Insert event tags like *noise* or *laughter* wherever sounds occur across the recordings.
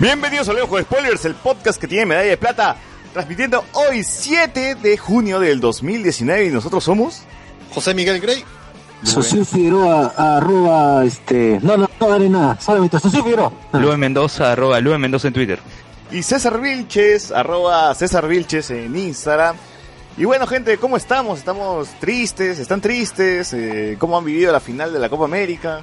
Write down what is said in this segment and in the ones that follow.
Bienvenidos a Leo de Spoilers, el podcast que tiene medalla de plata, transmitiendo hoy 7 de junio del 2019 y nosotros somos José Miguel Grey. Socio Figueroa, arroba, este, no, no, no daré nada, solamente Socio Figueroa. Lue Mendoza, arroba Lue Mendoza en Twitter. y César Vilches, arroba César Vilches en Instagram. Y bueno, gente, ¿cómo estamos? ¿Estamos tristes? ¿Están tristes? Eh, ¿Cómo han vivido la final de la Copa América?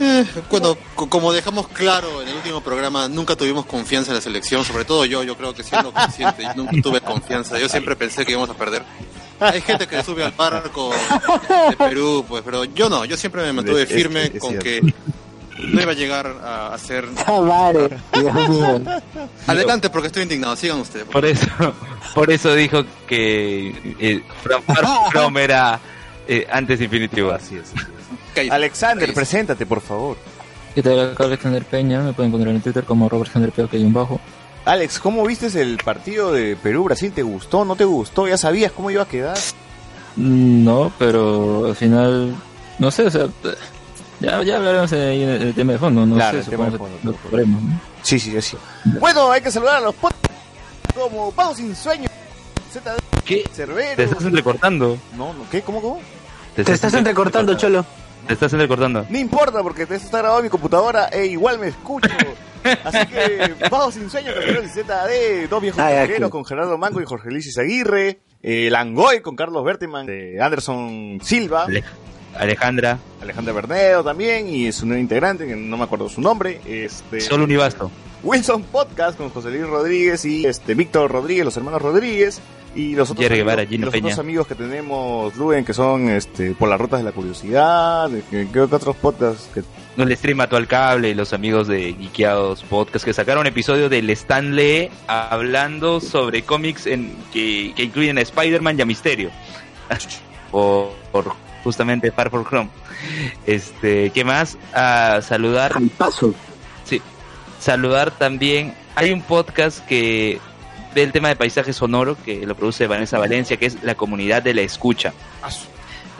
Eh, co- como dejamos claro en el último programa, nunca tuvimos confianza en la selección, sobre todo yo, yo creo que siendo consciente, nunca tuve confianza, yo siempre pensé que íbamos a perder. Hay gente que sube al barco de Perú, pues, pero yo no, yo siempre me mantuve Es- es- firme es con cierto. que no iba a llegar a, a ser... *laughs* Ah. Adelante, porque estoy indignado, sigan ustedes. Por eso, por eso dijo que eh, From, Far From era eh, antes Infinity War. Así es. Alexander, preséntate, por favor. ¿Qué tal? Acá Alexander Peña, me pueden encontrar en Twitter como Robert Alexander Peña, que hay un bajo. Alex, ¿cómo viste el partido de Perú-Brasil? ¿Te gustó? ¿No te gustó? ¿Ya sabías cómo iba a quedar? Mm, No, pero al final, no sé, o sea, ya, ya hablaremos ahí en el tema de fondo, no Claro, sé, el tema de fondo, lo ¿no? Sí, sí, sí. Bueno, hay que saludar a los podcasts como Pago Sin Sueño, ¿Qué? Te estás entrecortando. No, no, ¿qué? ¿Cómo, cómo? Te estás entrecortando, Cholo. Te estás entrecortando. No importa porque esto está grabado en mi computadora e igual me escucho. Así que *laughs* Pago Sin Sueño, y ZD, dos viejos viajeros con Gerardo Mango y Jorge Luis Aguirre, eh, Langoy con Carlos Berteman, de Anderson Silva, Ale- Alejandra, Alejandra Bernedo también y su nuevo integrante, que no me acuerdo su nombre, este... solo Univasto. Wilson Podcast con José Luis Rodríguez y este Víctor Rodríguez, los hermanos Rodríguez y los otros, Jerry amigos, Guevara, Gino los Peña. otros amigos que tenemos, Luen, que son este por las rutas de la curiosidad, que, que otros podcasts que No le stream a tu al cable y los amigos de Geekeados Podcast que sacaron episodio del Stanley hablando sobre cómics en, que, que incluyen a Spider-Man y a Misterio. *laughs* por, por justamente Far From Chrome. Este, ¿qué más? A saludar Al paso. Sí. Saludar también. Hay un podcast que ve el tema de paisaje sonoro que lo produce Vanessa Valencia, que es la comunidad de la escucha.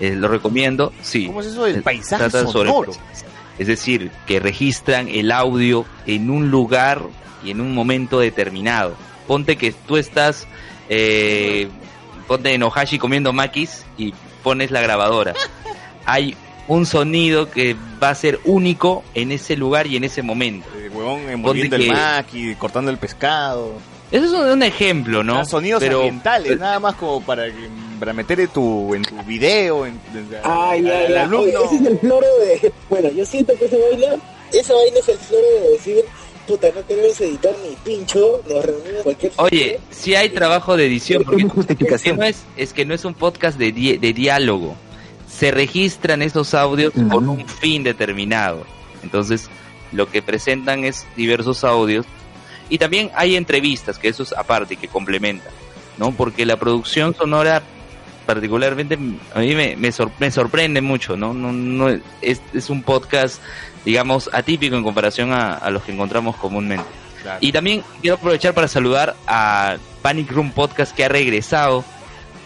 Eh, lo recomiendo. Sí. ¿Cómo es eso del Eh, paisaje sonoro? Es decir, que registran el audio en un lugar y en un momento determinado. Ponte que tú estás, eh, ponte en Ohashi comiendo makis y pones la grabadora. *laughs* Hay un sonido que va a ser único en ese lugar y en ese momento. El huevón envolviendo el maqui, cortando el pescado. Eso es un, un ejemplo, ¿no? Ah, sonidos Pero- ambientales, nada más como para, que- para meter en tu, en tu video, en, en- Ay, alumno. Oye, ese es el floro de. *laughs* Bueno, yo siento que esa vaina. Esa vaina es el floro de decir. Puta, no queremos editar ni pincho. Nos reunimos cualquier. Oye, si hay trabajo de edición, porque justificación. es que no es, es que no es un podcast de, di- de diálogo. Se registran esos audios con un fin determinado. Entonces, lo que presentan es diversos audios. Y también hay entrevistas, que eso es aparte, que complementan, ¿no? Porque la producción sonora, particularmente, a mí me, me, sor- me sorprende mucho, ¿no? no, no es, es un podcast, digamos, atípico en comparación a, a los que encontramos comúnmente. Claro. Y también quiero aprovechar para saludar a Panic Room Podcast que ha regresado.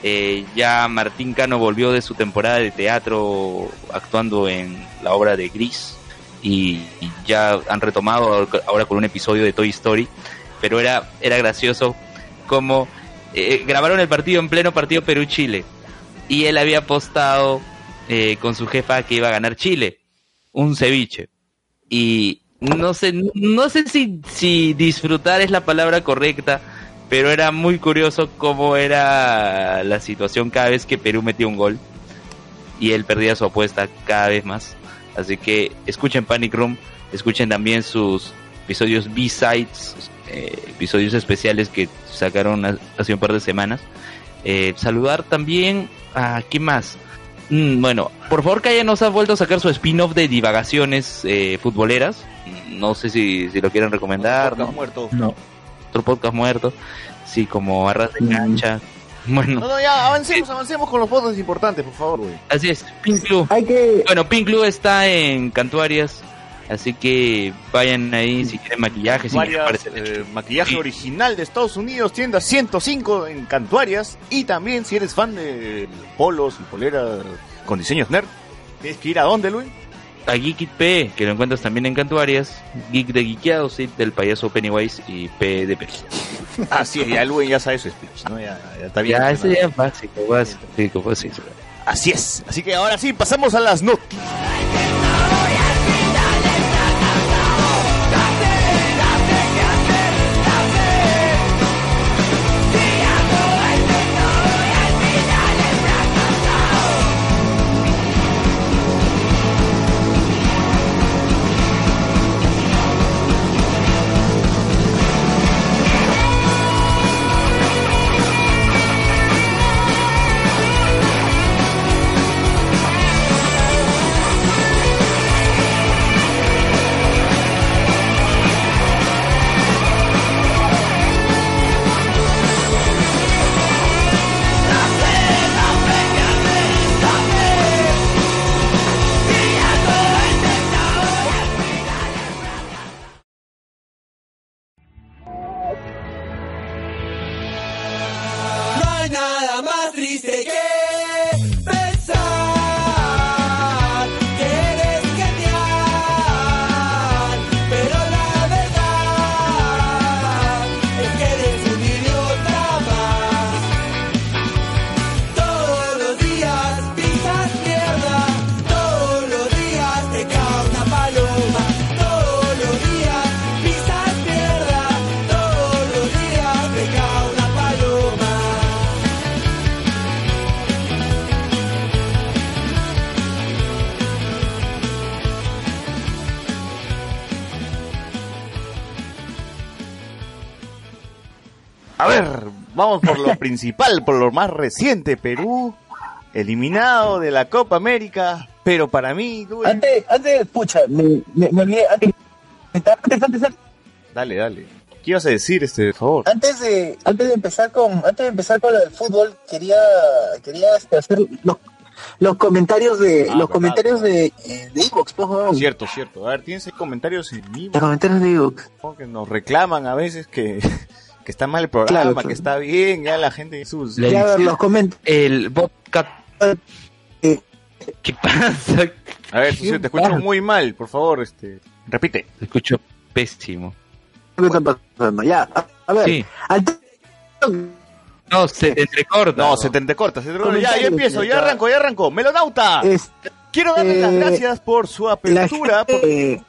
Eh, ya Martín Cano volvió de su temporada de teatro actuando en la obra de Gris y, ya han retomado ahora con un episodio de Toy Story. Pero era, era gracioso como eh, grabaron el partido en pleno partido Perú-Chile y él había apostado eh, con su jefa que iba a ganar Chile, un ceviche. Y no sé, no sé si, si disfrutar es la palabra correcta, pero era muy curioso cómo era la situación cada vez que Perú metía un gol y él perdía su apuesta cada vez más. Así que escuchen Panic Room, escuchen también sus episodios B-Sides, eh, episodios especiales que sacaron ha- hace un par de semanas. Eh, saludar también a ¿qué más? Mm, bueno, por favor Calle nos ha vuelto a sacar su spin-off de divagaciones eh, futboleras. No sé si, si lo quieren recomendar, Podcast ¿no? muerto. No. Otro podcast muerto. Sí, como Arras de Mm. Cancha. Bueno, no, ya, avancemos, avancemos con los podcasts importantes, por favor, güey. así es, Pink Club. Hay que. Bueno, Pink Club está en Cantuarias. Así que vayan ahí si quieren maquillaje, si quieren Varias, eh, maquillaje Sí. original de Estados Unidos, tienda 105 en Cantuarias. Y también, si eres fan de polos y poleras con diseños nerd, tienes que ir a dónde, Luis? A Geekit P, que lo encuentras también en Cantuarias, Geek de Geekeado, sí, del payaso Pennywise y P de P. Así es, ya el ya sabe su speech, ¿no? Ya, ya está bien. Ya, ese ya es básico, básico, básico. Así es. Así que ahora sí, pasamos a las noticias. Principal, por lo más reciente. Perú, eliminado de la Copa América. Pero para mí, Antes, antes, pucha, me, me, me olvidé, antes, antes, antes, antes, Dale, dale. ¿Qué ibas a decir, este, por favor? antes de, antes de empezar con, antes de empezar con lo del fútbol, quería, quería este, hacer los, los comentarios de, Ah, los verdad. comentarios de, de Evox, pues. Cierto, cierto. A ver, tienes comentarios en mí Los comentarios de Evox. que nos reclaman a veces que, que está mal el programa, Claro, claro. que está bien, ya la gente sus... Ya, a ver, los comentarios. El vodka... Eh, ¿Qué pasa? A ver, socio, te escucho muy mal, por favor, este, repite. Te escucho pésimo. ¿Qué está pasando? Ya, a, a ver, Sí. al No, se te entrecorta. No, se te, te corta, se te Ya, ya Comentarios, empiezo, ya ya. arranco, ya arranco. Melonauta, es, quiero darle las eh, gracias por su la apertura. por- gente,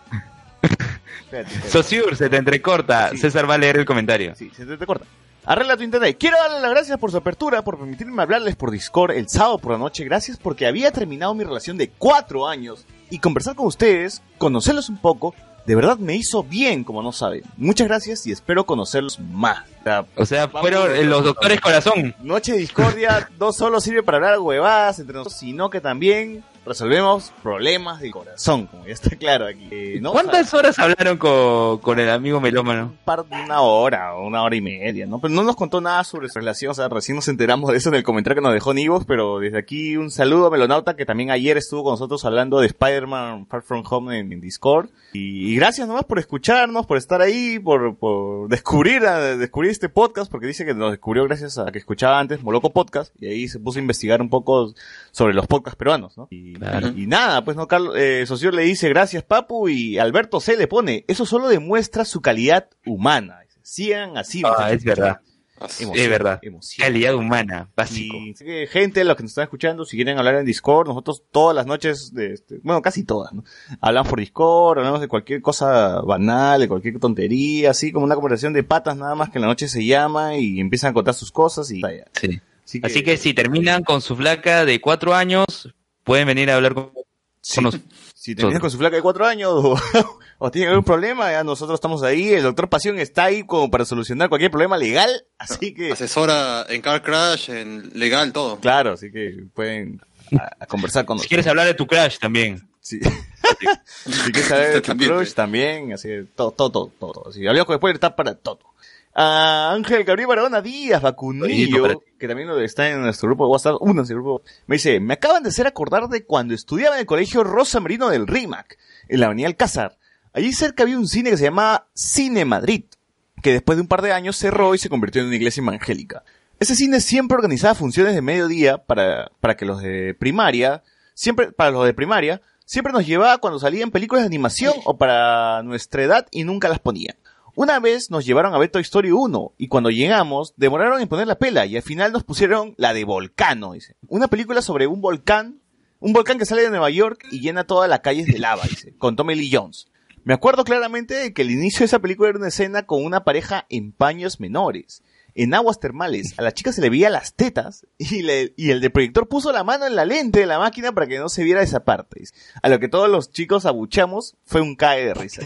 Espérate, espérate. Sosur, se te entrecorta. Sí. César va a leer el comentario. Sí, se te, te corta. Arregla tu internet. Quiero darle las gracias por su apertura, por permitirme hablarles por Discord el sábado por la noche. Gracias porque había terminado mi relación de cuatro años y conversar con ustedes, conocerlos un poco, de verdad me hizo bien, como no saben. Muchas gracias y espero conocerlos más. O sea, fueron los doctores corazón. Noche de discordia *laughs* no solo sirve para hablar huevadas entre nosotros, sino que también resolvemos problemas de corazón, como ya está claro aquí. Eh, ¿no? ¿Cuántas horas hablaron con, con el amigo melómano? un par de una hora o una hora y media, ¿no? Pero no nos contó nada sobre su relación, o sea, recién nos enteramos de eso en el comentario que nos dejó Nivos, pero desde aquí un saludo a Melonauta que también ayer estuvo con nosotros hablando de Spider-Man Far From Home en, en Discord. Y, y gracias nomás por escucharnos, por estar ahí, por, por descubrir, a- descubrir este podcast, porque dice que nos descubrió gracias a que escuchaba antes Moloco Podcast, y ahí se puso a investigar un poco sobre los podcasts peruanos, ¿no? Y, Claro. y nada, pues no, Carlos, eh, Socio le dice gracias Papu, y Alberto C le pone, eso solo demuestra su calidad humana. Sigan así. Ah, es verdad. Emoción, Es verdad. emoción. Calidad humana, básico. Y así que, gente, los que nos están escuchando, si quieren hablar en Discord, nosotros todas las noches, de este, bueno, casi todas, ¿no? Hablamos por Discord, hablamos de cualquier cosa banal, de cualquier tontería, así como una conversación de patas nada más que en la noche se llama y empiezan a contar sus cosas y. Sí. Así que, Así que si terminan con su flaca de cuatro años, pueden venir a hablar con, Sí. con nos- si terminas con su flaca de cuatro años o, *laughs* o tienen algún problema, ya nosotros estamos ahí, el doctor Pasión está ahí como para solucionar cualquier problema legal, así que, Asesora en Car Crash, en legal, todo. claro, así que pueden a- a conversar con Si nosotros. quieres hablar de tu crash también. Sí. *laughs* si quieres saber de tu crush, pues. también, así que todo, todo, todo, todo. Si hablamos con después está para todo. A Ángel Gabriel Barahona Díaz, vacunillo, que también está en nuestro grupo de WhatsApp, uno en nuestro grupo, me dice, me acaban de hacer acordar de cuando estudiaba en el colegio Rosa Marino del RIMAC, en la avenida Alcázar. Allí cerca había un cine que se llamaba Cine Madrid, que después de un par de años cerró y se convirtió en una iglesia evangélica. Ese cine siempre organizaba funciones de mediodía para, para que los de primaria, siempre para los de primaria, siempre nos llevaba cuando salían películas de animación o para nuestra edad y nunca las ponía. Una vez nos llevaron a ver Toy Story 1 y cuando llegamos demoraron en poner la pela y al final nos pusieron la de Volcano, dice. Una película sobre un volcán, un volcán que sale de Nueva York y llena todas las calles de lava, dice, con Tommy Lee Jones. Me acuerdo claramente de que el inicio de esa película era una escena con una pareja en paños menores, en aguas termales. A la chica se le veía las tetas y, le- y el de proyector puso la mano en la lente de la máquina para que no se viera esa parte. A lo que todos los chicos abuchamos fue un cae de risa.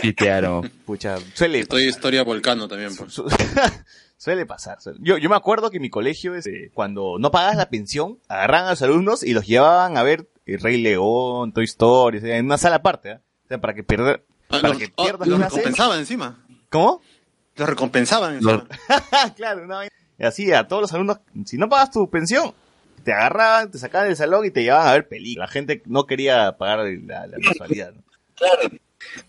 Pitearon. Pucha, suele Estoy historia volcano también. pues. Su- *laughs* Suele pasar. suele- Yo, yo me acuerdo que en mi colegio, este, cuando no pagabas la pensión, agarraban a los alumnos y los llevaban a ver El Rey León, Toy Story, en una sala aparte, ¿ah? O sea, para que perder, Ah, para los- que oh, pierdas los clases. recompensaban encima. ¿Cómo? Los recompensaban encima. *laughs* claro. Y así a todos los alumnos, si no pagas tu pensión, te agarraban, te sacaban del salón y te llevaban a ver películas. La gente no quería pagar la, la mensualidad. ¿no? Claro.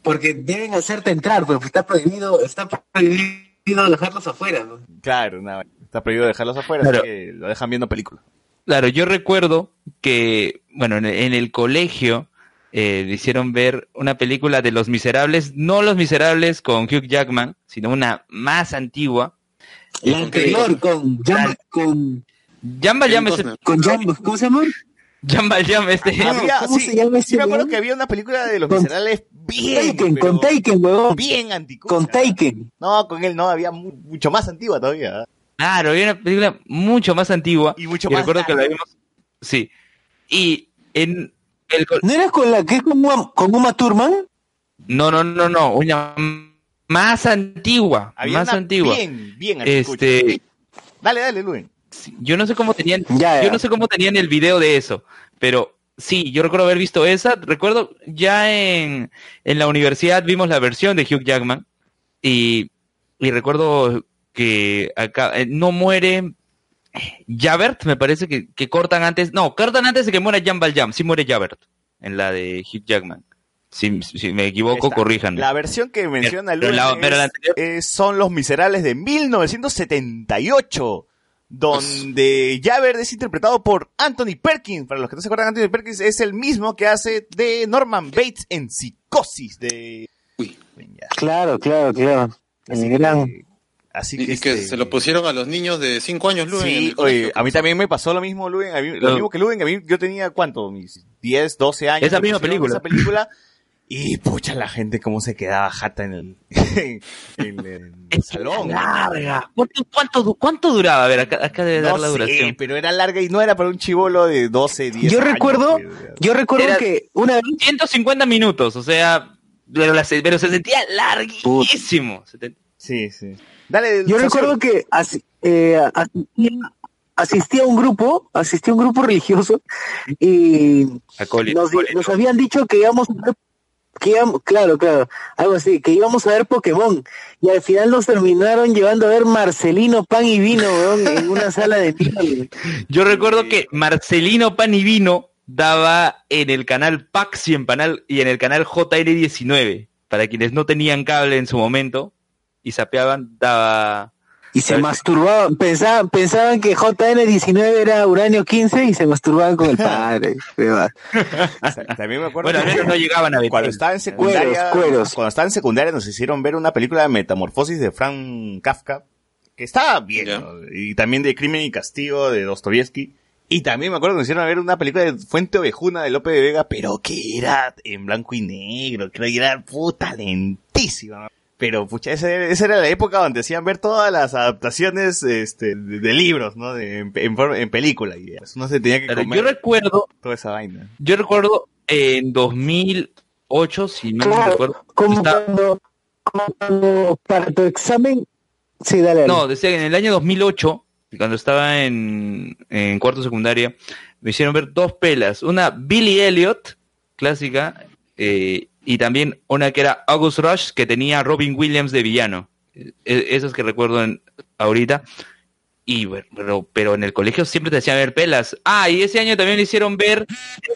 Porque deben hacerte entrar, pero está prohibido, está prohibido dejarlos afuera. ¿no? Claro, vaina. Está prohibido dejarlos afuera, Claro. así que lo dejan viendo películas. Claro, yo recuerdo que, bueno, en, en el colegio eh, le hicieron ver una película de Los Miserables, no Los Miserables con Hugh Jackman, sino una más antigua. La anterior con Jam, con, Jamba Kevin Jam es Costner. con Jam, ¿cómo se llama? Jamba Jam este. Había- ¿cómo sí, se llama sí ese me acuerdo que había una película de Los Con- Miserables bien, Taken, pero con Taken, huevón. bien anticucha. Con Taken. No, con él no, había mu- mucho más antigua todavía. Claro, había una película mucho más antigua. Y mucho y más recuerdo que la vimos. Sí. Y en el ¿No era con la que es con Uma, con Uma Thurman? No, no, no, no. Una más antigua. Había más una antigua. bien, bien anticucha. Este. Dale, dale, Luen. Yo no sé cómo tenían, Ya, ya. yo no sé cómo tenían el video de eso, pero sí, yo recuerdo haber visto esa. Recuerdo ya en, en la universidad vimos la versión de Hugh Jackman y, y recuerdo que acá eh, no muere Javert, me parece que, que cortan antes, no, cortan antes de que muera Jan Valjean, sí muere Javert en la de Hugh Jackman. Si, si me equivoco, corríjanme. La versión que menciona Pero Luen la- pero la es- anterior- es- son Los Miserables de 1978. Donde Javert es interpretado por Anthony Perkins. Para los que no se acuerdan, Anthony Perkins es el mismo que hace de Norman Bates en Psicosis de... Uy. Claro, claro, claro. El gran. que, así Y, que, y que este, se lo pusieron a los niños de 5 años, Luen. en Sí, oye, a mí también me pasó lo mismo, Luen, a mí- lo mismo que Luen, a mí yo tenía, ¿cuánto? Mis 10, 12 años. Esa misma película. Esa película, y pucha, la gente cómo se quedaba jata en el, *laughs* en el salón. larga. ¿Cuánto, cuánto, du- cuánto duraba? A ver, acá, acá debe dar la sé, duración. pero era larga y no era para un chivolo de 12, 10 Yo años, recuerdo, que- yo recuerdo Era- que una vez 150 minutos, o sea, pero, la se- pero se sentía larguísimo. Sí, sí. Dale, Yo recuerdo que asi- eh, asistía, asistía a un grupo, asistía a un grupo *laughs* religioso y nos, habían dicho que íbamos a ver, que íbamos, claro, claro, algo así, que íbamos a ver Pokémon y al final nos terminaron llevando a ver Marcelino Pan y Vino, weón, en una sala de mierda. Yo recuerdo que Marcelino Pan y Vino daba en el canal Pax y en, panal- y en el canal JL19. Para quienes no tenían cable en su momento y sapeaban, daba... Y se masturbaban, pensaban, pensaban que JN19 era uranio 15 y se masturbaban con el padre. *laughs* También me acuerdo Bueno, que- menos no llegaban a ver. Cuando estaba en secundaria, Cueros, cueros. cuando estaba en secundaria nos hicieron ver una película de Metamorfosis de Frank Kafka, que estaba bien, y también de Crimen y Castigo de Dostoyevsky. Y también me acuerdo que nos hicieron ver una película de Fuente Ovejuna de Lope de Vega, pero que era en blanco y negro, creo que era puta lentísima. Pero pucha, esa, esa era la época donde hacían ver todas las adaptaciones este, de, de libros, ¿no? De- en, en for- en película. Y eso no se tenía que comer yo recuerdo, toda esa vaina. yo recuerdo en 2008, si no me recuerdo. como estaba- cuando, como cuando para tu examen, sí, dale, dale. No, decía que en el año 2008, cuando estaba en, en cuarto secundaria, me hicieron ver dos pelas. Una Billy Elliot, clásica, eh, y también una que era August Rush, que tenía a Robin Williams de villano. Eh, esas que recuerdo en- ahorita. Y pero, pero en el colegio siempre te hacían ver pelas. Ah, y ese año también le hicieron ver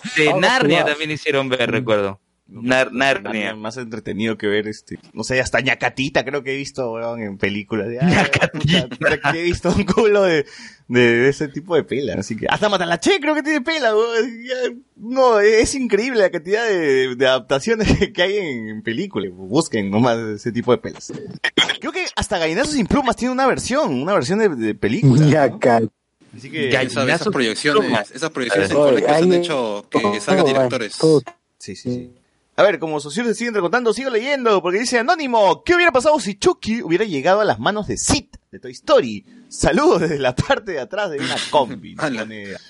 este, Narnia, también le hicieron ver, recuerdo. Nar- Narnia. Más entretenido que ver, este, no sé, hasta ñacatita creo que he visto, weón, en películas. de, Ñacatita. puta, que he visto un culo de, de, de ese tipo de pela, así que, hasta Matalache creo que tiene pela, weón. No, es increíble la cantidad de, de adaptaciones *laughs* que hay en, películas, busquen nomás ese tipo de pelas. Creo que hasta Gallinazos sin plumas tiene una versión, una versión de, de película. ¿no? Así que, Ya, Esas, esas proyecciones, esas proyecciones Oye, incorrectas han hecho que salgan directores. Sí, sí, sí. A ver, como socios se siguen recontando, sigo leyendo, porque dice Anónimo, ¿qué hubiera pasado si Chucky hubiera llegado a las manos de Sid, de Toy Story? Saludos desde la parte de atrás de una *laughs* combi.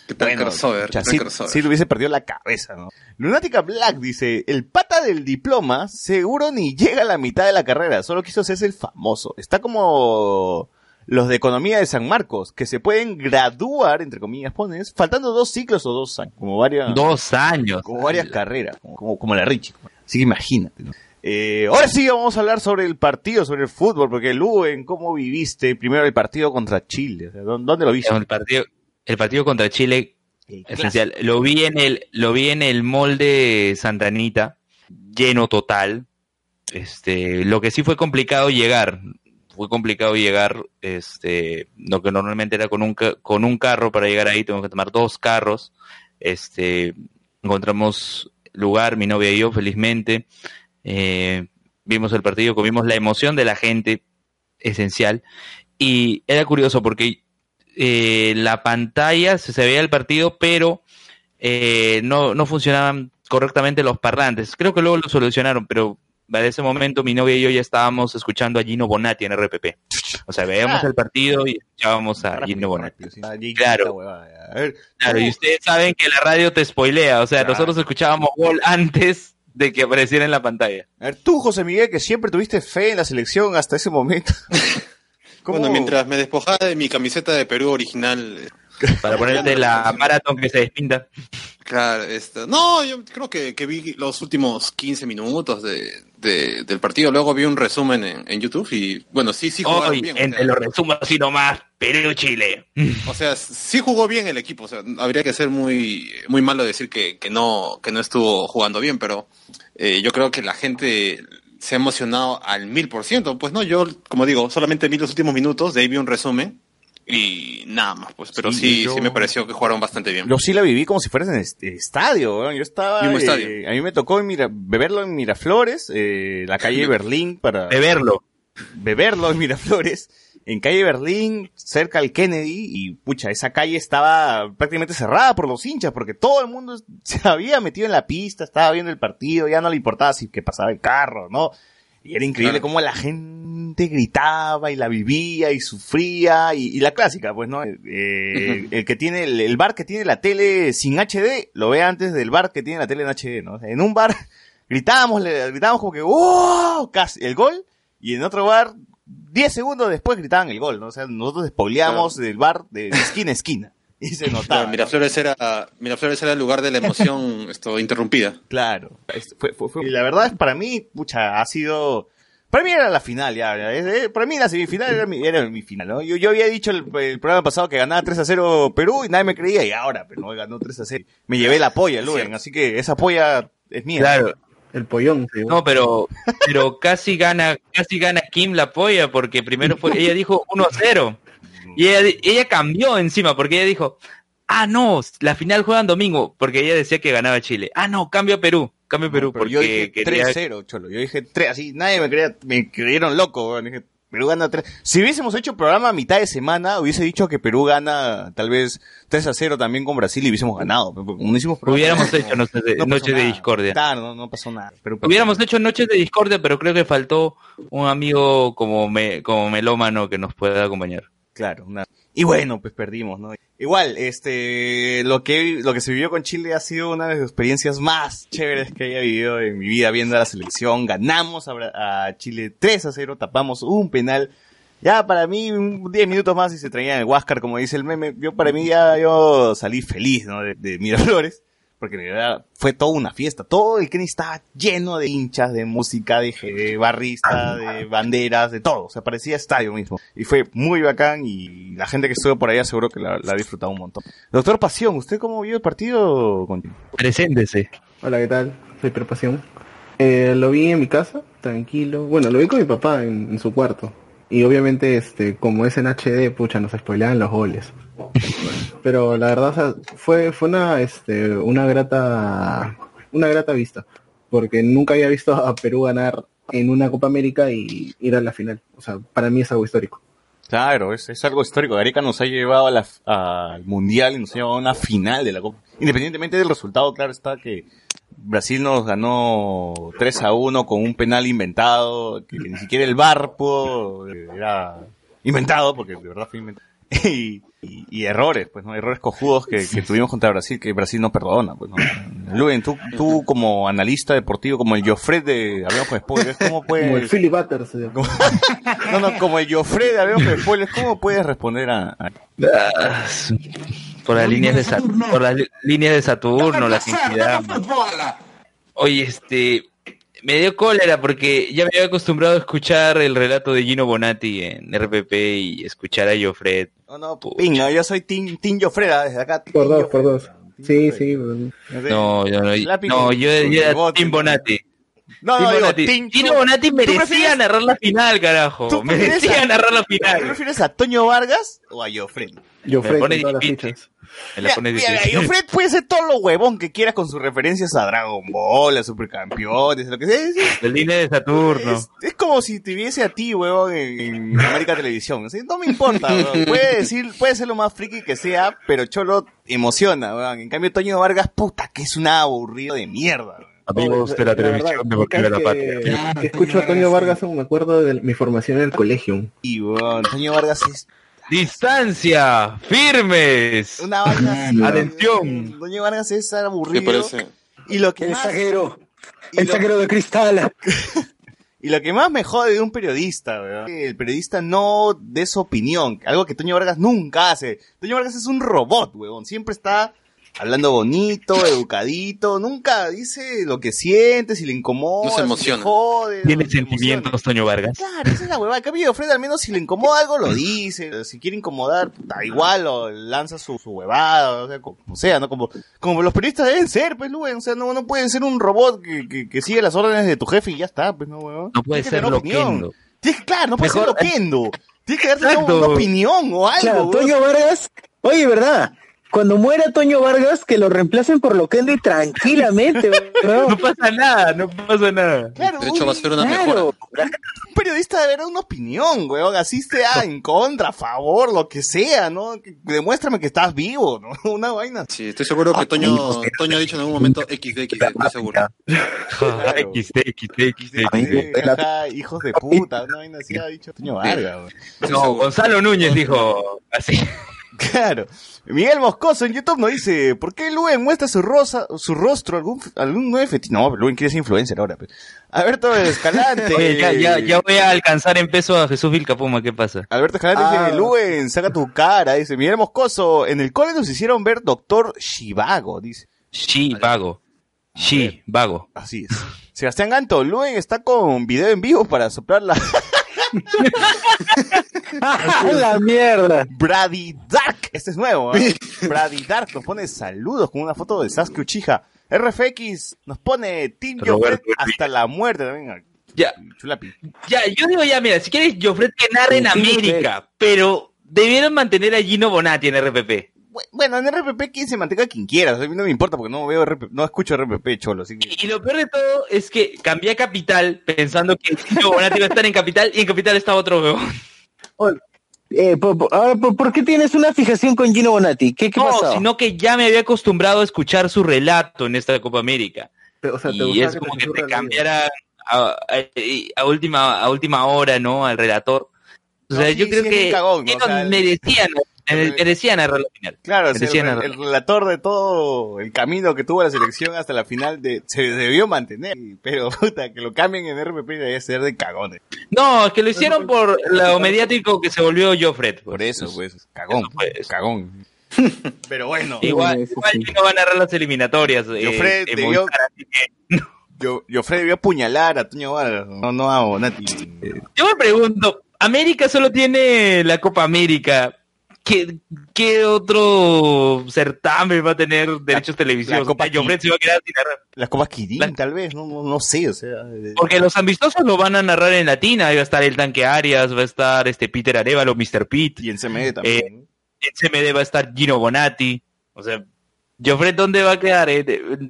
Qué tal crossover, Sid. Sid hubiese perdido la cabeza, ¿no? Lunática Black dice, el pata del diploma seguro ni llega a la mitad de la carrera, solo quiso hacerse el famoso. Está como los de economía de San Marcos, que se pueden graduar, entre comillas pones, faltando dos ciclos o dos años, como varias Dos años. como varias carreras, como, como, la Richie. Así que imagínate. ¿no? Eh, ahora sí vamos a hablar sobre el partido, sobre el fútbol, porque Luen, ¿cómo viviste primero el partido contra Chile? O sea, ¿dó- ¿Dónde lo viste? El partido, el partido contra Chile, esencial. Lo vi en el, lo vi en el molde Santa Anita, lleno total. Este, lo que sí fue complicado llegar. Fue complicado llegar, este, lo que normalmente era con un, con un carro para llegar ahí, tengo que tomar dos carros. Este, encontramos lugar, mi novia y yo, felizmente. Eh, vimos el partido, comimos la emoción de la gente, esencial. Y era curioso porque eh, la pantalla se, se veía el partido, pero eh, no, no funcionaban correctamente los parlantes. Creo que luego lo solucionaron, pero para ese momento mi novia y yo ya estábamos escuchando a Gino Bonatti en RPP. O sea, veíamos Ah. el partido y escuchábamos a Gino Bonatti. Claro. A ver, Claro, y ¿cómo- ustedes saben que la radio te spoilea, o sea, Claro. nosotros escuchábamos gol antes de que apareciera en la pantalla. a ver, tú, José Miguel, que siempre tuviste fe en la selección hasta ese momento. *laughs* ¿Cómo- Bueno, mientras me despojaba de mi camiseta de Perú original, eh, Para *laughs* ponerte la maratón que se despinta. Claro, esta, no, yo creo que, que vi los últimos 15 minutos de, de- del partido, luego vi un resumen en, en YouTube y bueno, sí, sí Hoy, bien. o entre sea, los resumos así nomás, Perú-Chile. O sea, sí jugó bien el equipo. O sea, habría que ser muy, muy malo decir que, que no, que no estuvo jugando bien, pero eh, yo creo que la gente se ha emocionado al mil por ciento. Pues no, yo, como digo, solamente vi los últimos minutos, de ahí vi un resumen y nada más, pues. Pero Sí, sí, yo- sí me pareció que jugaron bastante bien. Yo sí la viví como si fueras en est- estadio. Yo estaba. Mismo eh, estadio. a mí me tocó en Mira- beberlo en Miraflores, eh, la calle Berlín, para De verlo. beberlo en Miraflores, en calle Berlín, cerca al Kennedy, y pucha, esa calle estaba prácticamente cerrada por los hinchas, porque todo el mundo *laughs* se había metido en la pista, estaba viendo el partido, ya no le importaba si que pasaba el carro, ¿no? Y era increíble Claro. cómo la gente gritaba y la vivía y sufría, y, y la clásica, pues, ¿no? Eh. El que tiene, el, el bar que tiene la tele sin HD, lo ve antes del bar que tiene la tele en HD, ¿no? O sea, en un bar *laughs* gritábamos, le- gritábamos como que, ¡wow! Casi, el gol, y en otro bar, 10 segundos después gritaban el gol, ¿no? O sea, nosotros despoleamos del bar de esquina a esquina. *laughs* Y se notaba. Claro, ¿no? Miraflores era, Miraflores era el lugar de la emoción *laughs* esto, interrumpida. Claro. Es- fue- fue- fue- y la verdad es para mí, pucha, ha sido... Para mí era la final, ya. ya, es- eh, para mí la semifinal era mi, era mi final, ¿no? Yo, yo había dicho el, el programa pasado que ganaba 3 a 0 Perú y nadie me creía y ahora, pero no ganó 3 a 0. Me llevé la polla, Luen, Cierto. así que esa polla es mía. Claro. El pollón. sí. No, pero, pero casi gana, casi gana Kim la polla porque primero fue, ella dijo 1-0. Y ella, ella cambió encima porque ella dijo, ah, no, la final juegan domingo, porque ella decía que ganaba Chile. Ah, no, cambio a Perú, cambio a Perú, Pero porque yo dije quería... 3-0, cholo. Yo dije 3, así, nadie me creía, me creyeron loco. Dije, Perú gana 3. Si hubiésemos hecho programa a mitad de semana, hubiese dicho que Perú gana tal vez 3 a 0 también con Brasil y hubiésemos ganado. Pero como no hicimos programa, Hubiéramos hecho noches de, no noches de discordia. Claro, no, no pasó nada. Perdió. Hubiéramos hecho noches de discordia, pero creo que faltó un amigo como me, como melómano que nos pueda acompañar. Claro, una- y bueno, pues perdimos, ¿no? Igual, este, lo que, lo que se vivió con Chile ha sido una de las experiencias más chéveres que haya vivido en mi vida viendo a la selección. Ganamos a, Chile 3 a 0, tapamos un penal. Ya para mí, un 10 minutos más y se traían el Huáscar, como dice el meme. Yo para mí ya yo salí feliz, ¿no? De, de Miraflores. Porque de verdad fue toda una fiesta. Todo el Kenny estaba lleno de hinchas, de música, de, de barrista, de banderas, de todo. O sea, parecía estadio mismo. Y fue muy bacán y la gente que estuvo por allá seguro que la, la ha disfrutado un montón. Doctor Pasión, ¿usted cómo vio el partido? Con... Preséntese. Hola, ¿qué tal? Soy Perpasión. Eh, lo vi en mi casa, tranquilo. Bueno, lo vi con mi papá en, en su cuarto. Y obviamente, este, como es en HD, pucha, nos spoileaban los goles. Pero la verdad, fue, fue una, este, una grata, una grata vista. Porque nunca había visto a Perú ganar en una Copa América y ir a la final. O sea, para mí es algo histórico. Claro, es, es algo histórico. Gareca nos ha llevado al Mundial y nos ha llevado a una final de la Copa. Independientemente del resultado, claro está que Brasil nos ganó 3 a 1 con un penal inventado, que ni siquiera el VAR pudo, eh, era inventado, porque de verdad fue inventado. *laughs* Y, y- y errores, pues, ¿no? Errores cojudos que, que tuvimos contra Brasil, que Brasil no perdona, pues, ¿no? Luen, tú, tú como analista deportivo, como el Joffred de Hablamos con Spoilers, ¿cómo puedes... Como el Philly Butters. *laughs* No, no, como el Joffre de Hablemos con Spoilers, ¿cómo puedes responder a, a- Por las líneas de Saturno, por las líneas de Saturno, la felicidad. Oye, este, me dio cólera porque ya me había acostumbrado a escuchar el relato de Gino Bonatti en RPP y escuchar a Joffred. No, no, pinga, yo soy Team, team Joffreda desde acá. Por dos, por dos. Sí, sí. No, yo no, no, yo, yo era ¿no? Bonatti. No, no, digo, tú- Bonatti ¿tú merecía prefieres- narrar la final, carajo. ¿Tú Merecía a- narrar la ¿Tú final. prefieres a Toño Vargas o a Joffred? Yo Me Fred pone con todas las difícil. puede ser todo lo huevón que quieras con sus referencias a Dragon Ball, a Supercampeones, lo que sea. La línea de Saturno. es- es como si te viese a ti, huevón, en, en América Televisión. O sea, no me importa, huevón. Puede decir, puede ser lo más friki que sea, pero Cholo emociona, huevón. En cambio, Toño Vargas, puta, que es un aburrido de mierda, huevón. Amigos de la televisión verdad, de Volver a la Patria. que, que escucho a Toño Vargas, me acuerdo de mi formación en el colegio. Y, huevón, Toño Vargas es Distancia, firmes. una vaina. Atención. Toño Vargas es Me aburrido. parece. Y lo que El más, y El lo- de cristal. *laughs* Y lo que más me jode de un periodista, weón, que el periodista no dé su opinión, algo que Toño Vargas nunca hace. Toño Vargas es un robot, weón, siempre está hablando bonito, educadito, nunca dice lo que siente, si le incomoda, No se si le emociona. jode, Tiene no sentimientos, Toño Vargas. emociona. Claro, esa es la huevada. Cambio, Fred al menos si le incomoda algo lo dice, si quiere incomodar, da igual, o lanza su, su huevada, o sea, como sea, ¿no? Como, como los periodistas deben ser, pues, Luen, o sea, no, no pueden ser un robot que, que, que sigue las órdenes de tu jefe y ya está, pues, no, weón. No puede Tienes que ser tener opinión. loquendo. Tienes que, claro, no puede Mejor- ser loquendo. Tienes que darte una, una opinión o algo, Claro. Toño Vargas. Oye, ¿verdad? Cuando muera Toño Vargas, que lo reemplacen por Loquendo y tranquilamente. *laughs* No pasa nada, no pasa nada. Claro, De hecho, va a ser una Claro. mejora. un periodista debe dar una opinión, weón, así sea en contra, a favor, lo que sea, ¿no? Demuéstrame que estás vivo, ¿no? *laughs* Una vaina. Sí, estoy seguro que Toño, Toño ha dicho en algún momento XD, XD, estoy seguro. XD, XD, XD. Hijos de puta, una vaina así ha dicho Toño Vargas, weón. No, Gonzalo Núñez dijo así. Claro. Miguel Moscoso en YouTube nos dice, ¿por qué Luen muestra su rosa, su rostro algún algún nueve fetiche? No, Luen quiere ser influencer ahora. Pues. Alberto Escalante. Oye, ya, ya, ya voy a alcanzar en peso a Jesús Vilcapuma, ¿qué pasa? Alberto Escalante Ah. dice, Luen, saca tu cara, dice, Miguel Moscoso, en el cole nos hicieron ver Doctor Shivago, dice. Sí, vago. Sí, vago. Así es. Sebastián Ganto, Luen está con video en vivo para soplar la *laughs* *laughs* la mierda. Brady Dark. Este es nuevo, ¿eh? Brady Dark nos pone saludos con una foto de Sasuke Uchiha. RFX nos pone Team Joffred hasta la muerte también. Ya, Chulapi. ya, yo digo ya, mira, si quieres, Joffred que narre en América, pero debieron mantener a Gino Bonatti en RPP. Bu- Bueno, en RPP quien se mantenga quien quiera. O sea, a mí no me importa porque no veo RPP, no escucho RPP, cholo. Así que... Y, y lo peor de todo es que cambié a Capital pensando que Gino Bonatti iba a estar en Capital y en Capital está otro. Oye, eh, por, por- ahora, ¿por, por qué tienes una fijación con Gino Bonatti? ¿Qué, qué No, pasó? sino que ya me había acostumbrado a escuchar su relato en esta Copa América. Pero, o sea, ¿te y es como que te cambiara a, a- a última a última hora, ¿no? Al relator. O No, sea, sí, yo creo sí, que un cagón, O sea, el- merecía, ¿no? el- merecía narrar la final. Claro, el, relator de todo el camino que tuvo la selección hasta la final de, se debió mantener. Pero *laughs* puta, que lo cambien en RPP debe ser de cagones. No, es que lo hicieron por lo mediático que se volvió Joffred. Por eso, pues, cagón, Eso, pues. cagón. *laughs* Pero bueno, Igual, Sí, igual sí. Gino va a narrar las eliminatorias. eh, Joffred debió- que- *laughs* yo, debió apuñalar a Toño Vargas, no, no a Bonatti. Eh, Yo me pregunto, América solo tiene la Copa América. ¿Qué, qué otro certamen va a tener derechos televisivos? Copa O sea, Jofred se va a quedar sin narrar. Las copas Kirin, La- tal vez, no, no, no sé, o sea. eh, Porque los amistosos lo van a narrar en latina. Ahí va a estar el tanque Arias, va a estar este Peter Arevalo, Mr. Pete. Y en CMD también. En CMD va a estar Gino Bonatti. O sea, Jofred, ¿dónde va a quedar? eh?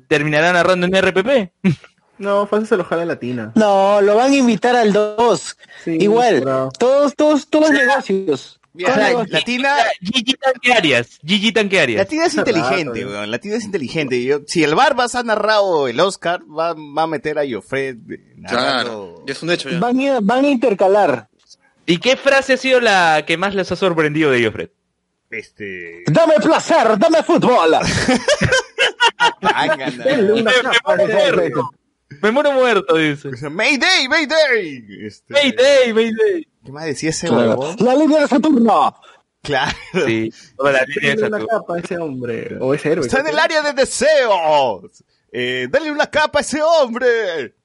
¿Terminará narrando en RPP? *laughs* No, fácil se lo jala latina. No, lo van a invitar al 2. Sí, Igual, todos, todos, todos negocios. Mira. Latina, Gigi Tanque Arias. Gigi Tanque Arias. Latina es *laughs* inteligente, Rato, weón. Latina es inteligente. Yo, si el Barbas ha narrado el Oscar, va, va a meter a Joffred eh, Claro, es un hecho ya. Van a, van a intercalar. ¿Y qué frase ha sido la que más les ha sorprendido de Jofred? Este. Dame placer, dame fútbol. *laughs* Me muero muerto, dice. Mayday, Mayday. Este, Mayday, Mayday. ¿Qué más decía ese Claro. huevón? La línea de Saturno. Claro. Sí, toda la línea de Denle una capa a ese hombre. O ese héroe. Está en el área de deseos. Eh, dale una capa a ese hombre.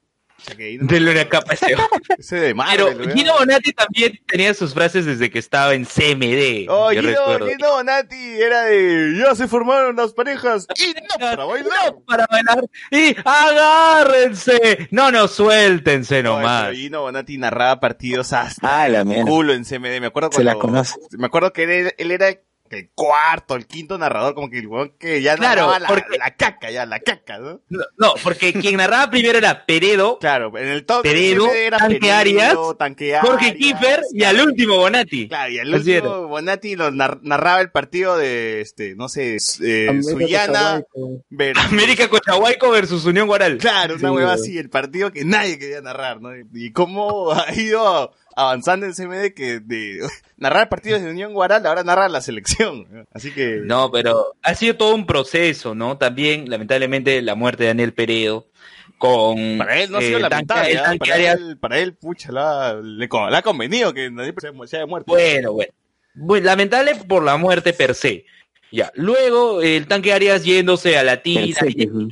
O sea que ahí no- Denle una capa *laughs* ese de Marvel, Pero weón. Gino Bonatti también tenía sus frases desde que estaba en CMD. Oh, yo Gino, recuerdo. Gino Bonatti era de. Ya se formaron las parejas. Y no para bailar. No, para bailar. Y agárrense. No, no, suéltense No, nomás. pero Gino Bonatti narraba partidos hasta Ah, la culo en CMD. Me acuerdo Se la cuando- conoce. Me acuerdo que él, él era el cuarto, el quinto narrador, como que el weón que ya Claro, narraba la, porque- la caca, ya, la caca, ¿no? No, no, porque quien narraba primero era Peredo, Claro, en el top Peredo, era Tanque Peredo, Arias, Tanque Jorge Kiefer y al último Bonatti. Claro, y el Así último Bonatti lo nar- narraba el partido de, este, no sé, eh, América Suyana Cochahuayco. versus- América Cochahuayco versus Unión Guaral. Claro, una Sí, hueva así, el partido que nadie quería narrar, ¿no? Y cómo *laughs* ha ido avanzando en CMD que de *laughs* narrar partidos de Unión Guaral ahora narra la selección. Así que... No, pero ha sido todo un proceso, ¿no? También, lamentablemente, la muerte de Daniel Peredo con... Para él no ha eh, sido tanque- lamentable, el ¿ah? tanque para, Arias. él, para él, pucha, la- le, ha convenido que nadie se, se haya muerto. Bueno, bueno. Bueno, lamentable por la muerte per se. Ya. Luego, el tanque Arias yéndose a Latina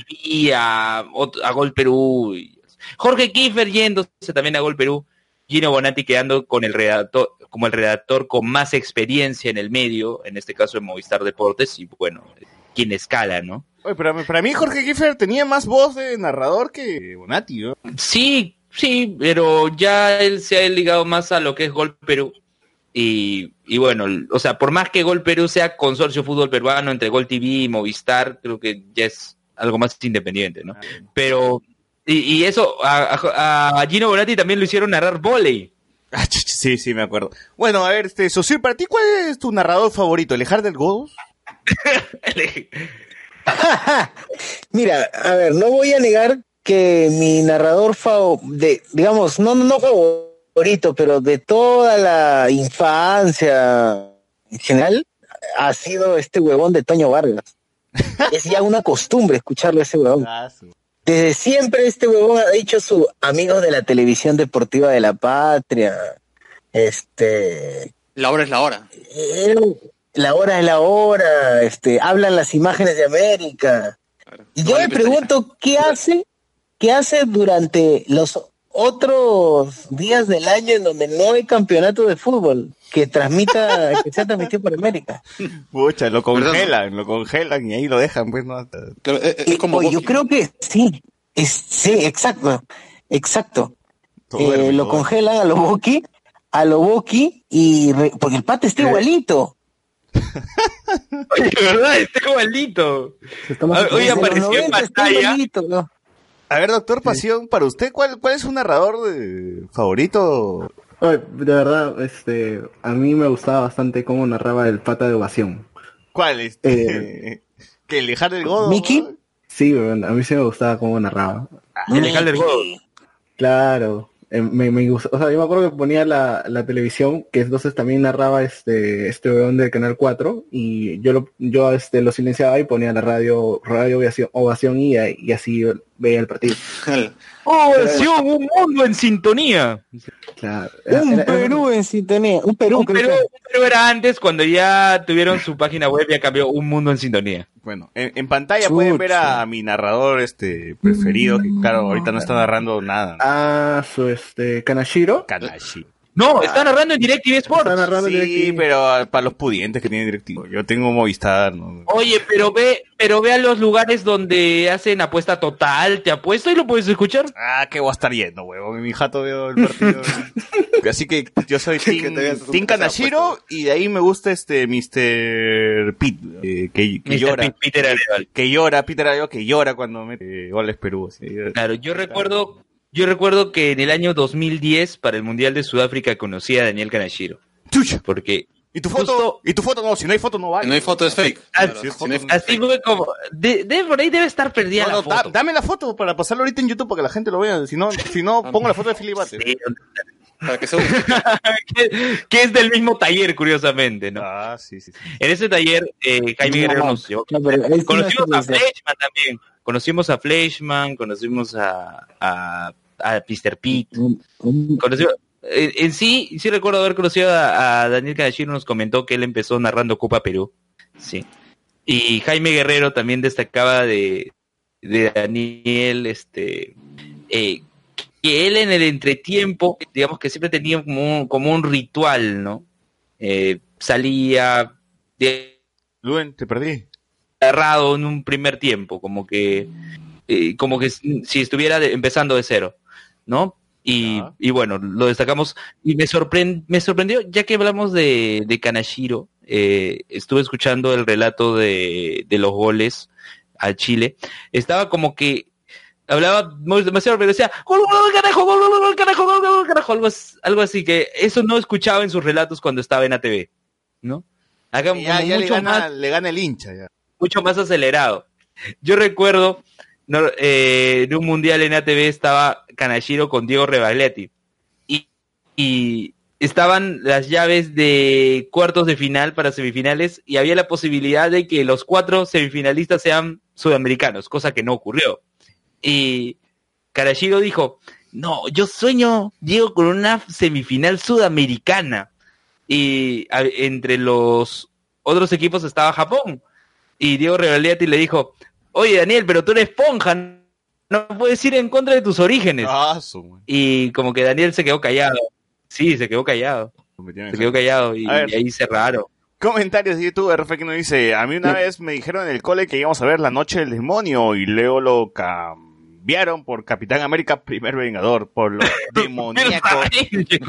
y, a, a Gol Perú. Jorge Kiefer yéndose también a Gol Perú. Gino Bonatti quedando con el redactor, como el redactor con más experiencia en el medio, en este caso en Movistar Deportes, y bueno, quien escala, ¿no? Oye, pero para mí Jorge Kiefer tenía más voz de narrador que Bonatti, ¿no? Sí, sí, pero ya él se ha ligado más a lo que es Gol Perú. Y, y bueno, o sea, por más que Gol Perú sea consorcio fútbol peruano entre Gol TV y Movistar, creo que ya es algo más independiente, ¿no? Pero, y, y eso, a, a- a Gino Bonatti también lo hicieron narrar volei. Ah, Sí, sí, me acuerdo. Bueno, a ver, este, Socio, para ti, ¿cuál es tu narrador favorito? ¿Elejar del Godos? *laughs* *laughs* Mira, a ver, no voy a negar que mi narrador favorito, de, digamos, no, no, no favorito, pero de toda la infancia en general, ha sido este huevón de Toño Vargas. *laughs* Es ya una costumbre escucharlo a ese huevón. Desde siempre este huevón ha dicho su amigos de la televisión deportiva de la patria. Este, La hora es la hora. eh, la hora es la hora, este, hablan las imágenes de América. Claro. Y yo me pregunto, ¿qué hace? ¿Qué hace durante los otros días del año en donde no hay campeonato de fútbol que transmita, que sea transmitido por América? Pucha, lo ¿Verdad, congelan, lo congelan y ahí lo dejan, pues, ¿no? Hasta- Claro, es, es como yo creo que sí, es, sí, exacto, exacto. Eh, lo congelan a lo Boqui, a lo Boqui, y re- porque el pata está igualito. Oye, ¿verdad? Está igualito. Ah, los apareció en 90 está pantalla. igualito, ¿no? A ver, doctor Pasión, para usted, ¿cuál, cuál es su narrador de- favorito? Oye, de verdad, este, a mí me gustaba bastante cómo narraba el pata de ovación. ¿Cuál? Este, ¿Que elejar del Godo? ¿Mickey? ¿no? Sí, a mí sí me gustaba cómo narraba. El legal del Godo. Claro, eh, me, me gusta, o sea, yo me acuerdo que ponía la, la televisión, que entonces también narraba este, este weón del canal 4, y yo lo, yo este, lo silenciaba y ponía la radio, radio ovación, ovación y, y así veía el partido. Ovación, un mundo en sintonía. Claro. Era- Un era- era- Perú en sintonía, un Perú, Un Perú, un Perú era antes, cuando ya tuvieron su página web, ya cambió Un Mundo en Sintonía. Bueno, en, en pantalla pueden ver a, Chucha. mi narrador este preferido, que claro, ahorita no está narrando nada. Ah, su este, Kanashiro. Kanashi. No, está narrando en DirecTV Sports. Está narrando Sí, DirecTV. pero ah, para los pudientes que tienen directivo. Yo tengo Movistar, ¿no? Oye, pero ve, pero ve a los lugares donde hacen apuesta total, te apuesto y lo puedes escuchar. Ah, que voy a estar yendo, huevón. Mi jato veo el partido. *laughs* Así que yo soy Que team casa Kanashiro y de ahí me gusta este Mr. Pete, eh, que, que Mr. llora. Pete- Peter Areval. Que llora, Peter Areval, que llora cuando mete goles Perú. así. Claro, yo recuerdo, yo recuerdo que en el año 2010 para el Mundial de Sudáfrica conocí a Daniel Kanashiro, Chucha. porque ¿Y tu foto? Justo- ¿Y tu foto? No, si no hay foto no vale. Si no hay foto es fake. Ah, Claro, si foto- así fue como, de, de- por ahí debe estar perdida No, la no, da- foto. dame la foto para pasarlo ahorita en YouTube para que la gente lo vea. Si no, si no pongo la foto de Bate. Sí, Para *laughs* que es del mismo taller, curiosamente, ¿no? Ah, sí, sí. sí. En ese taller, eh, Jaime No, Guerrero no, nos llevó. Conocimos no a Fleshman también. Conocimos a Fleshman, conocimos a, a, a Mr. Pete. Conocimos- en, en sí, sí recuerdo haber conocido a, a Daniel Kanashiro, nos comentó que él empezó narrando Copa Perú. Sí. Y Jaime Guerrero también destacaba de, de Daniel, este, eh, que él en el entretiempo, digamos que siempre tenía como un, como un ritual, ¿no? Eh, salía de, Luen, te perdí. agarrado en un primer tiempo, como que, eh, como que si estuviera de- empezando de cero, ¿no? Y, y bueno, lo destacamos y me, sorprend, me sorprendió, ya que hablamos de, de Kanashiro, eh, estuve escuchando el relato de, de los goles a Chile, estaba como que hablaba muy- demasiado, pero decía, gol, gol, gol, carajo, gol, gol, gol, carajo, gol, gol, carajo, algo, algo así, que eso no escuchaba en sus relatos cuando estaba en ATV, ¿no? Acá Ya, ya le, mucho gana, más le gana el hincha. Ya. mucho más acelerado. Yo recuerdo no, eh, en un mundial en ATV estaba Kanashiro con Diego Rebagliati y, y estaban las llaves de cuartos de final para semifinales y había la posibilidad de que los cuatro semifinalistas sean sudamericanos, cosa que no ocurrió. Y Kanashiro dijo, no, yo sueño, Diego, con una semifinal sudamericana. Y a- entre los otros equipos estaba Japón. Y Diego Rebagliati le dijo, oye Daniel, pero tú eres esponja, no puedes ir en contra de tus orígenes. Ah, su. Y como que Daniel se quedó callado. Sí, se quedó callado. Se quedó callado y, ahí cerraron. Comentarios de YouTube, RF que nos dice, a mí una vez me dijeron en el cole que íbamos a ver La Noche del Demonio y luego lo cambiaron por Capitán América Primer Vengador, por lo *laughs* demoníaco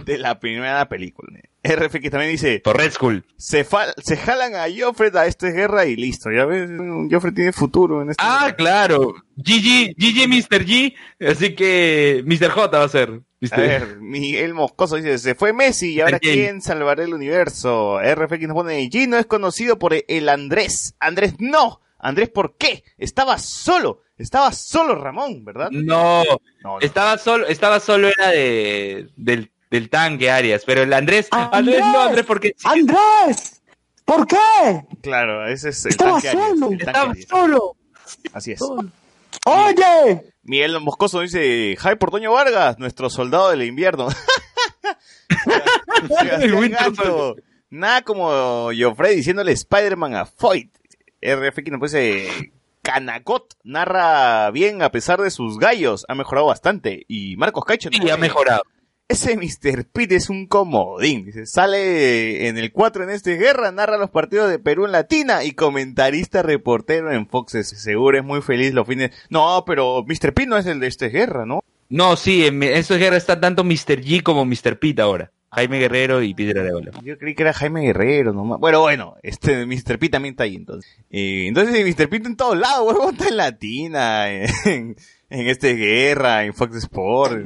de la primera película. RF que también dice, Por Red School. se, se jalan a Joffred a esta guerra y listo, ya ves, Joffred tiene futuro en este Ah, claro. GG, GG Mr. G. Así que Mr. J va a ser. A ¿viste? ver, Miguel Moscoso dice, se fue Messi y ahora ¿Quién? quién salvará el universo. RFX nos pone, G no es conocido por el Andrés. Andrés no. Andrés, ¿por qué? Estaba solo. Estaba solo Ramón, ¿verdad? No, No, no. estaba solo, estaba solo era de, del, del tanque Arias, pero el Andrés, Andrés, ¡Andrés! no, Andrés, porque ¡Andrés! ¿Por qué? Claro, ese es el Estaba tanque Arias, solo. el tanque estaba Arias. solo. Así es. ¡Oye! Miguel Moscoso dice, Jai Portoño Vargas, nuestro soldado del invierno. *laughs* *laughs* Nada como Joffrey diciéndole Spider-Man a Foyt. RFX nos dice, Kanakot narra bien a pesar de sus gallos, ha mejorado bastante. Y Marcos Caicho Sí, ha mejorado. Ese Mr. Pete es un comodín. Dice, sale en el 4 en este guerra, narra los partidos de Perú en Latina y comentarista reportero en Fox. Seguro es muy feliz los fines. No, pero Mr. Pete no es el de este guerra, ¿no? No, sí, en eso guerra está tanto Mr. G como Mr. Pete ahora. Jaime Guerrero y Peter Arevalo. Yo creí que era Jaime Guerrero nomás. Bueno, bueno, este Mr. Pete también está ahí entonces. Eh, entonces Mr. Pete en todos lados, *laughs* huevón, está en Latina, en, en este guerra, en Fox Sport.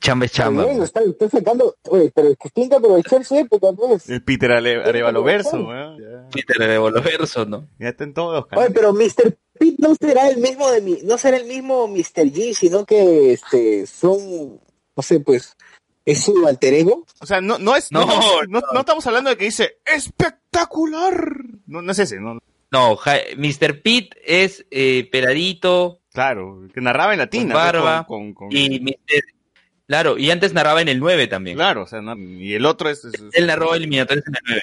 Chamba es chamba. Oye, está, está sacando. Oye, pero es que tiene que aprovechar su época, pues. El Peter Ale- Arevalo Verso, weón. Peter Arevalo verso, ¿no? ya está en todos los Oye, canales. pero Mr. Pete no será el mismo de mi, no será el mismo Mr. G, sino que este son, no sé, pues, es su alter ego. O sea, no, no es, no, No, estamos- no, no estamos hablando de que dice espectacular. No, no es ese, no. No, Mr. Pete es eh, peladito Claro, que narraba en latina. Con barba con- con- con- y Mr. Claro, y antes narraba en el 9 también. Claro, o sea, no- y el otro es, es- Él narró eliminatorios en el 9.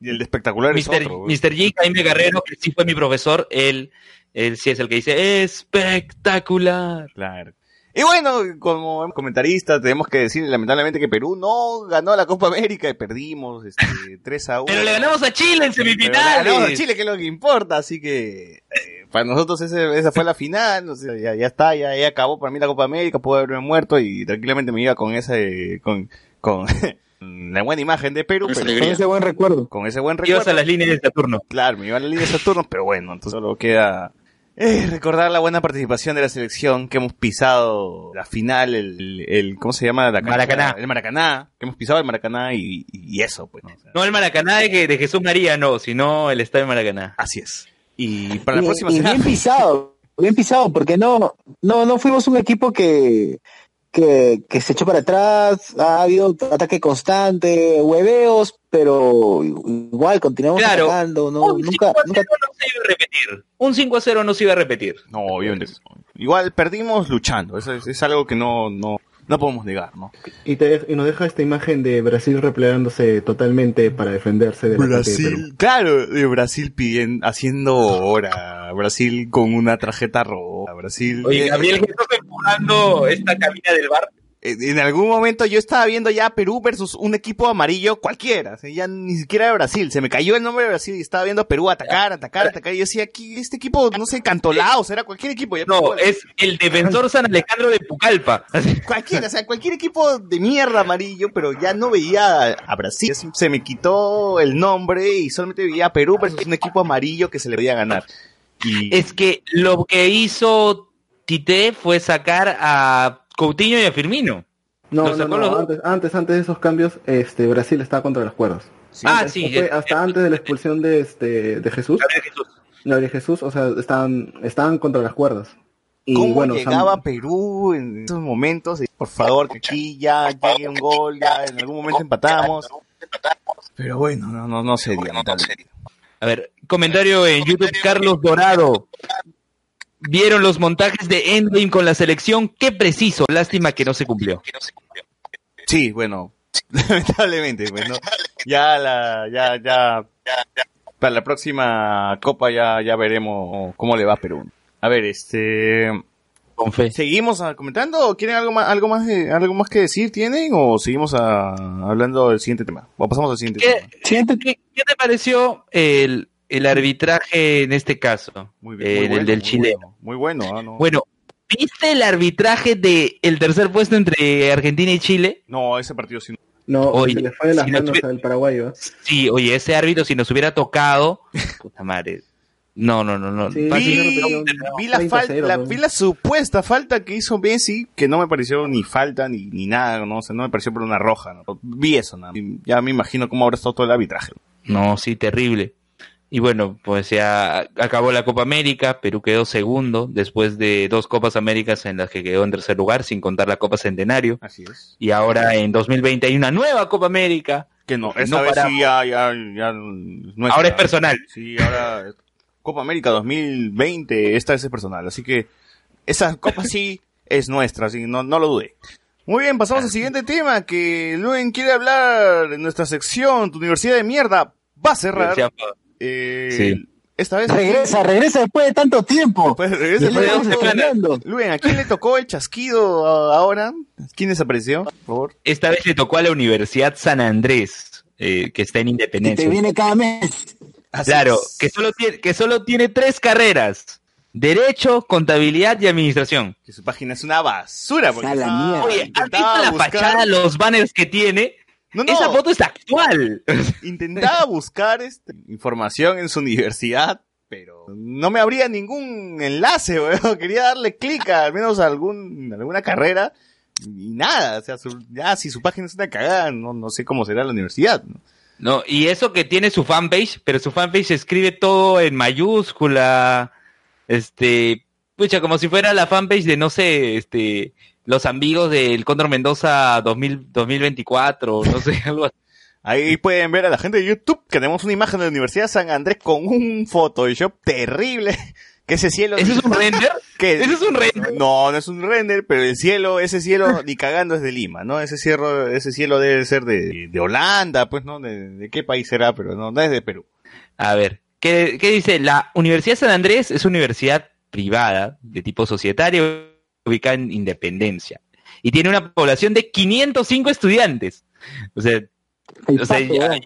y el de espectacular es otro. güey. Mr. G, Jaime Guerrero, que sí fue mi profesor, él, él sí es el que dice espectacular. Claro. Y bueno, como comentarista tenemos que decir lamentablemente que Perú no ganó la Copa América y perdimos este, *laughs* 3 a 1. Pero le ganamos a Chile en Pero le semifinales. ganamos a Chile, que es lo que importa, así que eh, para nosotros ese- esa fue la final, o sea, ya, ya está, ya, ya acabó para mí la Copa América, puedo haberme muerto y tranquilamente me iba con ese, con, con *laughs* la buena imagen de Perú, Con alegría. Con ese buen recuerdo. con ese buen Ibas recuerdo. a las líneas de Saturno. Claro, me iba a la línea de Saturno, pero bueno, entonces solo queda eh, recordar la buena participación de la selección, que hemos pisado la final, el, el- el- ¿cómo se llama? La cancha? Maracaná. El Maracaná, que hemos pisado el Maracaná y, y eso, pues. ¿no? O sea, No el Maracaná de, que- de Jesús María, no, sino el estadio Maracaná. Así es. Y para la y, próxima y será- bien pisado, bien pisado, porque no, no, no fuimos un equipo que, que, que se echó para atrás, ha habido ataque constante, hueveos, pero igual continuamos Claro. atacando, no, un nunca, 5 a 0 nunca a repetir. Un 5 a 0 no se iba a repetir. No, obviamente. Igual perdimos luchando, eso es, es algo que no, no, no podemos negar, ¿no? Y, te, y nos deja esta imagen de Brasil replegándose totalmente para defenderse de Perú. Brasil, claro, de Brasil pidiendo, haciendo hora, Brasil con una tarjeta roja, Brasil... Oye, Gabriel Jesús empujando esta cabina del bar. En algún momento yo estaba viendo ya Perú versus un equipo amarillo cualquiera, o sea, ya ni siquiera de Brasil, se me cayó el nombre de Brasil y estaba viendo a Perú atacar, atacar, atacar, y yo decía, aquí este equipo, no sé, Cantolaos, era cualquier equipo, ya No, es el defensor San Alejandro de Pucalpa. *laughs* cualquiera, o sea, cualquier equipo de mierda amarillo, pero ya no veía a, a Brasil, se me quitó el nombre y solamente veía a Perú versus un equipo amarillo que se le podía ganar. Y Es que lo que hizo Tite fue sacar a Coutinho y a Firmino. No, no, no, los antes, antes, antes de esos cambios, este, Brasil estaba contra las cuerdas. Ah, Antes- sí, fue es- hasta antes de la expulsión de este de Jesús, Gabriel Jesús. Gabriel Jesús, o sea, estaban, estaban contra las cuerdas. Y ¿Cómo bueno, llegaba Sam- Perú en esos momentos? Y, Por favor, que aquí ya llegue un gol, ya en algún momento empatamos. Pero bueno, no, no, no se dio. lamentablemente. A ver, comentario en YouTube, Carlos Dorado. ¿Vieron los montajes de Endgame con la selección? Qué preciso. Lástima que no se cumplió. Sí, bueno, *laughs* lamentablemente, bueno, ya la, ya, ya, para la próxima Copa ya, ya veremos cómo le va a Perú. A ver, este, Con fe. ¿seguimos comentando o quieren algo más, algo más, algo más que decir tienen o seguimos hablando del siguiente tema? O pasamos al siguiente ¿Qué, tema. Qué- qué te pareció el, el arbitraje en este caso? Muy Eh, bien, muy el bueno, del muy chileno. bueno, Muy bueno, ah, no. Bueno, ¿viste el arbitraje de el tercer puesto entre Argentina y Chile? No, ese partido sí. no, Oye, se le fue de las si manos tuvi- al paraguayo. ¿eh? Sí, oye, ese árbitro si nos hubiera tocado, *laughs* puta madre. No, no, no, no. Sí, Vi, la, 30-0, falta, la, vi la supuesta falta que hizo Messi, que no me pareció ni falta ni, ni nada, no, o sea, no me pareció por una roja. ¿no? Vi eso, nada. Y ya me imagino cómo habrá estado todo el arbitraje. No, sí, terrible. Y bueno, pues ya acabó la Copa América, Perú quedó segundo después de dos Copas Américas en las que quedó en tercer lugar, sin contar la Copa Centenario. Así es. Y ahora en 2020 hay una nueva Copa América. Que no, esta no vez sí ya, ya, ya nuestra. Ahora es personal. Sí, ahora es Copa América 2020, esta vez es personal. Así que esa Copa sí *laughs* es nuestra, así que no, no lo dude. Muy bien, pasamos al siguiente tema, que Luen quiere hablar en nuestra sección, tu universidad de mierda va a cerrar. Eh, Sí. Esta vez... regresa, regresa después de tanto tiempo. Pues regresa. Después de. Luen, ¿a quién le tocó el chasquido a- ahora? ¿Quién desapareció? Por favor. Esta vez le tocó a la Universidad San Andrés, eh, que está en Y Independencia. te viene cada mes. Así Claro, es. que solo, tiene, que solo tiene tres carreras. Derecho, contabilidad y administración. Que su página es una basura. Porque A la mierda. Oye, ¿has visto la buscar- fachada, los banners que tiene? No, no, Esa foto es actual. *laughs* intentaba buscar este, información en su universidad, pero no me abría ningún enlace, weón. *laughs* Quería darle clic a al menos a algún, alguna carrera y nada. O sea, su- ya si su página es una cagada, no, no sé cómo será la universidad. ¿no? No, y eso que tiene su fanpage, pero su fanpage escribe todo en mayúscula, este, pucha, como si fuera la fanpage de, no sé, este, los amigos del Cóndor Mendoza 2000, 2024, no sé, *laughs* algo así. Ahí pueden ver a la gente de YouTube que tenemos una imagen de la Universidad de San Andrés con un Photoshop terrible. *laughs* Que ese cielo... ¿Eso es un *laughs* render? que ¿Eso es un render? No, no es un render, pero el cielo, ese cielo ni cagando es de Lima, ¿no? Ese cielo, ese cielo debe ser de, de Holanda, pues, ¿no? De, de qué país será, pero no, no es de Perú. A ver, ¿qué, qué dice? La Universidad San Andrés es una universidad privada de tipo societario ubicada en Independencia. Y tiene una población de 505 estudiantes. O sea, o sea, pato, ya-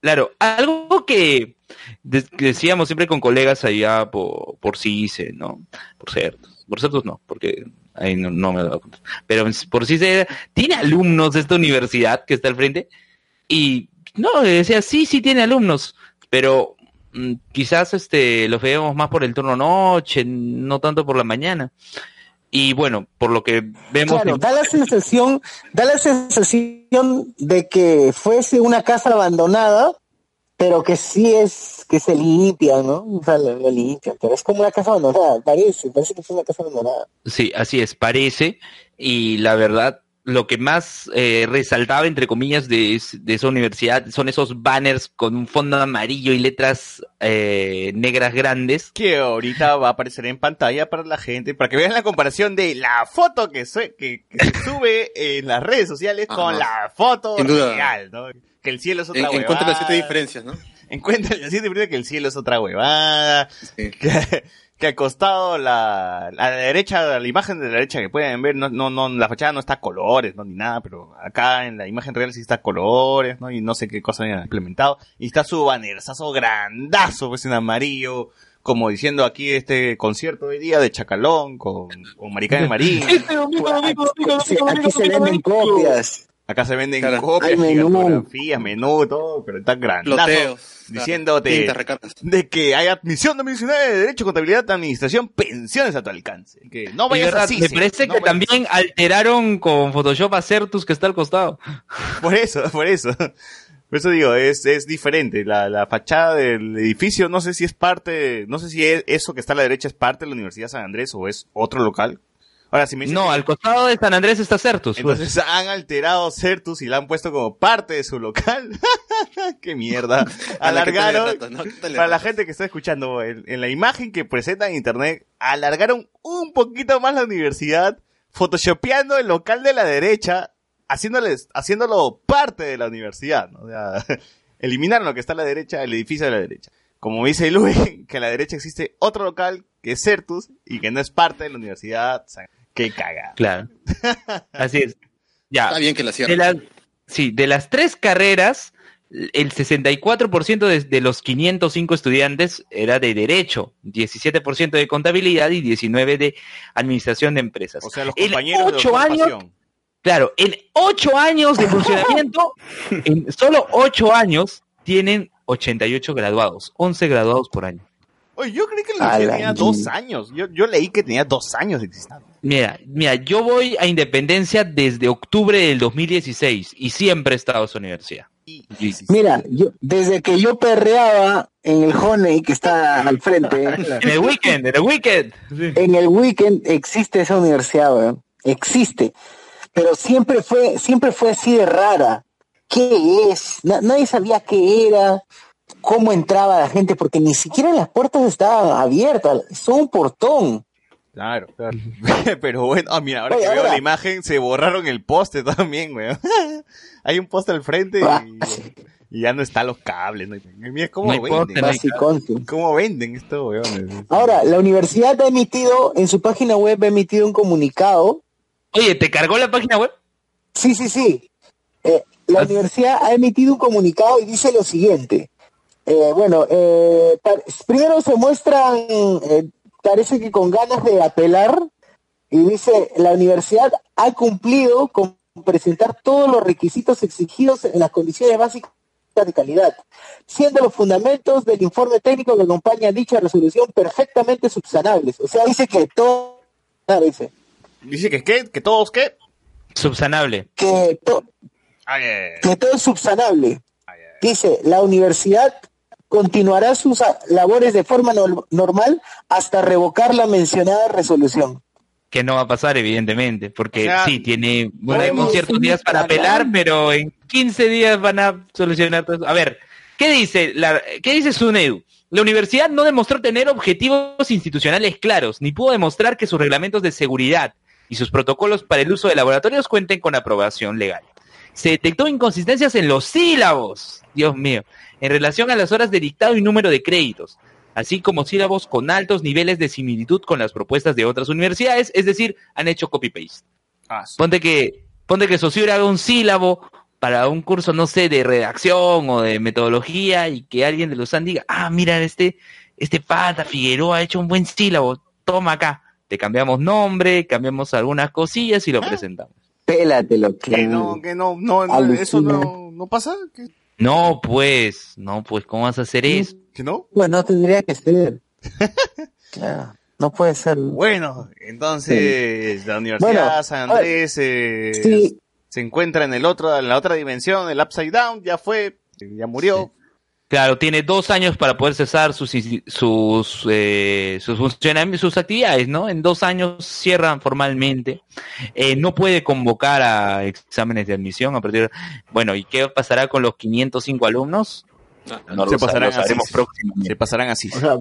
claro, algo que de- decíamos siempre con colegas allá por, por CICE, ¿no? Por ciertos. Por ciertos no, porque ahí no, no me he dado cuenta. Pero por CICE, ¿tiene alumnos esta universidad que está al frente? Y no, decía, sí, sí tiene alumnos, pero mm, quizás este los veamos más por el turno noche, no tanto por la mañana. Y bueno, por lo que vemos Claro, en- da la sensación, da la sensación de que fuese una casa abandonada, pero que sí es, que se limpia, ¿no? O sea, lo, lo limpian, pero es como una casa abandonada, parece, parece que es una casa abandonada. Sí, así es, parece. Y la verdad, lo que más eh, resaltaba, entre comillas, de, de esa universidad son esos banners con un fondo amarillo y letras eh, negras grandes. Que ahorita va a aparecer en pantalla para la gente, para que vean la comparación de la foto que, sue- que, que se sube en las redes sociales con Ajá. la foto Sin duda. real, ¿no? Que el cielo es otra En- huevada. encuentra las siete diferencias, ¿no? Encuentra las siete diferencias que el cielo es otra huevada. Sí. que, *laughs* que al costado la, a la derecha, la imagen de la derecha que pueden ver, no, no, no, la fachada no está a colores, no, ni nada, pero acá en la imagen real sí está a colores, ¿no? Y no sé qué cosa han implementado. Y está su bannerzazo grandazo, pues en amarillo, como diciendo aquí este concierto hoy día de Chacalón con, con Maricán y Marín. *laughs* Sí, aquí se venden copias. Acá se venden Claro. copias, Hay menú. fotografías, menú, todo, pero está grandazo. Loteos. Diciéndote- de que hay admisión 2019 de Derecho, Contabilidad, Administración, Pensiones a tu alcance. Que no vayas verdad, así. me sí, parece no que vayas también alteraron con Photoshop a Certus que está al costado. *laughs* Por eso, por eso. Por eso digo, es, es diferente. La, la fachada del edificio, no sé si es parte, no sé si es- eso que está a la derecha es parte de la Universidad San Andrés o es otro local. Ahora, si me dices No, que- al costado de San Andrés está Certus. pues. Entonces han alterado Certus y la han puesto como parte de su local. *laughs* ¡Qué mierda! Alargaron, *laughs* para la gente que está escuchando, en, en la imagen que presentan en internet, alargaron un poquito más la universidad, photoshopeando el local de la derecha, haciéndoles, haciéndolo parte de la universidad, ¿no? O sea, *laughs* eliminaron lo que está a la derecha, el edificio de la derecha. Como dice Luis, que a la derecha existe otro local que es Certus y que no es parte de la universidad. Sea, qué caga. Claro. Así es. Ya. Está bien que la De cierren. sí, de las tres carreras, el 64% de, de los 505 estudiantes era de Derecho, 17% de Contabilidad y 19% de Administración de Empresas. O sea, los En compañeros de ocho Doctor años-. Claro, en ocho años de funcionamiento, *laughs* en solo ocho años, tienen 88 graduados, 11 graduados por año. Oye, yo creí que la tenía dos años. Yo, yo leí que tenía dos años de existencia. Mira, mira, yo voy a Independencia desde octubre del 2016 y siempre he estado en esa universidad. Mira, yo, desde que yo perreaba en el Honey que está al frente, *laughs* En el weekend, en el weekend. en el weekend existe esa universidad, weón. Existe. Pero siempre fue, siempre fue así de rara. ¿Qué es? Na- nadie sabía qué era, cómo entraba la gente, porque ni siquiera las puertas estaban abiertas, son un portón. Claro, claro. *laughs* Pero bueno, ah, mira, ahora Oye, que veo la imagen, se borraron el poste también, weón. *laughs* Hay un poste al frente y, *laughs* y ya no están los cables. ¿no? Mira cómo No poste, venden. Basiconcio. ¿Cómo venden esto, weón? Ahora, la universidad ha emitido, en su página web ha emitido un comunicado Oye, ¿te cargó la página web? Sí, sí, sí. Eh, la Ah. universidad ha emitido un comunicado y dice lo siguiente. Eh, bueno, eh, primero se muestran, eh, parece que con ganas de apelar, y dice, la universidad ha cumplido con presentar todos los requisitos exigidos en las condiciones básicas de calidad, siendo los fundamentos del informe técnico que acompaña dicha resolución perfectamente subsanables. O sea, dice que todo, claro, dice, Dice que, ¿qué? ¿Que todos qué? Subsanable. que to- ay, que todo es subsanable. ay. Dice, la universidad continuará sus labores de forma nor- normal hasta revocar la mencionada resolución. Que no va a pasar, evidentemente, porque O sea, sí, tiene bueno, ciertos días para apelar, pero en 15 días van a solucionar todo eso. A ver, ¿qué dice, la, ¿qué dice SUNEDU? La universidad no demostró tener objetivos institucionales claros, ni pudo demostrar que sus reglamentos de seguridad y sus protocolos para el uso de laboratorios cuenten con aprobación legal. Se detectó inconsistencias en los sílabos, Dios mío, en relación a las horas de dictado y número de créditos. así como sílabos con altos niveles de similitud con las propuestas de otras universidades, es decir, han hecho copy-paste. Ah, sí. Ponte que, ponte que Saussure haga un sílabo para un curso, no sé, de redacción o de metodología y que alguien de los USAN diga, ah, mira, este, este pata Figueroa ha hecho un buen sílabo, toma acá. Te cambiamos nombre, cambiamos algunas cosillas y lo presentamos. Pélatelo, Que no, que no, no, no, Alucina. eso no, no pasa. ¿Que, No, pues, no, pues, ¿cómo vas a hacer eso? que no? Bueno, tendría que ser. *laughs* Claro, no puede ser. Bueno, entonces la Universidad Bueno, San Andrés eh, Sí, se encuentra en el otro, en la otra dimensión, el Upside Down, ya fue, ya murió. Claro, tiene dos años para poder cesar sus sus eh, sus funcionamientos, sus actividades, ¿no? En dos años cierran formalmente. Eh, no puede convocar a exámenes de admisión a partir. Bueno, ¿y qué pasará con los 505 alumnos? No se lo, sa- pasarán. Se pasarán así. O sea,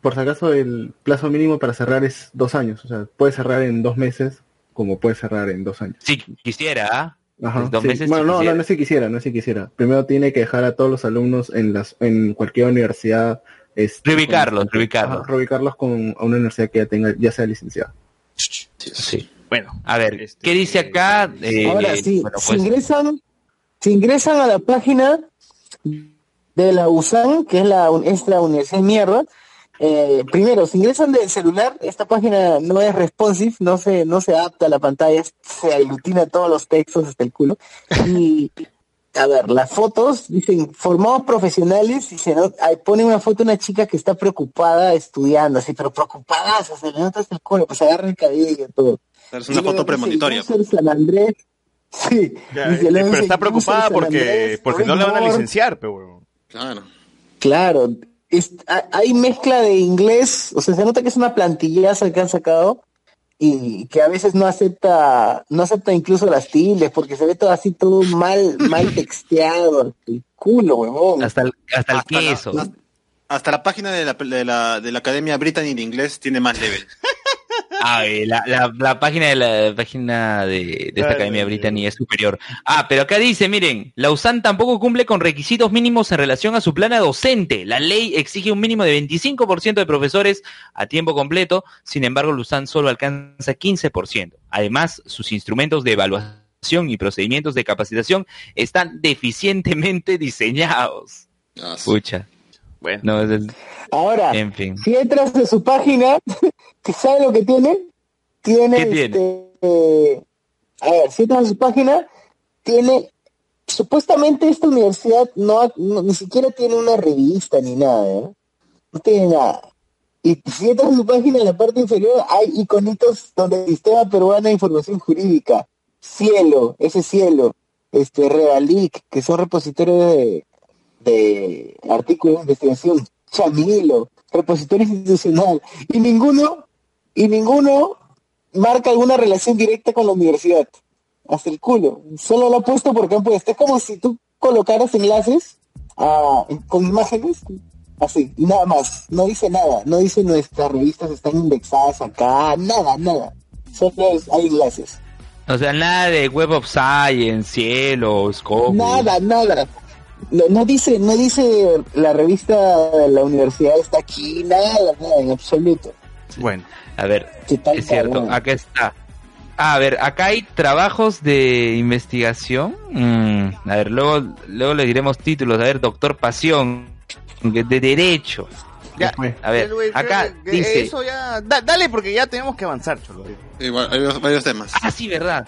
por si acaso el plazo mínimo para cerrar es dos años. O sea, puede cerrar en dos meses como puede cerrar en dos años. Si quisiera, ¿ah? Ajá, Pues dos sí. meses Bueno, si no, no, quisiera. no es si quisiera, no es si quisiera. Primero tiene que dejar a todos los alumnos en las en cualquier universidad. Este, Reubicarlos, con- reubicarlos. Ajá, reubicarlos con a una universidad que ya tenga, ya sea licenciada. Sí. Bueno, A ver, Este, ¿qué dice acá? Eh, ahora sí, bueno, si pues, ingresan, si ingresan a la página de la USAN, que es la, un- es la universidad mierda, eh, primero, si ingresan del celular, esta página no es responsive, no se, no se adapta a la pantalla, se aglutina todos los textos hasta el culo. Y, a ver, las fotos dicen formados profesionales y se no- ahí pone una foto de una chica que está preocupada estudiando, así, pero preocupada, o sea, se le nota hasta el culo, pues se agarra el cabello y todo. Es una foto premonitoria. "User San Andrés. Sí, ya, dice, eh, pero dice, está "User preocupada porque, Andrés, porque no le van a Rick Moore". licenciar, pero bueno. Claro. Claro, es- ha- hay mezcla de inglés, o sea, se nota que es una plantillaza que han sacado y que a veces no acepta, no acepta incluso las tildes porque se ve todo así, todo mal, mal *laughs* texteado, el culo, huevón. hasta el, hasta el Hasta la- queso. hasta- Hasta la página de la, de la, de la Academia Brittany de Inglés tiene más level. *laughs* Ah, la, la, la página de la página de, de esta Claro, Academia. Británica es superior. Ah, pero acá dice, miren, la USAN tampoco cumple con requisitos mínimos en relación a su plana docente. La ley exige un mínimo de 25% de profesores a tiempo completo, sin embargo, la USAN solo alcanza 15%. Además, sus instrumentos de evaluación y procedimientos de capacitación están deficientemente *laughs* diseñados. Ah, sí. Pucha, Bueno, no, es el- Ahora, en fin. si entras de su página, *laughs* ¿que ¿sabe lo que tiene? Tiene, ¿Qué tiene? este, eh, a ver, si entras a su página, tiene, supuestamente esta universidad no, ha- no- ni siquiera tiene una revista ni nada, ¿eh? No tiene nada. Y si entras a su página, en la parte inferior hay iconitos donde el Sistema Peruano de Información Jurídica, Cielo, ese Cielo, este, Realic, que son repositorios de, de artículos de investigación, Chamilo, repositorio institucional, y ninguno, y ninguno marca alguna relación directa con la universidad. Hasta el culo. Solo lo ha puesto porque han puesto. Es como si tú colocaras enlaces ah, con imágenes, así, y nada más. No dice nada. No dice nuestras revistas están indexadas acá, nada, nada. Solo es- hay enlaces. O sea, nada de Web of Science, Cielo, Scopus. Nada, nada. No, no dice, no dice la revista de la universidad está aquí, nada, nada, en absoluto. bueno. A ver, ¿Qué tal, es cierto, cabrón? acá está. Ah, a ver, acá hay trabajos de investigación. Mm, a ver, luego, luego le diremos títulos. A ver, Doctor Pasión, de Derecho. Ya? A ver, eh, acá que dice- Eso ya, da- dale porque ya tenemos que avanzar, cholo. Igual, hay varios, varios temas. Ah, sí, verdad.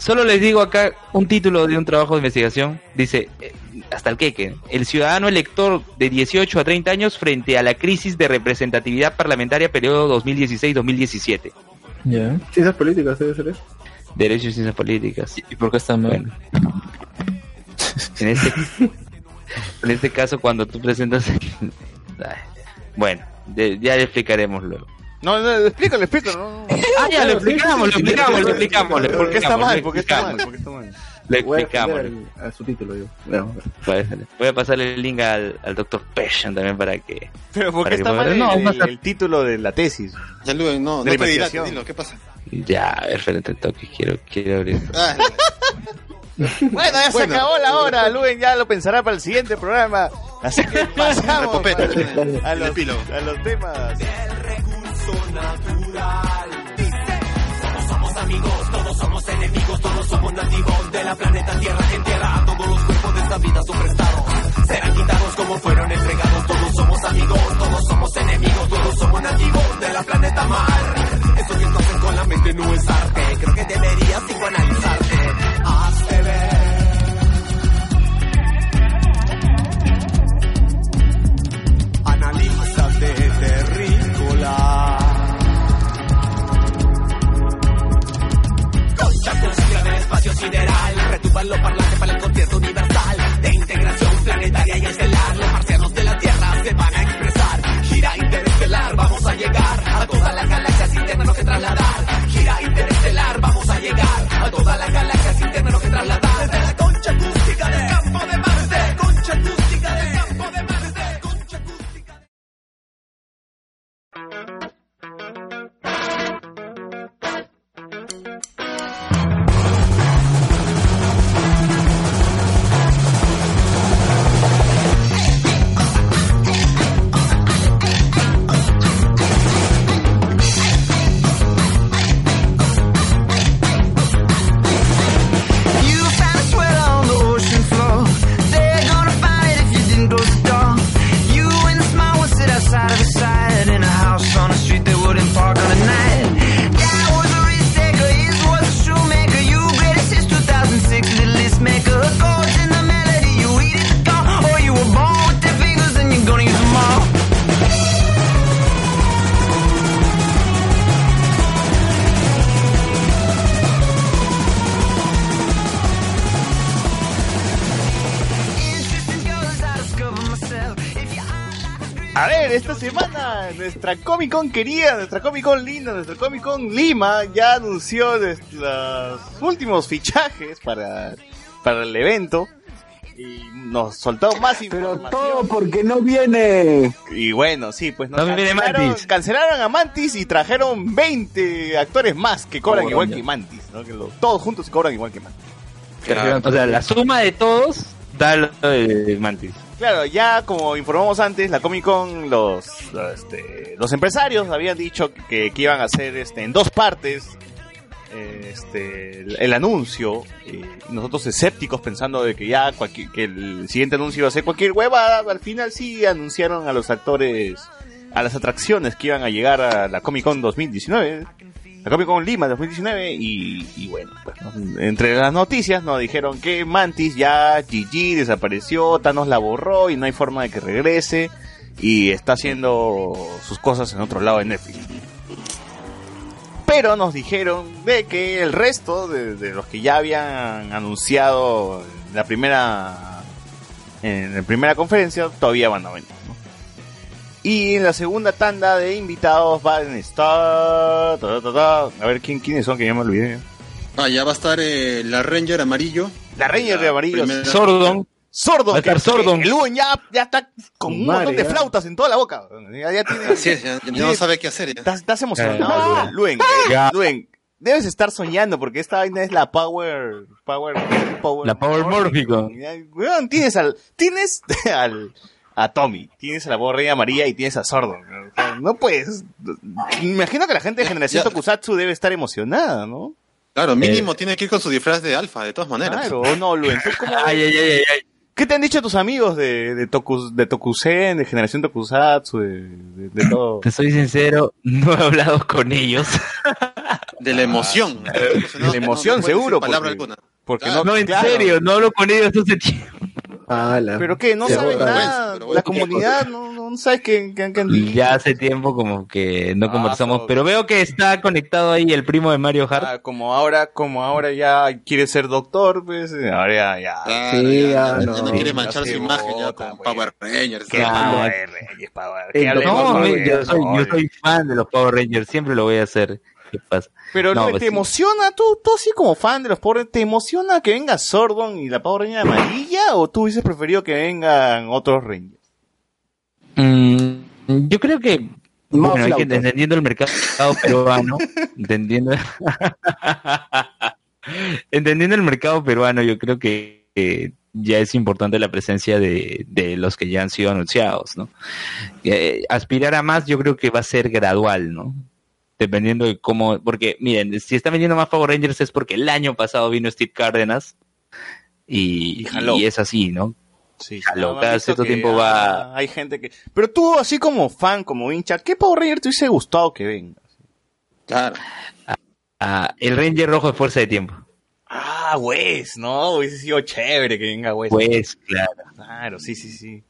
Solo les digo acá un título de un trabajo de investigación. Dice, eh, hasta el queque, el ciudadano elector de 18 a 30 años frente a la crisis de representatividad parlamentaria periodo 2016-2017. Ya. Ciencias políticas debe ser eso. Derechos y ciencias políticas. ¿Y por qué está mal? Bueno. En este, *laughs* en este caso, cuando tú presentas... *laughs* Bueno, de- ya le explicaremos luego. No, no, explícalo, explícalo. no, no. *laughs* Ah, ya, lo explicamos, lo explicamos, lo explicamos. ¿Por qué está explicamos, mal? ¿Por qué está mal? explicamos, ¿Por qué está mal? A explicamos. al- a su título, digo. Bueno, Voy a- a pasarle el link al, al doctor Passion también para que... Pero ¿por Para qué que está mal el, no, el- no el título de la tesis? Ya, Luen, no, no De te dilates, investigación. dilo, ¿qué pasa? Ya, a ver, frente toque, quiero, quiero abrir. Ah, *laughs* Bueno, ya se Bueno. acabó la hora, Luen ya lo pensará para el siguiente programa. Así que *laughs* pasamos a, los, a los temas. Natural. Dice, todos somos amigos, todos somos enemigos, todos somos nativos de la planeta Tierra. En tierra todos los cuerpos de esta vida son prestados. Serán quitados como fueron entregados. Todos somos amigos, todos somos enemigos, todos somos nativos de la planeta Mar. Esto que hacen con la mente no es arte. Creo que deberías psicoanalizarte. Espacio sideral. Retumban los parlantes para el concierto universal. De integración planetaria y estelar. Los marcianos de la Tierra se van a expresar. Gira interestelar, vamos a llegar a toda la galaxia sin tenernos que trasladar. Gira interestelar, vamos a llegar a toda la galaxia sin tenernos que trasladar. Desde la concha acústica del campo de Marte. Concha acústica del campo de Marte. Concha acústica. You A ver, esta semana nuestra Comic Con querida, nuestra Comic Con linda, nuestra Comic Con Lima ya anunció los últimos fichajes para, para el evento y nos soltó más Pero información. todo porque no viene. Y bueno, sí, pues nos No viene Mantis. cancelaron a Mantis y trajeron 20 actores más que cobran Oh, igual ya. que Mantis, ¿no? Que lo- todos juntos cobran igual que Mantis. O sea, la suma de todos da lo de Mantis. Claro, ya como informamos antes, la Comic Con, los, este, los empresarios habían dicho que, que iban a hacer este, en dos partes eh, este, el, anuncio. Y nosotros escépticos pensando de que ya que el siguiente anuncio iba a ser cualquier hueva, al final sí anunciaron a los actores, a las atracciones que iban a llegar a la Comic Con 2019. La Comic Con Lima 2019 y, bueno, pues, entre las noticias nos dijeron que Mantis ya GG desapareció, Thanos la borró y no hay forma de que regrese y está haciendo sus cosas en otro lado de Netflix. Pero nos dijeron de que el resto de, de los que ya habían anunciado la primera en la primera conferencia todavía van a venir. Y en la segunda tanda de invitados van a estar ta, ta, ta, a ver quién quiénes son que ya me olvidé. Ah, ya va a estar eh, la Ranger amarillo. La Ranger de amarillo. primera- Sordon. Sordon. Va a estar que- Sordon. que El Luen ya, ya está con un montón de ya. flautas en toda la boca. Ya, ya tiene, Así es, ya, ya no sabe qué hacer. ya. Estás, estás emocionado, Luen. Luen, Ya. Luen, debes estar soñando porque esta vaina es la Power. Power. power La Power Mórfico. Weón, tienes al. Tienes *laughs* al. A Tommy, tienes a la borrilla amarilla y tienes a Sordon. ¿no? No puedes. Me imagino que la gente de Generación. Tokusatsu debe estar emocionada, ¿no? Claro, mínimo tiene que ir con su disfraz de alfa, de todas maneras. Claro, o no, Luen. ¿tú cómo Ay, ay, ay, ay, ay. ¿Qué te han dicho tus amigos de, de, Tokus, de Tokusen, de Generación Tokusatsu, de, de, de todo? Te soy sincero, no he hablado con ellos. De la emoción. Ah. De la emoción, seguro, Palabra porque- alguna. Porque Claro. no, No, en claro. serio, no hablo con ellos hace tiempo. Ala. ¿Pero qué? ¿No sabes nada? pero La comunidad no, no sabes qué, qué, qué- Ya hace tiempo como que no Ah, conversamos, so- pero veo que está conectado ahí el primo de Mario Hart. Ah, como ahora, como ahora ya quiere ser doctor, pues ahora ya, ya. Claro, Sí, ya, ya, ya no. no quiere manchar su imagen ya con pues. Power Rangers. ¿Qué ¿sabes? Power Rangers, Power? Eh, ¿Qué hablemos No, con me- Power yo, soy, yo Rangers? soy fan de los Power Rangers, siempre lo voy a hacer. ¿Qué pasa? Pero No, ¿no, pues ¿te sí. emociona? ¿Tú, tú así como fan de los Rangers, ¿te emociona que venga Sordon y la Power Ranger amarilla? ¿O tú hubieses preferido que vengan otros Rangers? Mm, yo creo que, Más bueno, hay que- flautas. entendiendo el mercado peruano, *laughs* entendiendo, entendiendo el mercado peruano, yo creo que eh, ya es importante la presencia de, de los que ya han sido anunciados, ¿no? Eh, aspirar a más yo creo que va a ser gradual, ¿no? Dependiendo de cómo, porque miren, si están vendiendo más Power Rangers es porque el año pasado vino Steve Cárdenas y, Y jaló. y es así, ¿no? Sí, Jaló, no, cada cierto tiempo va- ah, hay gente que... Pero tú, así como fan, como hincha, ¿qué Power Ranger te hubiese gustado que venga? Claro. Ah, el Ranger Rojo de Fuerza de Tiempo. Ah, Wes, ¿no? Hubiese sido chévere que venga Wes. Pues, claro. Claro, sí, sí, sí.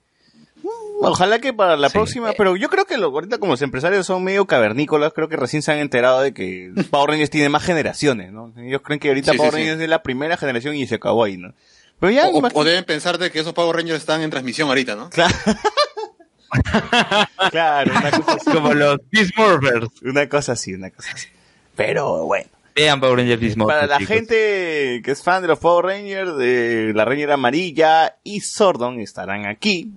Ojalá que para la Sí. próxima, pero yo creo que lo, ahorita como los empresarios son medio cavernícolas, creo que recién se han enterado de que Power Rangers tiene más generaciones, ¿no? Ellos creen que ahorita Sí, Power sí. Rangers es la primera generación y se acabó ahí, ¿no? Pero ya, O, imagínate- o deben pensar de que esos Power Rangers están en transmisión ahorita, ¿no? Claro. *laughs* claro, una cosa así. Como los Beast Morphers. Una cosa así, una cosa así. Pero bueno. Vean Power Rangers Beast Para la chicos. gente que es fan de los Power Rangers, de la Ranger Amarilla y Sordon estarán aquí.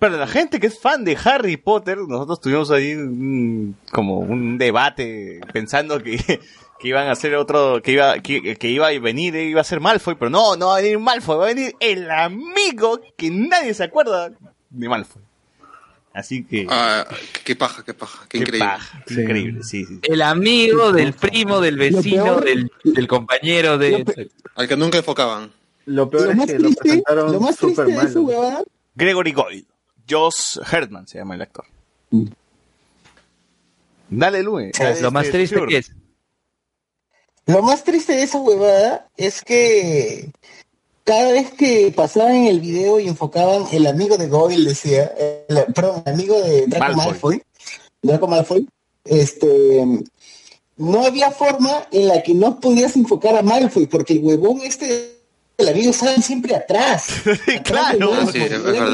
Para la gente que es fan de Harry Potter, nosotros tuvimos ahí un- como un debate pensando que, *laughs* que iban a hacer otro, que iba, que, que iba a venir, iba a ser Malfoy, pero no, no va a venir Malfoy, va a venir el amigo que nadie se acuerda de Malfoy. Así que, Ah, qué paja, qué paja, qué, qué increíble. paja, Sí. increíble, sí, sí. El amigo del primo, del vecino, peor- del, del compañero de... Al que nunca enfocaban. Lo peor Lo es que lo triste, presentaron lo más triste de huevada Gregory Gold. Josh Herdman se llama el actor. Dale, Lue. dale, Lo más este, triste Sure. que es... Lo más triste de esa huevada es que cada vez que pasaban el video y enfocaban el amigo de Goyle, decía, el, perdón, el amigo de Draco Malfoy. Malfoy, Draco Malfoy, este, no había forma en la que no podías enfocar a Malfoy, porque el huevón este del amigo estaban siempre atrás. *laughs* Atrás claro. Sí,